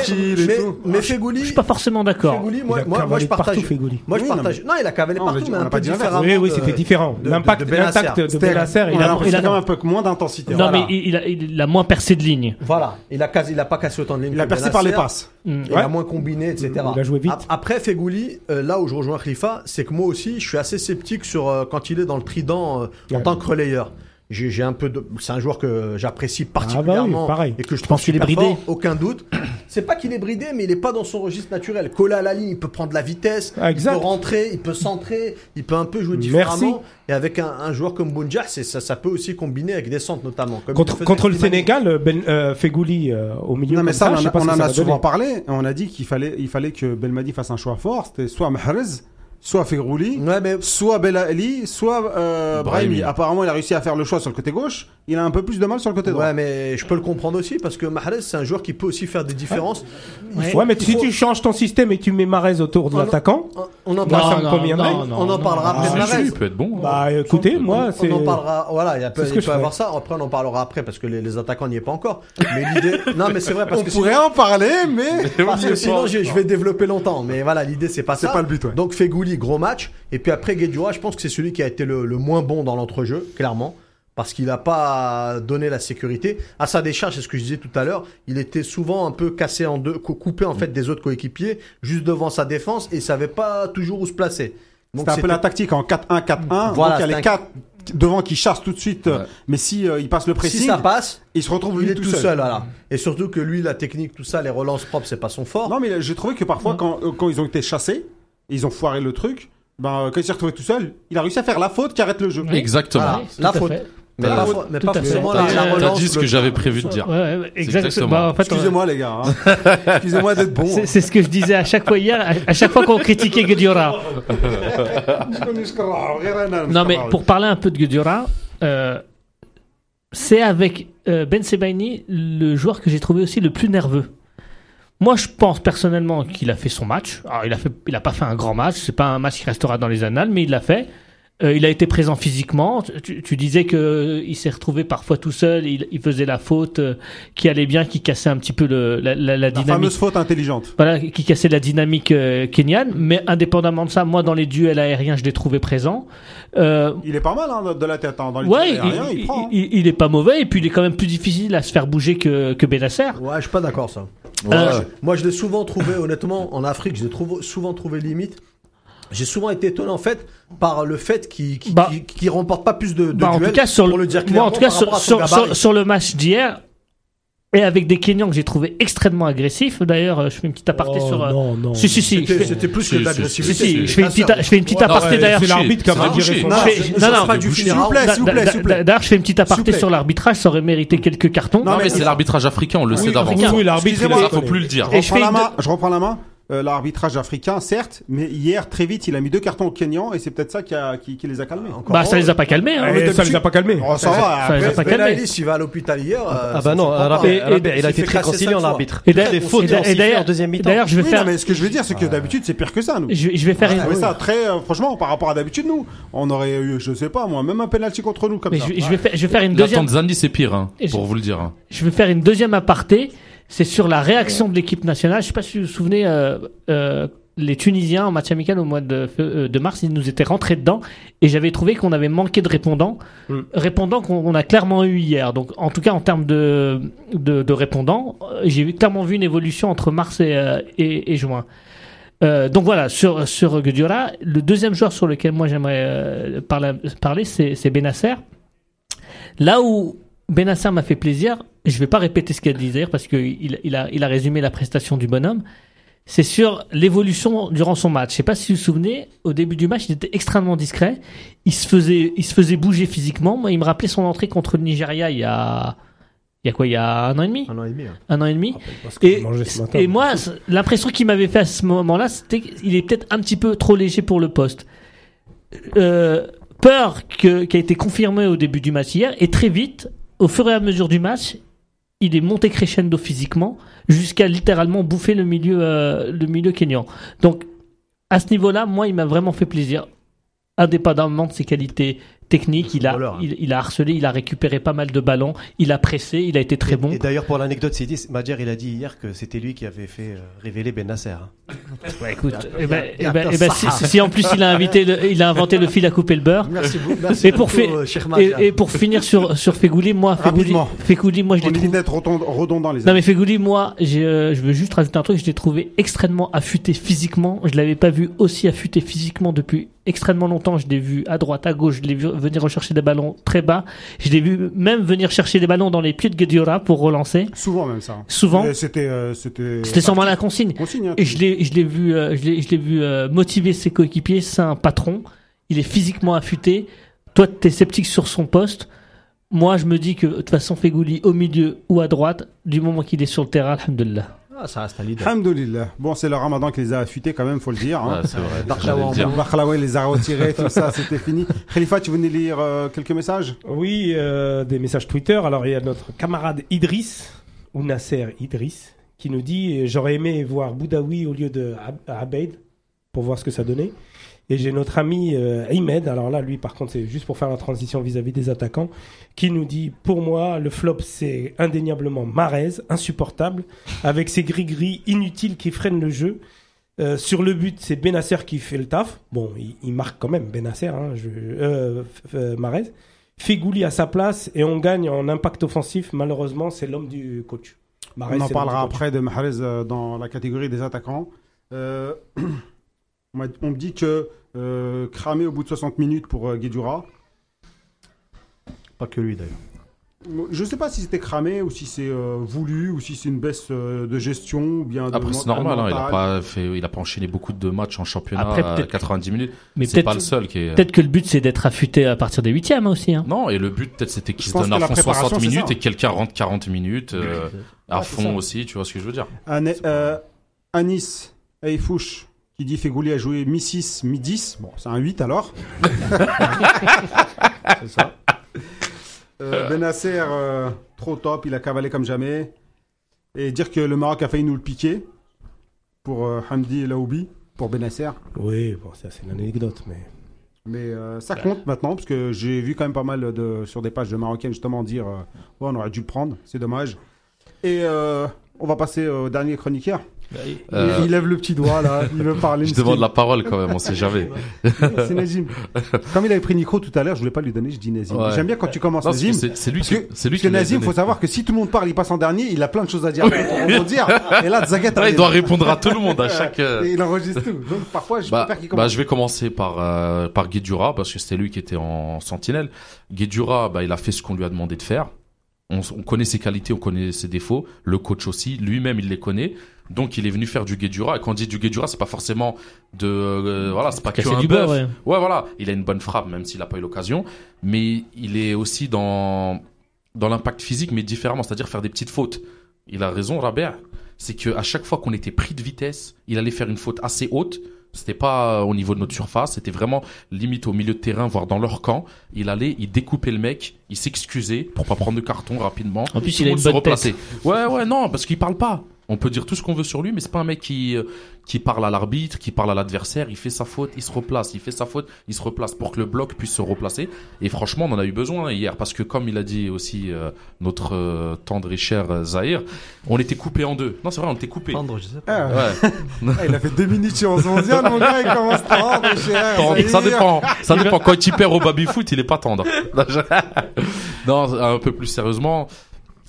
mais, mais Fegouli, Je suis pas forcément d'accord. Moi, je partage. partout. Moi, je Oui, non, partage. Non, il a cavalé Non, partout, mais un peu différemment. Oui, oui, c'était différent. L'impact l'impact de C'était- Benasser, il a il a- quand même un peu moins d'intensité. Non, Voilà. mais il, il a, il a moins percé de lignes. Voilà, il a, quasi, il a pas cassé autant de lignes. Il a percé par les passes. Il a moins combiné, etc. Il a joué vite. Ap- Après, Fegouli, euh, là où je rejoins Khalifa, c'est que moi aussi, je suis assez sceptique sur euh, quand il est dans le trident en tant que relayeur. J'ai j'ai un peu de... C'est un joueur que j'apprécie particulièrement Ah bah oui, pareil. et que je, Je pense qu'il est bridé. fort, aucun doute. <clears throat> C'est pas qu'il est bridé, mais il est pas dans son registre naturel. Collé à la ligne, il peut prendre de la vitesse, Ah, exact. il peut rentrer, il peut centrer, il peut un peu jouer Merci. différemment. Et avec un, un joueur comme Bounja, c'est- ça, ça peut aussi combiner avec des centres notamment. comme Contre, contre le. Sénégal, ben, euh, Fegouli euh, au milieu. Non, mais ça, on, en- on a souvent donner. parlé. On a dit qu'il fallait, il fallait que Belmadi fasse un choix fort. C'était soit Mahrez, soit Fegrouli, Ouais, mais soit Belali, soit euh, Brahimi. Apparemment, il a réussi à faire le choix sur le côté gauche. Il a un peu plus de mal sur le côté droit. Ouais, mais je peux le comprendre aussi parce que Mahrez, c'est un joueur qui peut aussi faire des différences. Ouais. faut- Ouais, mais si faut- tu changes ton système et tu mets Marez autour de l'attaquant, On en parlera, on en parlera après Ah, Mahrez. il peut être bon. bah écoutez, moi, On c'est. en parlera, voilà, il y a C'est il peut y avoir ça. Après, on en parlera après parce que les, les attaquants n'y est pas encore. Mais l'idée, <laughs> non, mais c'est vrai parce On que pourrait sinon, en parler, mais parce que sinon, je, vais développer longtemps. Mais voilà, l'idée, c'est pas c'est ça. pas le but. Donc Fegouli, gros match. Et puis après Guedjura, je pense que c'est celui qui a été le, le moins bon dans l'entrejeu, clairement. Parce qu'il n'a pas donné la sécurité. À sa décharge, c'est ce que je disais tout à l'heure, il était souvent un peu cassé en deux, cou- coupé en fait des autres coéquipiers, juste devant sa défense, et il savait pas toujours où se placer. C'était un peu la tactique en 4-1-4-1. Voilà, donc il y a les c'est un- 4 devant qui chassent tout de suite. Ouais. Mais si euh, il passe le pressing, Si ça passe, il se retrouve il lui est tout seul, voilà. Et surtout que lui, la technique, tout ça, les relances propres, c'est pas son fort. Non, mais j'ai trouvé que parfois, quand, euh, quand ils ont été chassés, ils ont foiré le truc. Ben, quand il s'est retrouvé tout seul, il a réussi à faire la faute qui arrête le jeu. Oui. Exactement. Voilà. La faute. fait. Mais pas, fo- mais tout pas forcément la, la t'as relance. T'as dit ce que j'avais prévu de dire. Ouais, ouais, exactement. exactement. Bah, en fait, Excusez-moi les gars. hein. <laughs> Excusez-moi d'être bon. C'est c'est ce que je disais à chaque fois hier, à, à chaque fois qu'on critiquait Guediora. <laughs> Non, mais pour parler un peu de Guediora, euh, c'est avec euh, Ben Sebaini le joueur que j'ai trouvé aussi le plus nerveux. Moi, je pense personnellement qu'il a fait son match. Alors, il a fait, il a pas fait un grand match. C'est pas un match qui restera dans les annales, mais il l'a fait. Euh, il a été présent physiquement. Tu, tu disais que euh, il s'est retrouvé parfois tout seul. Il, il faisait la faute euh, qui allait bien, qui cassait un petit peu le, la, la, la La dynamique fameuse faute intelligente. voilà, qui cassait la dynamique euh, kenyane. Mais indépendamment de ça, moi, dans les duels aériens, je l'ai trouvé présent. Euh, Il est pas mal hein, de la tête. hein, Dans les ouais, tirs aériens, il, il, prend. hein. il- il est pas mauvais. Et puis, il est quand même plus difficile à se faire bouger que, que Benasser. Ouais, je suis pas d'accord, ça. Euh, Moi, je l'ai souvent trouvé, honnêtement, en Afrique, je l'ai trouvé- souvent trouvé limite. J'ai souvent été étonné, en fait, par le fait qu'il qu'il- Bah. qu'il- qu'il remporte pas plus de, de Bah, en duels, tout cas, sur pour le, le dire moi, en clairement, tout cas, par sur, rapport à son sur, gabarit. sur- sur le match d'hier, et avec des Kenyans que j'ai trouvé extrêmement agressifs. D'ailleurs, euh, je fais une petite aparté Oh, sur. euh, Non, non. Si, si, si. je C'était plus que de si, l'agressivité. Si, si, je fais une petite, je fais une petite aparté d'ailleurs. C'est l'arbitre qui a son Non, non, pas du S'il vous plaît, s'il vous plaît, s'il vous plaît. D'ailleurs, je fais une petite aparté sur l'arbitrage, ça aurait mérité quelques cartons. Non, mais c'est l'arbitrage africain, on le sait d'avance. Oui, l'arbitre. Il faut plus le dire. Je reprends la main. La euh, l'arbitrage africain, certes, mais hier, très vite, il a mis deux cartons au Kenyan et c'est peut-être ça qui, a, qui, qui les a calmés. Bah, ça les a pas calmés. Hein. Et ça les a pas calmés. Oh, ça va, Ça les a pas calmés. Il va à l'hôpital hier. euh, Ah bah non, il a été très conciliant, l'arbitre. Et d'ailleurs- deuxième mi-temps. D'ailleurs, je vais Oui, faire. non, mais ce que je veux dire, c'est que d'habitude, c'est pire que ça, nous. Je, je vais faire Je une. ça très, euh, franchement, par rapport à d'habitude, nous, on aurait eu, je sais pas, moi, même un penalty contre nous comme Mais ça. je, vais- je vais faire, je vais faire une La deuxième. Tanzanie, c'est pire, hein, pour vous le dire. hein. Je vais faire une deuxième aparté. C'est sur la réaction de l'équipe nationale. Je sais pas si vous vous souvenez, euh, euh, les Tunisiens en match amical au mois de, euh, de mars, ils nous étaient rentrés dedans et j'avais trouvé qu'on avait manqué de répondants, Mm. répondants qu'on on a clairement eu hier. Donc, en tout cas, en termes de, de, de répondants, euh, j'ai clairement vu une évolution entre mars et, euh, et, et juin. Euh, donc voilà, sur, sur Guedioura, le deuxième joueur sur lequel moi j'aimerais euh, parler, parler c'est c'est Benasser. Là où Benasser m'a fait plaisir, je vais pas répéter ce qu'il a dit hier parce qu'il il a, il a résumé la prestation du bonhomme. C'est sur l'évolution durant son match. Je sais pas si vous vous souvenez, au début du match, il était extrêmement discret. Il se faisait, il se faisait bouger physiquement. Moi, il me rappelait son entrée contre le Nigeria il y a, il y a quoi, il y a un an et demi, Un an et demi. hein. un an et demi. Et, matin. et moi, l'impression qu'il m'avait fait à ce moment-là, c'était qu'il est peut-être un petit peu trop léger pour le poste. Euh, peur que, qui a été confirmée au début du match hier, et très vite, au fur et à mesure du match, il est monté crescendo physiquement jusqu'à littéralement bouffer le milieu, euh, le milieu kényan. Donc, à ce niveau-là, moi, il m'a vraiment fait plaisir. Indépendamment de ses qualités techniques, il a, Voleur, hein. il, il a harcelé, il a récupéré pas mal de ballons, il a pressé, il a été très bon. Et d'ailleurs, pour l'anecdote, c'est dit, Madjer, il a dit hier que c'était lui qui avait fait euh, révéler Ben Nasser. hein. <laughs> Ouais, écoute, si, si en plus il a invité, le- il a inventé le fil à couper le beurre. Merci beaucoup. Merci Et pour, beaucoup, fait- euh, et, Marjan. et pour finir sur sur Fegouli, moi. Fegouli, moi je l'ai trouvé. d'être redond- redondant, les Non amis. mais Fegouli, moi, j'ai, euh, je veux juste rajouter un truc. Je l'ai trouvé extrêmement affûté physiquement. Je l'avais pas vu aussi affûté physiquement depuis extrêmement longtemps. Je l'ai vu à droite, à gauche. Je l'ai vu venir rechercher des ballons très bas. Je l'ai vu même venir chercher des ballons dans les pieds de Guediora pour relancer. Souvent, même ça. Souvent. Mais C'était, euh, c'était. C'était sûrement la consigne. Consigne, hein. Et je l'ai, je l'ai vu, euh, je l'ai, je l'ai vu euh, motiver ses coéquipiers. C'est un patron. Il est physiquement affûté. Toi, t'es sceptique sur son poste. Moi, je me dis que de toute façon, Fegouli au milieu ou à droite, du moment qu'il est sur le terrain, alhamdoulilah. Ah, ça reste un leader. Alhamdoulilah. Bon, c'est le ramadan qui les a affûtés quand même, faut le dire. Hein. Ouais, c'est vrai. Bakhlaoui les a retirés, tout ça, c'était fini. Khalifa, tu venais lire euh, quelques messages? Oui, euh, des messages Twitter. Alors, il y a notre camarade Idriss, ou Nasser Idriss, qui nous dit J'aurais aimé voir Boudaoui au lieu de Ab- Abeid pour voir ce que ça donnait. Et j'ai notre ami euh, Ahmed, alors là, lui, par contre, c'est juste pour faire la transition vis-à-vis des attaquants, qui nous dit Pour moi, le flop, c'est indéniablement Marez, insupportable, avec ses gris-gris inutiles qui freinent le jeu. Euh, sur le but, c'est Benasser qui fait le taf. Bon, il, il marque quand même Benasser, hein, je, euh, euh, Marez. À sa place et on gagne en impact offensif. Malheureusement, c'est l'homme du coach. On en parlera après de Mahrez euh, dans la catégorie des attaquants. <clears throat> Euh, on, me dit que euh, cramé au bout de 60 minutes pour euh, Guedjura. Pas que lui d'ailleurs. Je ne sais pas si c'était cramé ou si c'est euh, voulu ou si c'est une baisse euh, de gestion ou bien de Après, c'est normal, hein, il a pas fait, il a pas enchaîné beaucoup de matchs en championnat Après, à peut-être- 90 minutes. Mais C'est pas peut-être, le seul qui est. peut-être que le but c'est d'être affûté à partir des huitièmes aussi. Hein. Non, et le but, peut-être, c'était qu'il Je se donne à fond préparation, 60 c'est minutes et quelqu'un rentre 40 minutes euh, à fond aussi, tu vois ce que je veux dire. Ane- euh, Anis Eifouche qui dit Fegouli a joué mi-6, mi-10. Bon, c'est un 8 alors. <laughs> C'est ça. Euh, Benasser, euh, trop top, il a cavalé comme jamais. Et dire que le Maroc a failli nous le piquer pour euh, Hamdi Laoubi, pour Benasser. Oui, bon, ça c'est une anecdote, mais. Mais ça compte maintenant, parce que j'ai vu quand même pas mal de, sur des pages de Marocaines justement dire on aurait dû le prendre, c'est dommage. Et on va passer au dernier chroniqueur. Il- Euh, Il, lève le petit doigt là, il veut <laughs> parler. Je demande la parole quand même, on sait jamais. <laughs> C'est Nazim. Comme il avait pris Nico tout à l'heure, je voulais pas lui donner, je dis Nazim. Ouais. J'aime bien quand tu commences Non, parce Nazim. c'est c'est lui Parce que, c'est lui parce que qui l'a Nazim, faut savoir que si tout le monde parle, il passe en dernier, il a plein de choses à dire <laughs> pour rebondir. Et là, Zagat, Ouais, il doit répondre à tout le monde à chaque. euh, Et il enregistre tout. Donc parfois, je Bah, préfère qu'il bah, commence. je vais commencer par euh, par Guedjura parce que c'était lui qui était en sentinelle. Guedjura, bah, il a fait ce qu'on lui a demandé de faire. On, on connaît ses qualités, on connaît ses défauts. Le coach aussi, lui-même, il les connaît. Donc, il est venu faire du Guedjura. Et quand on dit du Guedjura, c'est pas forcément de euh, voilà, c'est pas que un du beurre, ouais. Ouais, voilà. Il a une bonne frappe, même s'il n'a pas eu l'occasion. Mais il est aussi dans, dans l'impact physique, mais différemment. C'est-à-dire faire des petites fautes. Il a raison, Rabert. c'est que à chaque fois qu'on était pris de vitesse, il allait faire une faute assez haute. C'était pas euh, au niveau de notre surface, c'était vraiment limite au milieu de terrain, voire dans leur camp. Il allait, il découpait le mec, il s'excusait pour pas prendre de carton rapidement. En plus, il a une bonne tête. Ouais, ouais, non, parce qu'il parle pas. On peut dire tout ce qu'on veut sur lui, mais c'est pas un mec qui euh, qui parle à l'arbitre, qui parle à l'adversaire. Il fait sa faute, il se replace. Il fait sa faute, il se replace pour que le bloc puisse se replacer. Et franchement, on en a eu besoin hier parce que comme il a dit aussi euh, notre euh, tendre et cher euh, Zahir, on était coupé en deux. Non, c'est vrai, on était coupé. Tendre, je sais pas. Ah, Ouais. <laughs> ah, il a fait deux minutes 11 11 mon gars, il commence tendre, cher. Tendre, ça dépend. Ça dépend. Quand il perd au baby foot, il est pas tendre. <laughs> non, un peu plus sérieusement.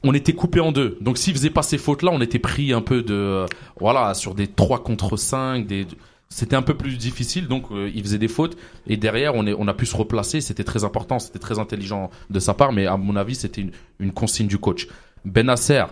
On était coupé en deux. Donc s'il faisait pas ces fautes-là, on était pris un peu de, euh, voilà, sur des 3 contre 5, des, c'était un peu plus difficile. Donc euh, il faisait des fautes. Et derrière, on est, on a pu se replacer. C'était très important. C'était très intelligent de sa part. Mais à mon avis, c'était une, une consigne du coach. Benasser,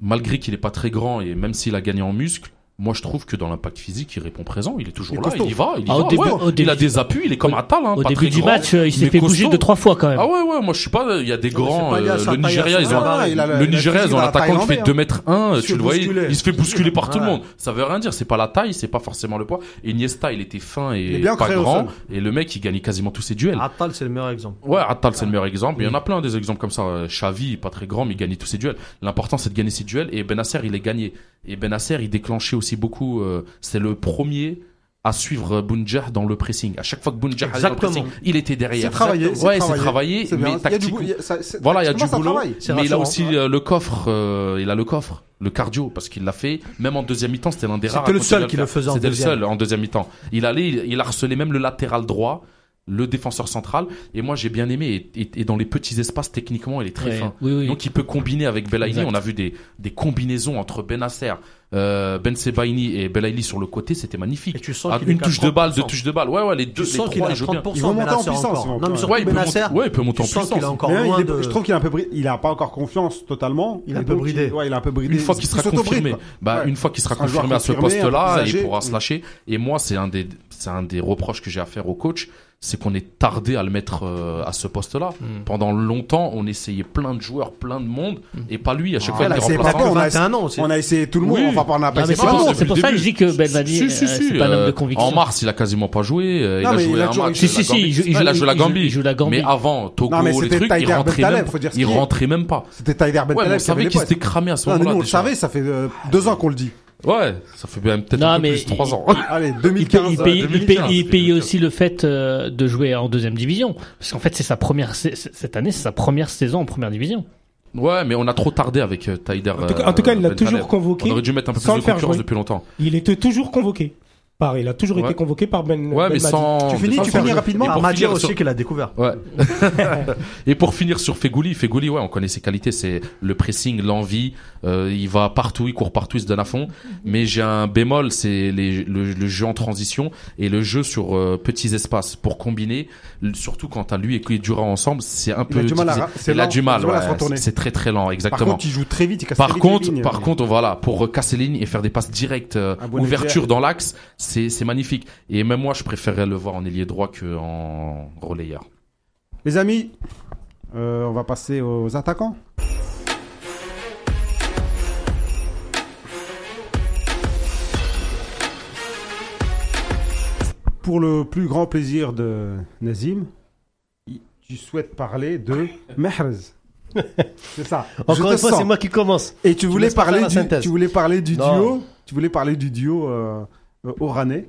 malgré qu'il est pas très grand et même s'il a gagné en muscle, moi je trouve que dans l'impact physique, il répond présent. Il est toujours Il est là. Il y va. Il y Ah, va. au début- ouais. au il a des appuis. Il est comme Attal. Hein, Au pas début très du grand, match, euh, il s'est fait bouger costaud. de trois fois quand même. Ah ouais, ouais, moi je suis pas. Il y a des grands. pas euh, le Nigeria, ils ont. gabarit. il a le- Nigeria, ils ont de un la attaquant qui fait Thaïlandais, 2 mètres 1, Il se tu le vois, il, se fait bousculer par tout le monde. Ça veut rien dire, c'est pas la taille, c'est pas forcément le poids. Et Iniesta, il était fin et pas grand. Et le mec, il gagnait quasiment tous ses duels. Attal, c'est le meilleur exemple. Ouais, Attal, c'est le meilleur exemple. Il y en a plein des exemples comme ça. Euh, Xavi, pas très grand, mais il gagnait tous ses duels. L'important, c'est de gagner ses duels. Et Benasser, il est gagné. Et Benasser, il déclenchait aussi beaucoup. euh, c'est le premier à suivre Bounjah dans le pressing. À chaque fois que Bounjah allait dans le pressing, il était derrière. C'est travaillé, Ouais, c'est travaillé. mais c'est- Voilà, il y a du boulot. Mais il a aussi euh, le coffre, euh, il a le coffre, le cardio, parce qu'il l'a fait. Même en deuxième mi-temps, c'était l'un des rares. C'était le seul qui le faisait en C'était le deuxième. seul en deuxième mi-temps. Il allait, il, il harcelait même le latéral droit, le défenseur central. Et moi, j'ai bien aimé. Et, et- et dans les petits espaces, techniquement, il est très Ouais, fin. oui, oui. Donc, il peut combiner avec Belaïli. On a vu des, des combinaisons entre Benasser, euh, Ben Sebaini et Belaïli sur le côté. C'était magnifique. Et tu sens Ah, qu'il est une touche de balle, deux 30%. touches de balle. Ouais, ouais, les deux, Tu les sens qu'il trois, a ils jouent bien. 30%. Ils vont monter en puissance, Non, mais ouais. il peut monter- ouais, il peut monter en puissance. a encore loin il est- de... Je trouve qu'il est un peu bridé. Il a pas encore confiance totalement. Il est un Et peu bridé. Ouais, il est un peu bridé. Une fois qu'il sera confirmé, bah une fois qu'il sera un confirmé à ce un poste-là, il pourra se lâcher. Et moi, c'est un des, c'est un des reproches que j'ai à faire au coach, c'est qu'on est tardé à le mettre euh, à ce poste-là. Mm. Pendant longtemps, on essayait plein de joueurs, plein de monde, et pas lui. À chaque Ah, fois, il pas on a- 21 ans. On a essayé tout le monde. Oui. Enfin, on a pas Non, mais essayé c'est pour, ça que je dis que Belmadi, Si, si, euh, si, c'est pas un homme euh, de conviction. En mars, il a quasiment pas joué. euh, Il Non, a mais joué il a un match. Si, si, la si, Gambie. il il il a joué la il Gambie. il joue la Gambie. Mais avant, Togo, les trucs, il rentrait même, ce il rentrait même pas. C'était Tyler Ben Ouais, mais Taleb on savait qu'il s'était cramé à ce Non, nous, moment-là. on le savait, ça fait euh, deux ans qu'on le dit. Ouais, ça fait bien peut-être Non, un peu mais plus de trois ans. <laughs> Allez, Il paye, 2015. il paye- il 2015, paye- il paye 2015. aussi le fait euh, de jouer en deuxième division. Parce qu'en fait, c'est sa première, cette année, c'est sa première saison en première division. Ouais, mais on a trop tardé avec euh, Taider. En tout cas- en tout cas, il l'a Ben toujours convoqué On aurait dû mettre un peu plus de concurrence jouer. depuis longtemps. Il était toujours convoqué. Pareil, il a toujours Ouais. été convoqué par Ben. Ouais, mais Ben sans. Tu finis, sans tu finis rapidement. Et pour Armadia aussi sur- qu'il a découvert. Ouais. <laughs> et pour finir sur Fegouli, Fegouli, ouais, on connaît ses qualités, c'est le pressing, l'envie. euh, il va partout, il court partout, il se donne à fond. Mais j'ai un bémol, c'est les- le, le jeu en transition et le jeu sur euh, petits espaces pour combiner. Surtout quand t'as lui et que Dura ensemble, c'est un Il a peu. du mal à difficile. ra- c'est Il a lent, du mal, il a du mal à se ouais, retourner. c'est très très lent, Par exactement. contre, il joue très vite. Il casse Par contre, lignes. par contre, voilà, pour casser les lignes et faire des passes directes, euh, ouverture dans l'axe, c'est c'est magnifique. Et même moi, je préférerais le voir en ailier droit que en relayeur. Les amis, euh, on va passer aux attaquants. Pour le plus grand plaisir de Nazim, tu souhaites parler de Mehrez. <laughs> C'est ça. Encore une fois, sens. c'est moi qui commence. Et tu voulais parler du, tu voulais parler du Non. duo. Tu voulais parler du duo euh, oranais.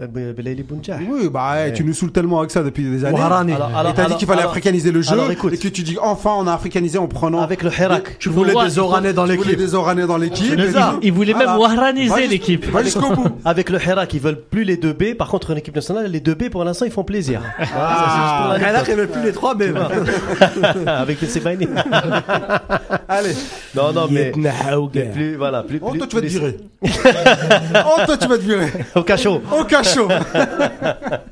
Oui, bah ouais, Ouais. tu nous saoules tellement avec ça depuis des années. Ouharani. Alors- Et alors- t'as dit alors- qu'il fallait alors- africaniser le jeu alors, écoute. et que tu dis enfin on a africanisé en prenant Avec le Hirak. Tu voulais des Oranais dans tu voulais l'équipe. des oranais dans l'équipe. Il, et il- il voulait même waraniser l'équipe. Va jusqu'au bout. Avec le Hirak, ils veulent plus les deux B. Par contre, en équipe nationale, les deux B, pour l'instant, ils font plaisir. Ah. Rien l'anecdote. n'arrivait plus les trois, mais. <laughs> Avec le Sebaini. <laughs> Allez. Non, non, mais. Plus, voilà, plus. Oh plus- toi tu vas te virer. oh toi tu vas te virer. <laughs> Au cachot. Au cachot. <laughs>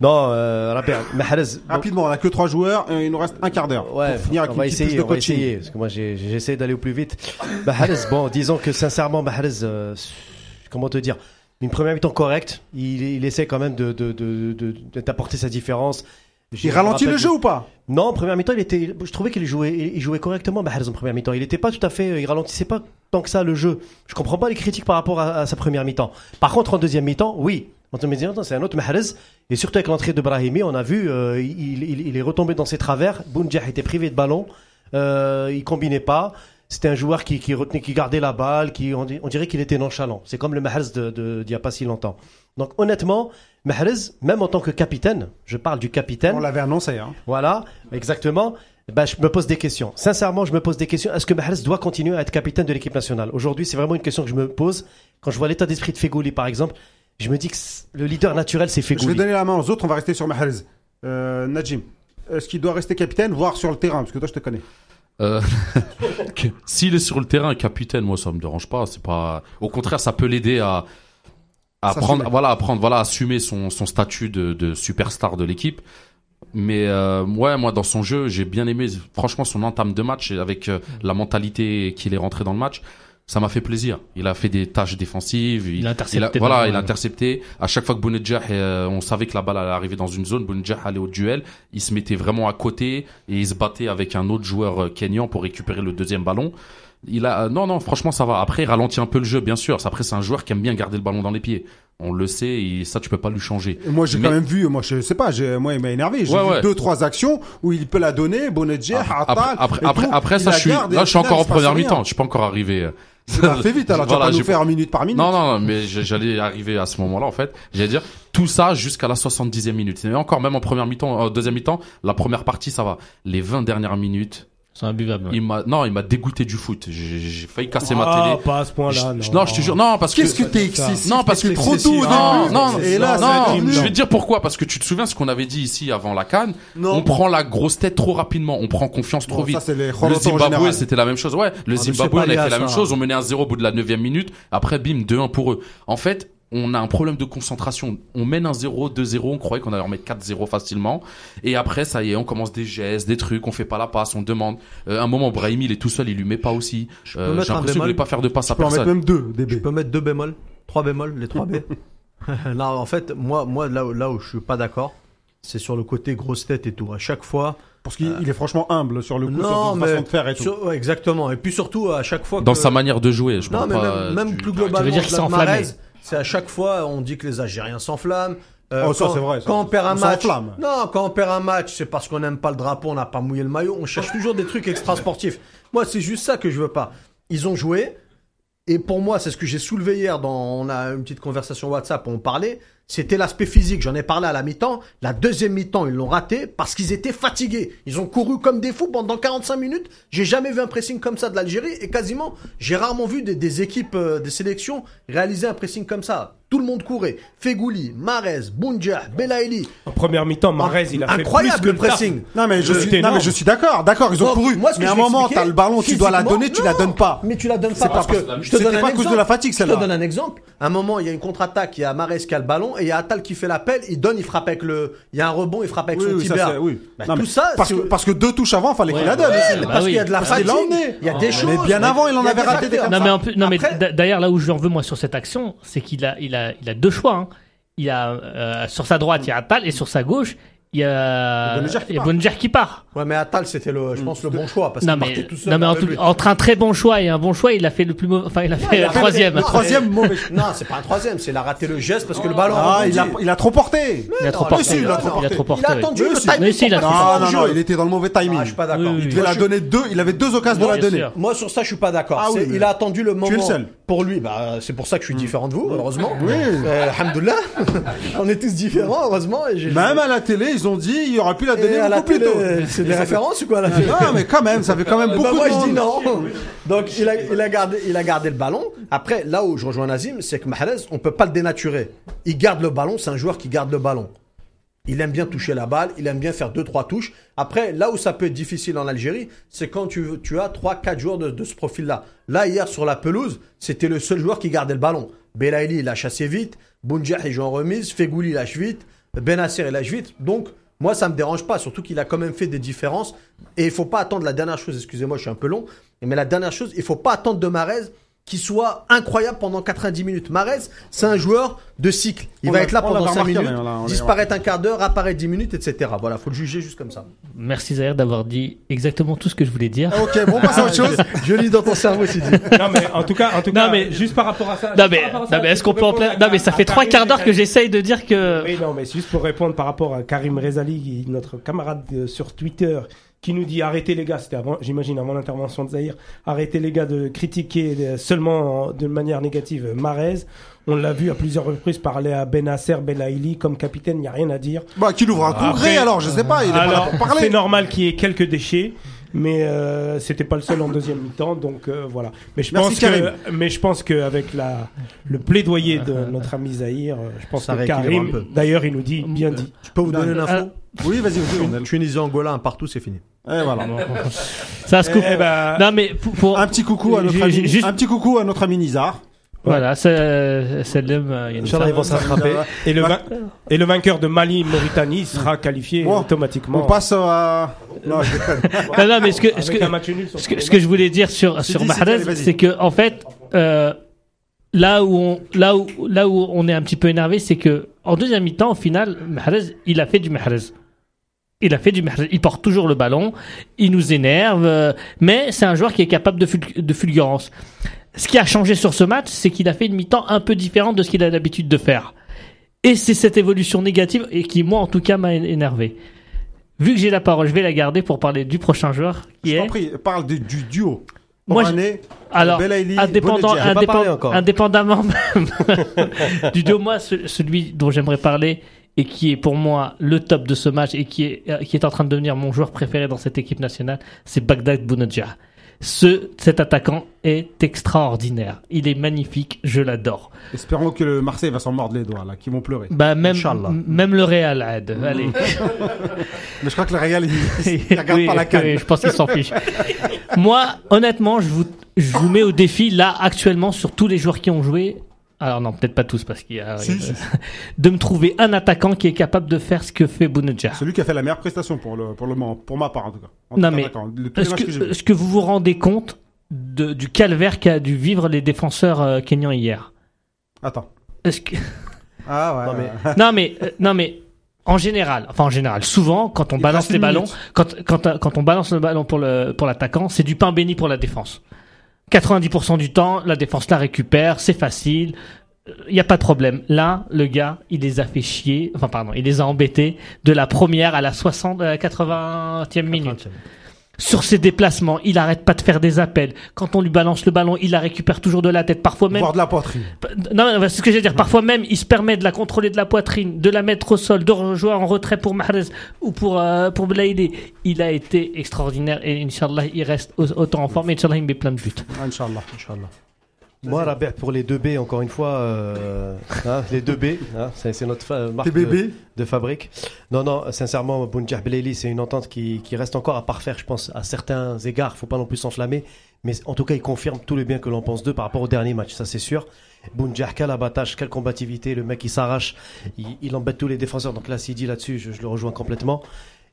Non, euh, Mahrez. Rapidement, on a que trois joueurs et il nous reste un quart d'heure. Ouais, pour finir avec on une va essayer, de on va coaching. essayer, parce que moi essayé d'aller au plus vite. Mahrez, bon, disons que sincèrement, Mahrez, euh, comment te dire, une première mi-temps correcte, il, il essaie quand même de de- de- de- de- d'apporter sa différence. Il ralentit le jeu ou pas? Non, en première mi-temps, il était, je trouvais qu'il jouait, il jouait correctement, Mahrez en première mi-temps. Il était pas tout à fait, il ralentissait pas tant que ça le jeu. Je comprends pas les critiques par rapport à, à sa première mi-temps. Par contre, en deuxième mi-temps, oui. En deuxième mi-temps, c'est un autre Mahrez. Et surtout avec l'entrée de Brahimi, on a vu, euh, il, il- il est retombé dans ses travers. Bounjah était privé de ballon. Euh, il combinait pas. C'était un joueur qui, qui retenait, qui gardait la balle, qui, on, di- on dirait qu'il était nonchalant. C'est comme le Mahrez de, de, d'il y a pas si longtemps. Donc, honnêtement, Mahrez, même en tant que capitaine, je parle du capitaine. On l'avait annoncé. Hein. Voilà, exactement. Ben, je me pose des questions. Sincèrement, je me pose des questions. Est-ce que Mahrez doit continuer à être capitaine de l'équipe nationale? Aujourd'hui, c'est vraiment une question que je me pose. Quand je vois l'état d'esprit de Fegouli, par exemple, je me dis que le leader naturel, c'est Je vais Fegouli. donner la main aux autres, on va rester sur Mahrez. Euh, Najim, est-ce qu'il doit rester capitaine, voire sur le terrain? Parce que toi, je te connais. Euh, <laughs> S'il est sur le terrain, capitaine, moi ça me dérange pas. C'est pas. Au contraire, ça peut l'aider à à prendre, voilà, à prendre, voilà, à assumer son son statut de, de superstar de l'équipe. Mais euh, ouais, moi dans son jeu, j'ai bien aimé. Franchement, son entame de match avec euh, la mentalité qu'il est rentré dans le match, ça m'a fait plaisir. Il a fait des tâches défensives. Il a intercepté il voilà, il a intercepté. À chaque fois que Bounedjah, euh, on savait que la balle allait arriver dans une zone, Bounedjah allait au duel. Il se mettait vraiment à côté et il se battait avec un autre joueur euh, kenyan pour récupérer le deuxième ballon. Il a euh, non non franchement ça va. Après il ralentit un peu le jeu bien sûr. Après c'est un joueur qui aime bien garder le ballon dans les pieds. On le sait et ça tu peux pas lui changer. Moi, j'ai Mais- quand même vu, moi, je sais pas, moi, il m'a énervé. J'ai Ouais, vu ouais. deux, trois actions où il peut la donner, Bonedjer, Après Attal. après après, tout. après ça je suis là je suis encore en première mi-temps. Je suis pas encore arrivé. euh, Tu vas fait vite, alors tu vas Voilà, pas nous faire minute par minute. Non, non, non, mais j'allais arriver à ce moment-là, en fait. J'allais dire, tout ça jusqu'à la 70e minute. Et encore, même en première mi-temps, en deuxième mi-temps, la première partie, ça va. Les 20 dernières minutes, C'est imbuvable. ouais. il m'a, non, il m'a dégoûté du foot. J'ai j'ai failli casser ma Ah, télé. pas à ce point-là. Je- Non, non, je te jure, non, parce que. Qu'est-ce que t'es excessif Non, parce que t'es trop Ah, non, non, Et là, non, je vais te dire pourquoi, parce que tu te souviens ce qu'on avait dit ici avant la canne. On prend la grosse tête trop rapidement, on prend confiance trop Bon, vite. ça, c'est les Le Zimbabwe, c'était la même chose. Ouais, le c'est Zimbabwe, on a fait la même chose. On menait à 0 au bout de la 9 minute. Après, bim, 2-1 pour eux. En fait, on a un problème de concentration. On mène un 0, 2-0. On croyait qu'on allait en mettre 4-0 facilement. Et après, ça y est, on commence des gestes, des trucs. On fait pas la passe, on demande. Euh, un moment, Brahimi, il est tout seul, il lui met pas aussi. peux Euh, J'ai l'impression qu'il voulait pas faire de passe à Tu peux en mettre personne. même deux, DB. Je peux mettre deux bémols, trois bémols, les trois B. <laughs> non, en fait, moi, moi là, où, là où je suis pas d'accord, c'est sur le côté grosse tête et tout. À chaque fois. Parce qu'il il est franchement humble sur le coup, non, sur sa mais façon de faire et tout. sur- ouais, exactement. Et puis surtout, à chaque fois. Dans que- sa manière de jouer, je Non, parle mais pas. même, même plus globalement, Tu veux dire qu'il s'est enflammé. C'est à chaque fois, on dit que les Algériens s'enflamment. Euh, Oh, ça, quand- c'est vrai, ça. Quand on perd un On match, non, quand on perd un match, c'est parce qu'on n'aime pas le drapeau, on n'a pas mouillé le maillot. On cherche toujours des trucs extra sportifs. Moi, c'est juste ça que je veux pas. Ils ont joué, et pour moi, c'est ce que j'ai soulevé hier. Dans, on a une petite conversation WhatsApp, où on parlait. C'était l'aspect physique. J'en ai parlé à la mi-temps. La deuxième mi-temps, ils l'ont raté parce qu'ils étaient fatigués. Ils ont couru comme des fous pendant 45 minutes. J'ai jamais vu un pressing comme ça de l'Algérie et quasiment, j'ai rarement vu des, équipes, euh, des sélections réaliser un pressing comme ça. Tout le monde courait. Fegouli, Marez, Bounja, Belaïli. En première mi-temps, Marez, il a fait Incroyable plus que le pressing. Non mais je suis, non mais je suis d'accord, d'accord, ils ont couru. moi, mais à je un moment, t'as le ballon, tu dois la donner, tu non. la donnes pas. Mais tu la donnes pas pas parce que je te donne un pas à cause de la fatigue, Je celle-là. te donne un exemple. À un moment, il y a une contre-attaque, il y a Marez qui a le ballon et il y a Attal qui fait l'appel, il donne, il frappe avec le, il y a un rebond, il frappe avec Oui, son oui, tibia. oui. Bah, Non, tout mais ça, parce que, parce que deux touches avant, fallait qu'il la donne. Mais bah parce oui. qu'il y a de la fatigue. Il y a des Mais choses. bien avant, il en avait raté des Non mais, mais d'ailleurs là où je lui en veux moi sur cette action, c'est qu'il a, il a, il a deux choix. hein. Il a euh, sur sa droite il y a Attal et sur sa gauche il y a, Il y a Bonneger qui qui part. Ouais, mais Attal, c'était le, je pense, le bon choix parce Non qu'il mais, partait tout seul. non mais en le tout- entre un très bon choix et un bon choix, il a fait le plus mauvais, enfin il a fait il a fait troisième. le- Troisième <laughs> mauvais. Non, c'est pas un troisième, c'est il a raté le geste parce que le ballon. Ah, il a, il a trop porté. Il a trop porté. il a trop Il a trop porté. Il a attendu le timing. Non, non, le non, il était dans le mauvais Ah, timing. je suis pas d'accord. Il devait la donner deux, il avait deux occasions de la donner. Moi sur ça je suis pas d'accord. Ah il a attendu le moment le seul. Pour lui. Bah c'est pour ça que je suis différent de vous, heureusement. Oui. Euh, alhamdoulilah. <laughs> On est tous différents, heureusement. Et Même à la télé, ils ont dit, il aurait pu la donner Et à la beaucoup plus télé, tôt. c'est des références ou quoi la télé Non, mais quand même, ça fait quand même Bah, beaucoup moi de je dis non. Donc il a, il a gardé, il a gardé le ballon. Après là où je rejoins Nazim, c'est que Mahrez, on peut pas le dénaturer. Il garde le ballon, c'est un joueur qui garde le ballon. Il aime bien toucher la balle, il aime bien faire deux trois touches. Après, là où ça peut être difficile en Algérie, c'est quand tu, tu as trois quatre joueurs de, de ce profil-là. Là hier sur la pelouse, c'était le seul joueur qui gardait le ballon. Belaïli il lâche assez vite, Bounjah il joue en remise, Fegouli lâche vite, Benasser il lâche vite. Donc moi ça me dérange pas, surtout qu'il a quand même fait des différences. Et il faut pas attendre la dernière chose. Excusez-moi, je suis un peu long, mais la dernière chose, il faut pas attendre de Marez qui soit incroyable pendant 90 minutes. Marez, c'est un joueur de cycle. Il On va être là pendant l'avait 5 remarqué, minutes, on l'a- on l'a- disparaître un quart d'heure, apparaître 10 minutes, etc. Voilà, faut le juger juste comme ça. Merci Zahir d'avoir dit exactement tout ce que je voulais dire. Ok, bon, on passe à autre <laughs> chose. Je lis dans ton cerveau, Sidi. Non, mais en tout cas, en tout Non, cas, mais- juste par rapport à ça. Non mais, non mais est-ce qu'on peut en à- Non mais ça fait trois quarts d'heure que j'essaye de dire que. Oui, non, mais c'est juste pour répondre par rapport à Karim Rezali, notre camarade euh, sur Twitter, qui nous dit arrêtez les gars, c'était avant, j'imagine avant l'intervention de Zahir, arrêtez les gars de critiquer euh, seulement de manière négative euh, Marez. On l'a vu à plusieurs reprises parler à Benasser, Belaïli comme capitaine, il n'y a rien à dire. Bah, qu'il ouvre un congrès alors, je sais pas, il est pas là pour parler. c'est normal qu'il y ait quelques déchets, mais euh, c'était pas le seul en deuxième mi-temps, donc euh, voilà. Mais je Merci, pense Karim. que, mais je pense qu'avec la le plaidoyer de <laughs> notre ami Zahir, euh, je pense Ça que Karim, d'ailleurs, il nous dit bien dit. Je peux vous donner l'info Oui, vas-y, est- Tunisie, Angola, un partout, c'est fini. Et voilà. <laughs> Ça se coupe. Eh ben, Non mais pour, pour- Un petit coucou à notre ami, juste- un petit coucou à notre ami Nizar. Voilà, c'est l'homme. euh, Inch'Allah, ils vont s'attraper. Et le, vain- et le vainqueur de Mali-Mauritanie sera qualifié Bon, automatiquement. On passe à. Non, je <laughs> déconne. Non, non, mais ce que, ce avec que, un match nul sur ce que, ce je voulais dire sur, sur Mahrez, allez, vas-y. c'est que, en fait, euh, là où on, là où, là où on est un petit peu énervé, c'est que, en deuxième mi-temps, au final, Mahrez, il a fait du Mahrez. Il a fait du Mahrez. Il porte toujours le ballon. Il nous énerve. euh, mais c'est un joueur qui est capable de, ful- de fulgurance. Ce qui a changé sur ce match, c'est qu'il a fait une mi-temps un peu différente de ce qu'il a l'habitude de faire. Et c'est cette évolution négative et qui, moi, en tout cas, m'a énervé. Vu que j'ai la parole, je vais la garder pour parler du prochain joueur qui Je est. t'en prie, parle de- du duo. Moi, Oranais, Alors, Belaïli, indépendant, indépend- indépendamment même <laughs> du duo, moi, ce- celui dont j'aimerais parler et qui est pour moi le top de ce match et qui est, euh, qui est en train de devenir mon joueur préféré dans cette équipe nationale, c'est Bagdad Bounedjah. Ce, cet attaquant est extraordinaire. Il est magnifique, je l'adore. Espérons que le Marseille va s'en mordre les doigts, là, qu'ils vont pleurer. Bah, même, même le Real, Ad. Allez. <laughs> Mais je crois que le Real, il, il regarde Oui, pas la canne. oui, je pense qu'il s'en fiche. Moi, honnêtement, je vous, je vous mets au défi, là, actuellement, sur tous les joueurs qui ont joué. Alors non, peut-être pas tous, parce qu'il y a... Si, si. <laughs> de me trouver un attaquant qui est capable de faire ce que fait Bounedjah. Celui qui a fait la meilleure prestation pour le, pour le moment, pour ma part en tout cas. En Non, mais Est-ce que j'ai que, vus. est-ce que vous vous rendez compte de, du calvaire qu'a dû vivre les défenseurs euh, kenyans hier? Attends. Est-ce que... Ah ouais. Non, mais- ouais. Non mais, euh, non mais, en général, enfin en général, souvent, quand on Il balance les ballons, quand, quand, euh, quand on balance le ballon pour le pour l'attaquant, c'est du pain béni pour la défense. 90% du temps, la défense la récupère, c'est facile, il n'y a pas de problème. Là, le gars, il les a fait chier, enfin pardon, il les a embêtés de la première à la 60, euh, 80e minute. Sur ses déplacements, il arrête pas de faire des appels. Quand on lui balance le ballon, il la récupère toujours de la tête. Parfois même, Voir de la poitrine. non, c'est ce que j'allais dire. Parfois même, il se permet de la contrôler de la poitrine, de la mettre au sol, de rejouer en retrait pour Mahrez ou pour, euh, pour Blaïdé. Il a été extraordinaire et Inch'Allah, il reste au- autant en forme et Inch'Allah, il met plein de buts. Inch'Allah. Moi, Rabert, pour les 2B, encore une fois, euh, hein, les 2B, hein, c'est notre fa- marque de, de fabrique. Non, non, sincèrement, Bounjah Belaili, c'est une entente qui, qui reste encore à parfaire, je pense, à certains égards. faut pas non plus s'enflammer. Mais en tout cas, il confirme tout le bien que l'on pense d'eux par rapport au dernier match, ça c'est sûr. Bounjah, quel abattage, quelle combativité. Le mec, il s'arrache, il, il embête tous les défenseurs. Donc là, Sidi, là-dessus, je, je le rejoins complètement.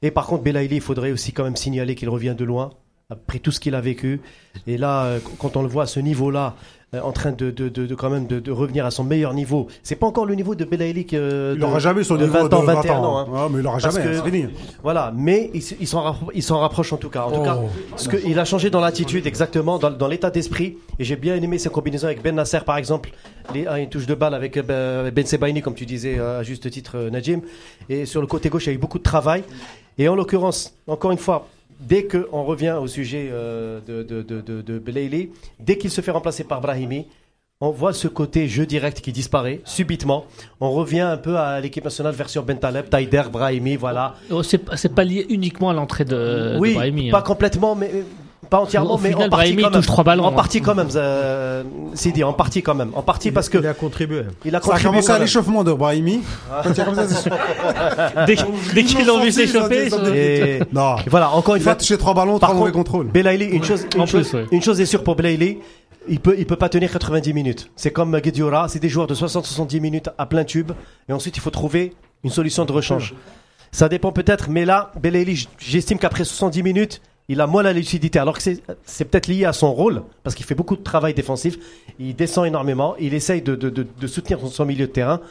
Et par contre, Belaili, il faudrait aussi quand même signaler qu'il revient de loin, après tout ce qu'il a vécu. Et là, euh, quand on le voit à ce niveau-là, euh, en train de, de, de, de quand même de, revenir à son meilleur niveau. C'est pas encore le niveau de Belaïli que Il de- n'aura jamais son de niveau 20 de ans, 20 21 ans. ans. hein. Ah, mais il aura Parce jamais, que- fini. Voilà, mais il, il s'en rappro- il s'en rapproche en tout cas. En tout Oh. cas, ce que, il a changé dans l'attitude, exactement, dans, dans l'état d'esprit. Et j'ai bien aimé ses combinaisons avec Ben Nasser, par exemple. Les, une touche de balle avec euh, Ben Sebaini, comme tu disais euh, à juste titre, euh, Najim. Et sur le côté gauche, il y a eu beaucoup de travail. Et en l'occurrence, encore une fois, dès qu'on revient au sujet euh, de, de, de, de, dès qu'il se fait remplacer par Brahimi, on voit ce côté jeu direct qui disparaît subitement. On revient un peu à l'équipe nationale version Bentaleb, Taider, Brahimi, voilà. Oh, C'est pas- lié uniquement à l'entrée de, oui, de Brahimi, pas hein. complètement, mais pas entièrement, Au mais final, en partie Brahimi quand même. touche trois ballons, En hein. partie quand même, euh, Sidi, en partie quand même, en partie parce que Il a contribué. il a Ça a contribué. commencé quand à même. l'échauffement de Brahimi. Quand il y a comme ça, c'est- <laughs> Dès, dès qu'ils l'ont vu s'échauffer, Et, Non. et voilà, encore une Il fois, a touché trois ballons, Par trois mauvais contre, contrôles. Belaïli, une chose, une, En chose, plus, ouais. une chose est sûre pour Belaïli, il peut, il peut pas tenir 90 minutes. C'est comme Guediora, c'est des joueurs de 60-70 minutes à plein tube, et ensuite il faut trouver une solution de rechange. Ça dépend peut-être, mais là, Belaïli, j- j'estime qu'après 70 minutes, il a moins la lucidité. Alors que c'est c'est peut-être lié à son rôle, parce qu'il fait beaucoup de travail défensif. Il descend énormément. Il essaye de, de, de, de soutenir son, son milieu de terrain,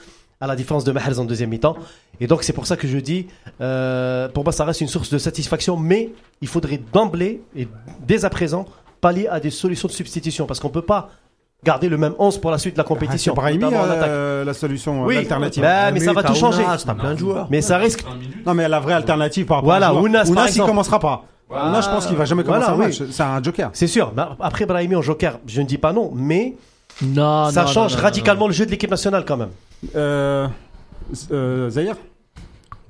à la différence de Mahrez en deuxième mi-temps. Et donc c'est pour ça que je dis, euh, pour moi ça reste une source de satisfaction, mais il faudrait d'emblée et dès à présent pallier à des solutions de substitution, parce qu'on peut pas garder le même 11 pour la suite de la compétition. C'est Brahimi euh, la solution, Oui, l'alternative. bah, mais ça va tout changer. T'as plein de joueurs. Mais ça risque. Non, mais la vraie alternative par rapport Voilà, à un joueur. Ounas, par Ounas, il commencera pas. Ounas, je pense qu'il va jamais commencer Voilà, un oui. C'est un joker. C'est sûr. Bah, Après Brahimi en joker, je ne dis pas non, mais Non, ça non, change non, non, radicalement le jeu de l'équipe nationale quand même. Euh, euh, Zahir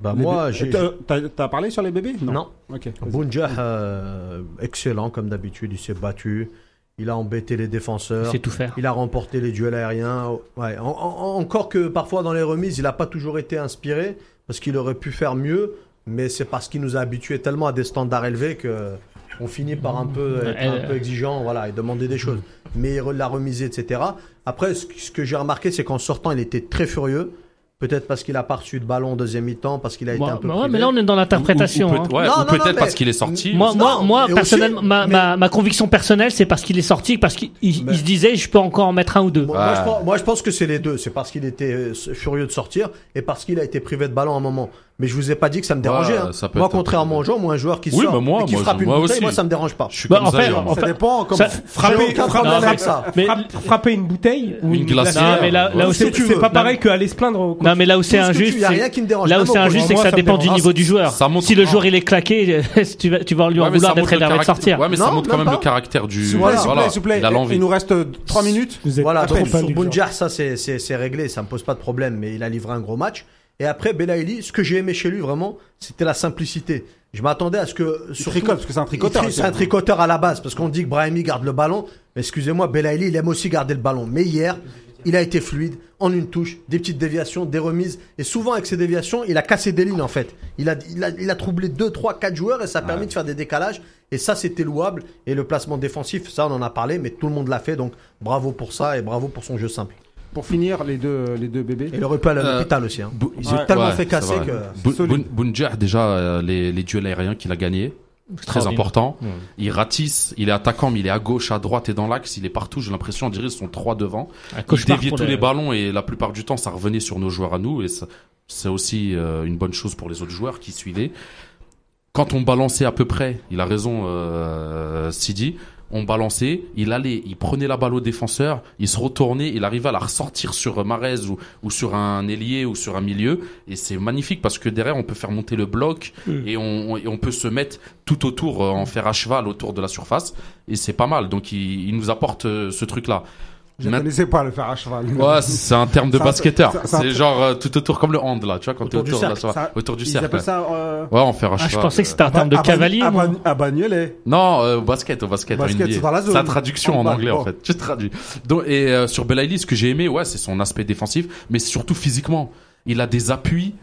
Bah Les moi, j'ai. T'as- parlé sur les bébés? Non. Ok. vas-y. Bounja, euh, excellent comme d'habitude, il s'est battu. Il a embêté les défenseurs. Il sait tout faire. Il a remporté les duels aériens. Ouais, en- en- encore que parfois dans les remises, il n'a pas toujours été inspiré parce qu'il aurait pu faire mieux, mais c'est parce qu'il nous a habitués tellement à des standards élevés que on finit par un peu être Elle- un peu exigeant, voilà, et demander des choses. Mais il l'a remisé, etc. Après, ce que- j'ai remarqué, c'est qu'en sortant, il était très furieux. Peut-être parce qu'il a pas reçu de ballon en deuxième mi-temps, parce qu'il a été Moi- un peu. bah ouais, mais là on est dans l'interprétation. Ou- ou hein. ouais, peut-être mais- parce qu'il est sorti. Moi, Non, moi, moi personnellement, aussi- ma, mais- ma, ma conviction personnelle, c'est parce qu'il est sorti, parce qu'il il- Mais- se disait, je peux encore en mettre un ou deux. Moi, moi, je pense, moi, je pense que c'est les deux. C'est parce qu'il était euh, furieux de sortir et parce qu'il a été privé de ballon à un moment. Mais je vous ai pas dit que ça me dérangeait. Ouais, hein. Moi, contrairement aux gens, moi, un joueur qui Oui, sort bah, moi, et qui moi, frappe une moi bouteille, aussi. moi, ça me dérange pas. Je suis Bah, comme en ça, fait, en Ça dépend. Comme... ça- Frapper, problème Non, mais- ça. Mais, frappe- frapper une bouteille ou Une glacière. Non, mais là, là où c'est pas Non, pareil qu'aller se plaindre non, mais là où c'est injuste, y a rien c'est- qui me dérange. là où c'est injuste, c'est que ça dépend du niveau du joueur. Ça montre- Si le joueur il est claqué, <laughs> tu vas, tu vas lui en Ouais, vouloir d'être énervé de sortir. Ouais, mais ça montre quand même le caractère du. Voilà, plaît, s'il vous plaît. Il nous reste 3 minutes. Voilà, donc sur ça c'est réglé, ça me pose pas de problème, mais il a livré un gros match. Et après, Belaïli, ce que j'ai aimé chez lui vraiment, c'était la simplicité. Je m'attendais à ce que. Il tricote, parce que c'est un tricoteur aussi. C'est un tricoteur à la base, parce qu'on dit que Brahimi garde le ballon. Mais excusez-moi, Belaïli, il aime aussi garder le ballon. Mais hier, il a été fluide, en une touche, des petites déviations, des remises. Et souvent, avec ces déviations, il a cassé des lignes en fait. Il a, il a, il a troublé 2, 3, 4 joueurs et ça a permis de faire des décalages. Et ça, c'était louable. Et le placement défensif, ça, on en a parlé, mais tout le monde l'a fait. Donc bravo pour ça et bravo pour son jeu simple. Pour finir, les deux, les deux bébés. Et il aurait pu aller à Euh, l'hôpital aussi. Hein. Bou- Ils ont Ouais, tellement ouais, fait casser que. Bou- Solide. Boun- Bounjah, déjà, euh, les, les duels aériens qu'il a gagnés, c'est très important. Il ratisse, il est attaquant, mais il est à gauche, à droite et dans l'axe. Il est partout. J'ai l'impression, on dirait, ils sont trois devant. Un Il déviait tous les- les ballons et la plupart du temps, ça revenait sur nos joueurs à nous. Et ça- c'est aussi euh, une bonne chose pour les autres joueurs qui suivaient. Quand on balançait à peu près, il a raison, euh, Sidi, on balançait, il allait, il prenait la balle au défenseur, il se retournait, il arrivait à la ressortir sur Marez ou, ou sur un ailier ou sur un milieu. Et c'est magnifique parce que derrière, on peut faire monter le bloc et, on, et on peut se mettre tout autour, euh, en faire à cheval autour de la surface. Et c'est pas mal. Donc il, il nous apporte euh, ce truc-là. Je ne connaissais pas le faire à cheval. Ouais, c'est un terme de basketteur. C'est genre euh, tout autour comme le hand là, tu vois quand t'es Autour autour de la ça- autour du Ils cercle. appellent ça. euh, Ouais, en fer à Ah, je cheval. pensais que c'était un terme de à cavalier. À Bagnolet. Non, euh, au basket, au basket, basket, c'est dans la zone. C'est la traduction en anglais en fait. Tu traduis. Donc et euh, sur Belaïli, ce que j'ai aimé, ouais, c'est son aspect défensif, mais surtout physiquement. Il a des appuis.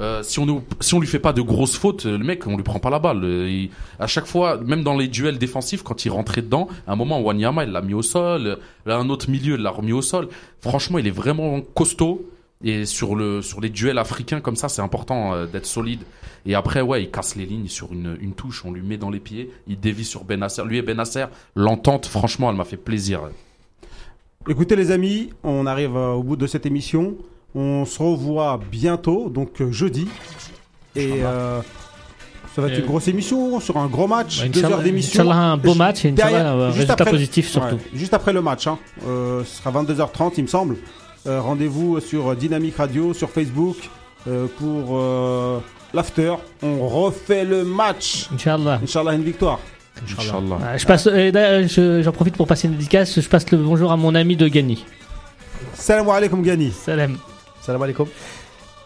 Euh, si on si on lui fait pas de grosses fautes, le mec, on lui prend pas la balle. Euh, il- à chaque fois, même dans les duels défensifs, quand il rentrait dedans, à un moment, Wanyama, il l'a mis au sol. euh, Là, un autre milieu, il l'a remis au sol. Franchement, il est vraiment costaud. Et sur le sur les duels africains comme ça, c'est important euh, d'être solide. Et après, ouais, il casse les lignes sur une, une touche, on lui met dans les pieds, il dévie sur Benasser. Lui et Benasser, l'entente, franchement, elle m'a fait plaisir. Écoutez les amis, on arrive euh, au bout de cette émission. On se revoit bientôt, donc euh, jeudi. Et euh, ça va être Euh, une grosse émission sur un gros match, Ouais, deux heures d'émission. Inch'Allah, un beau match et Inch'Allah, un juste résultat après- positif surtout. Ouais, juste après le match, hein. Euh, ce sera 22h30 il me semble. Euh, Rendez-vous sur Dynamique Radio, sur Facebook euh, pour euh, l'after. On refait le match. Inch'Allah. Inch'Allah une victoire. Inch'Allah. Ah, Je passe, euh, d'ailleurs, je- j'en profite pour passer une dédicace. Je passe le bonjour à mon ami de Gani. Salam alaikum Gani. Salam. Salam alaikum.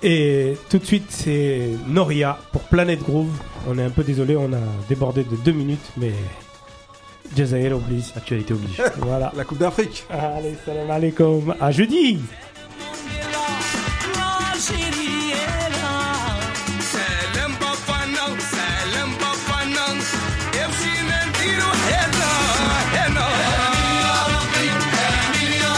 Et tout de suite, c'est Noria pour Planet Groove. On est un peu désolé, on a débordé de deux minutes, mais Jazair oblige. Actualité oblige. Voilà. La Coupe d'Afrique. Allez, salam alaikum. À jeudi.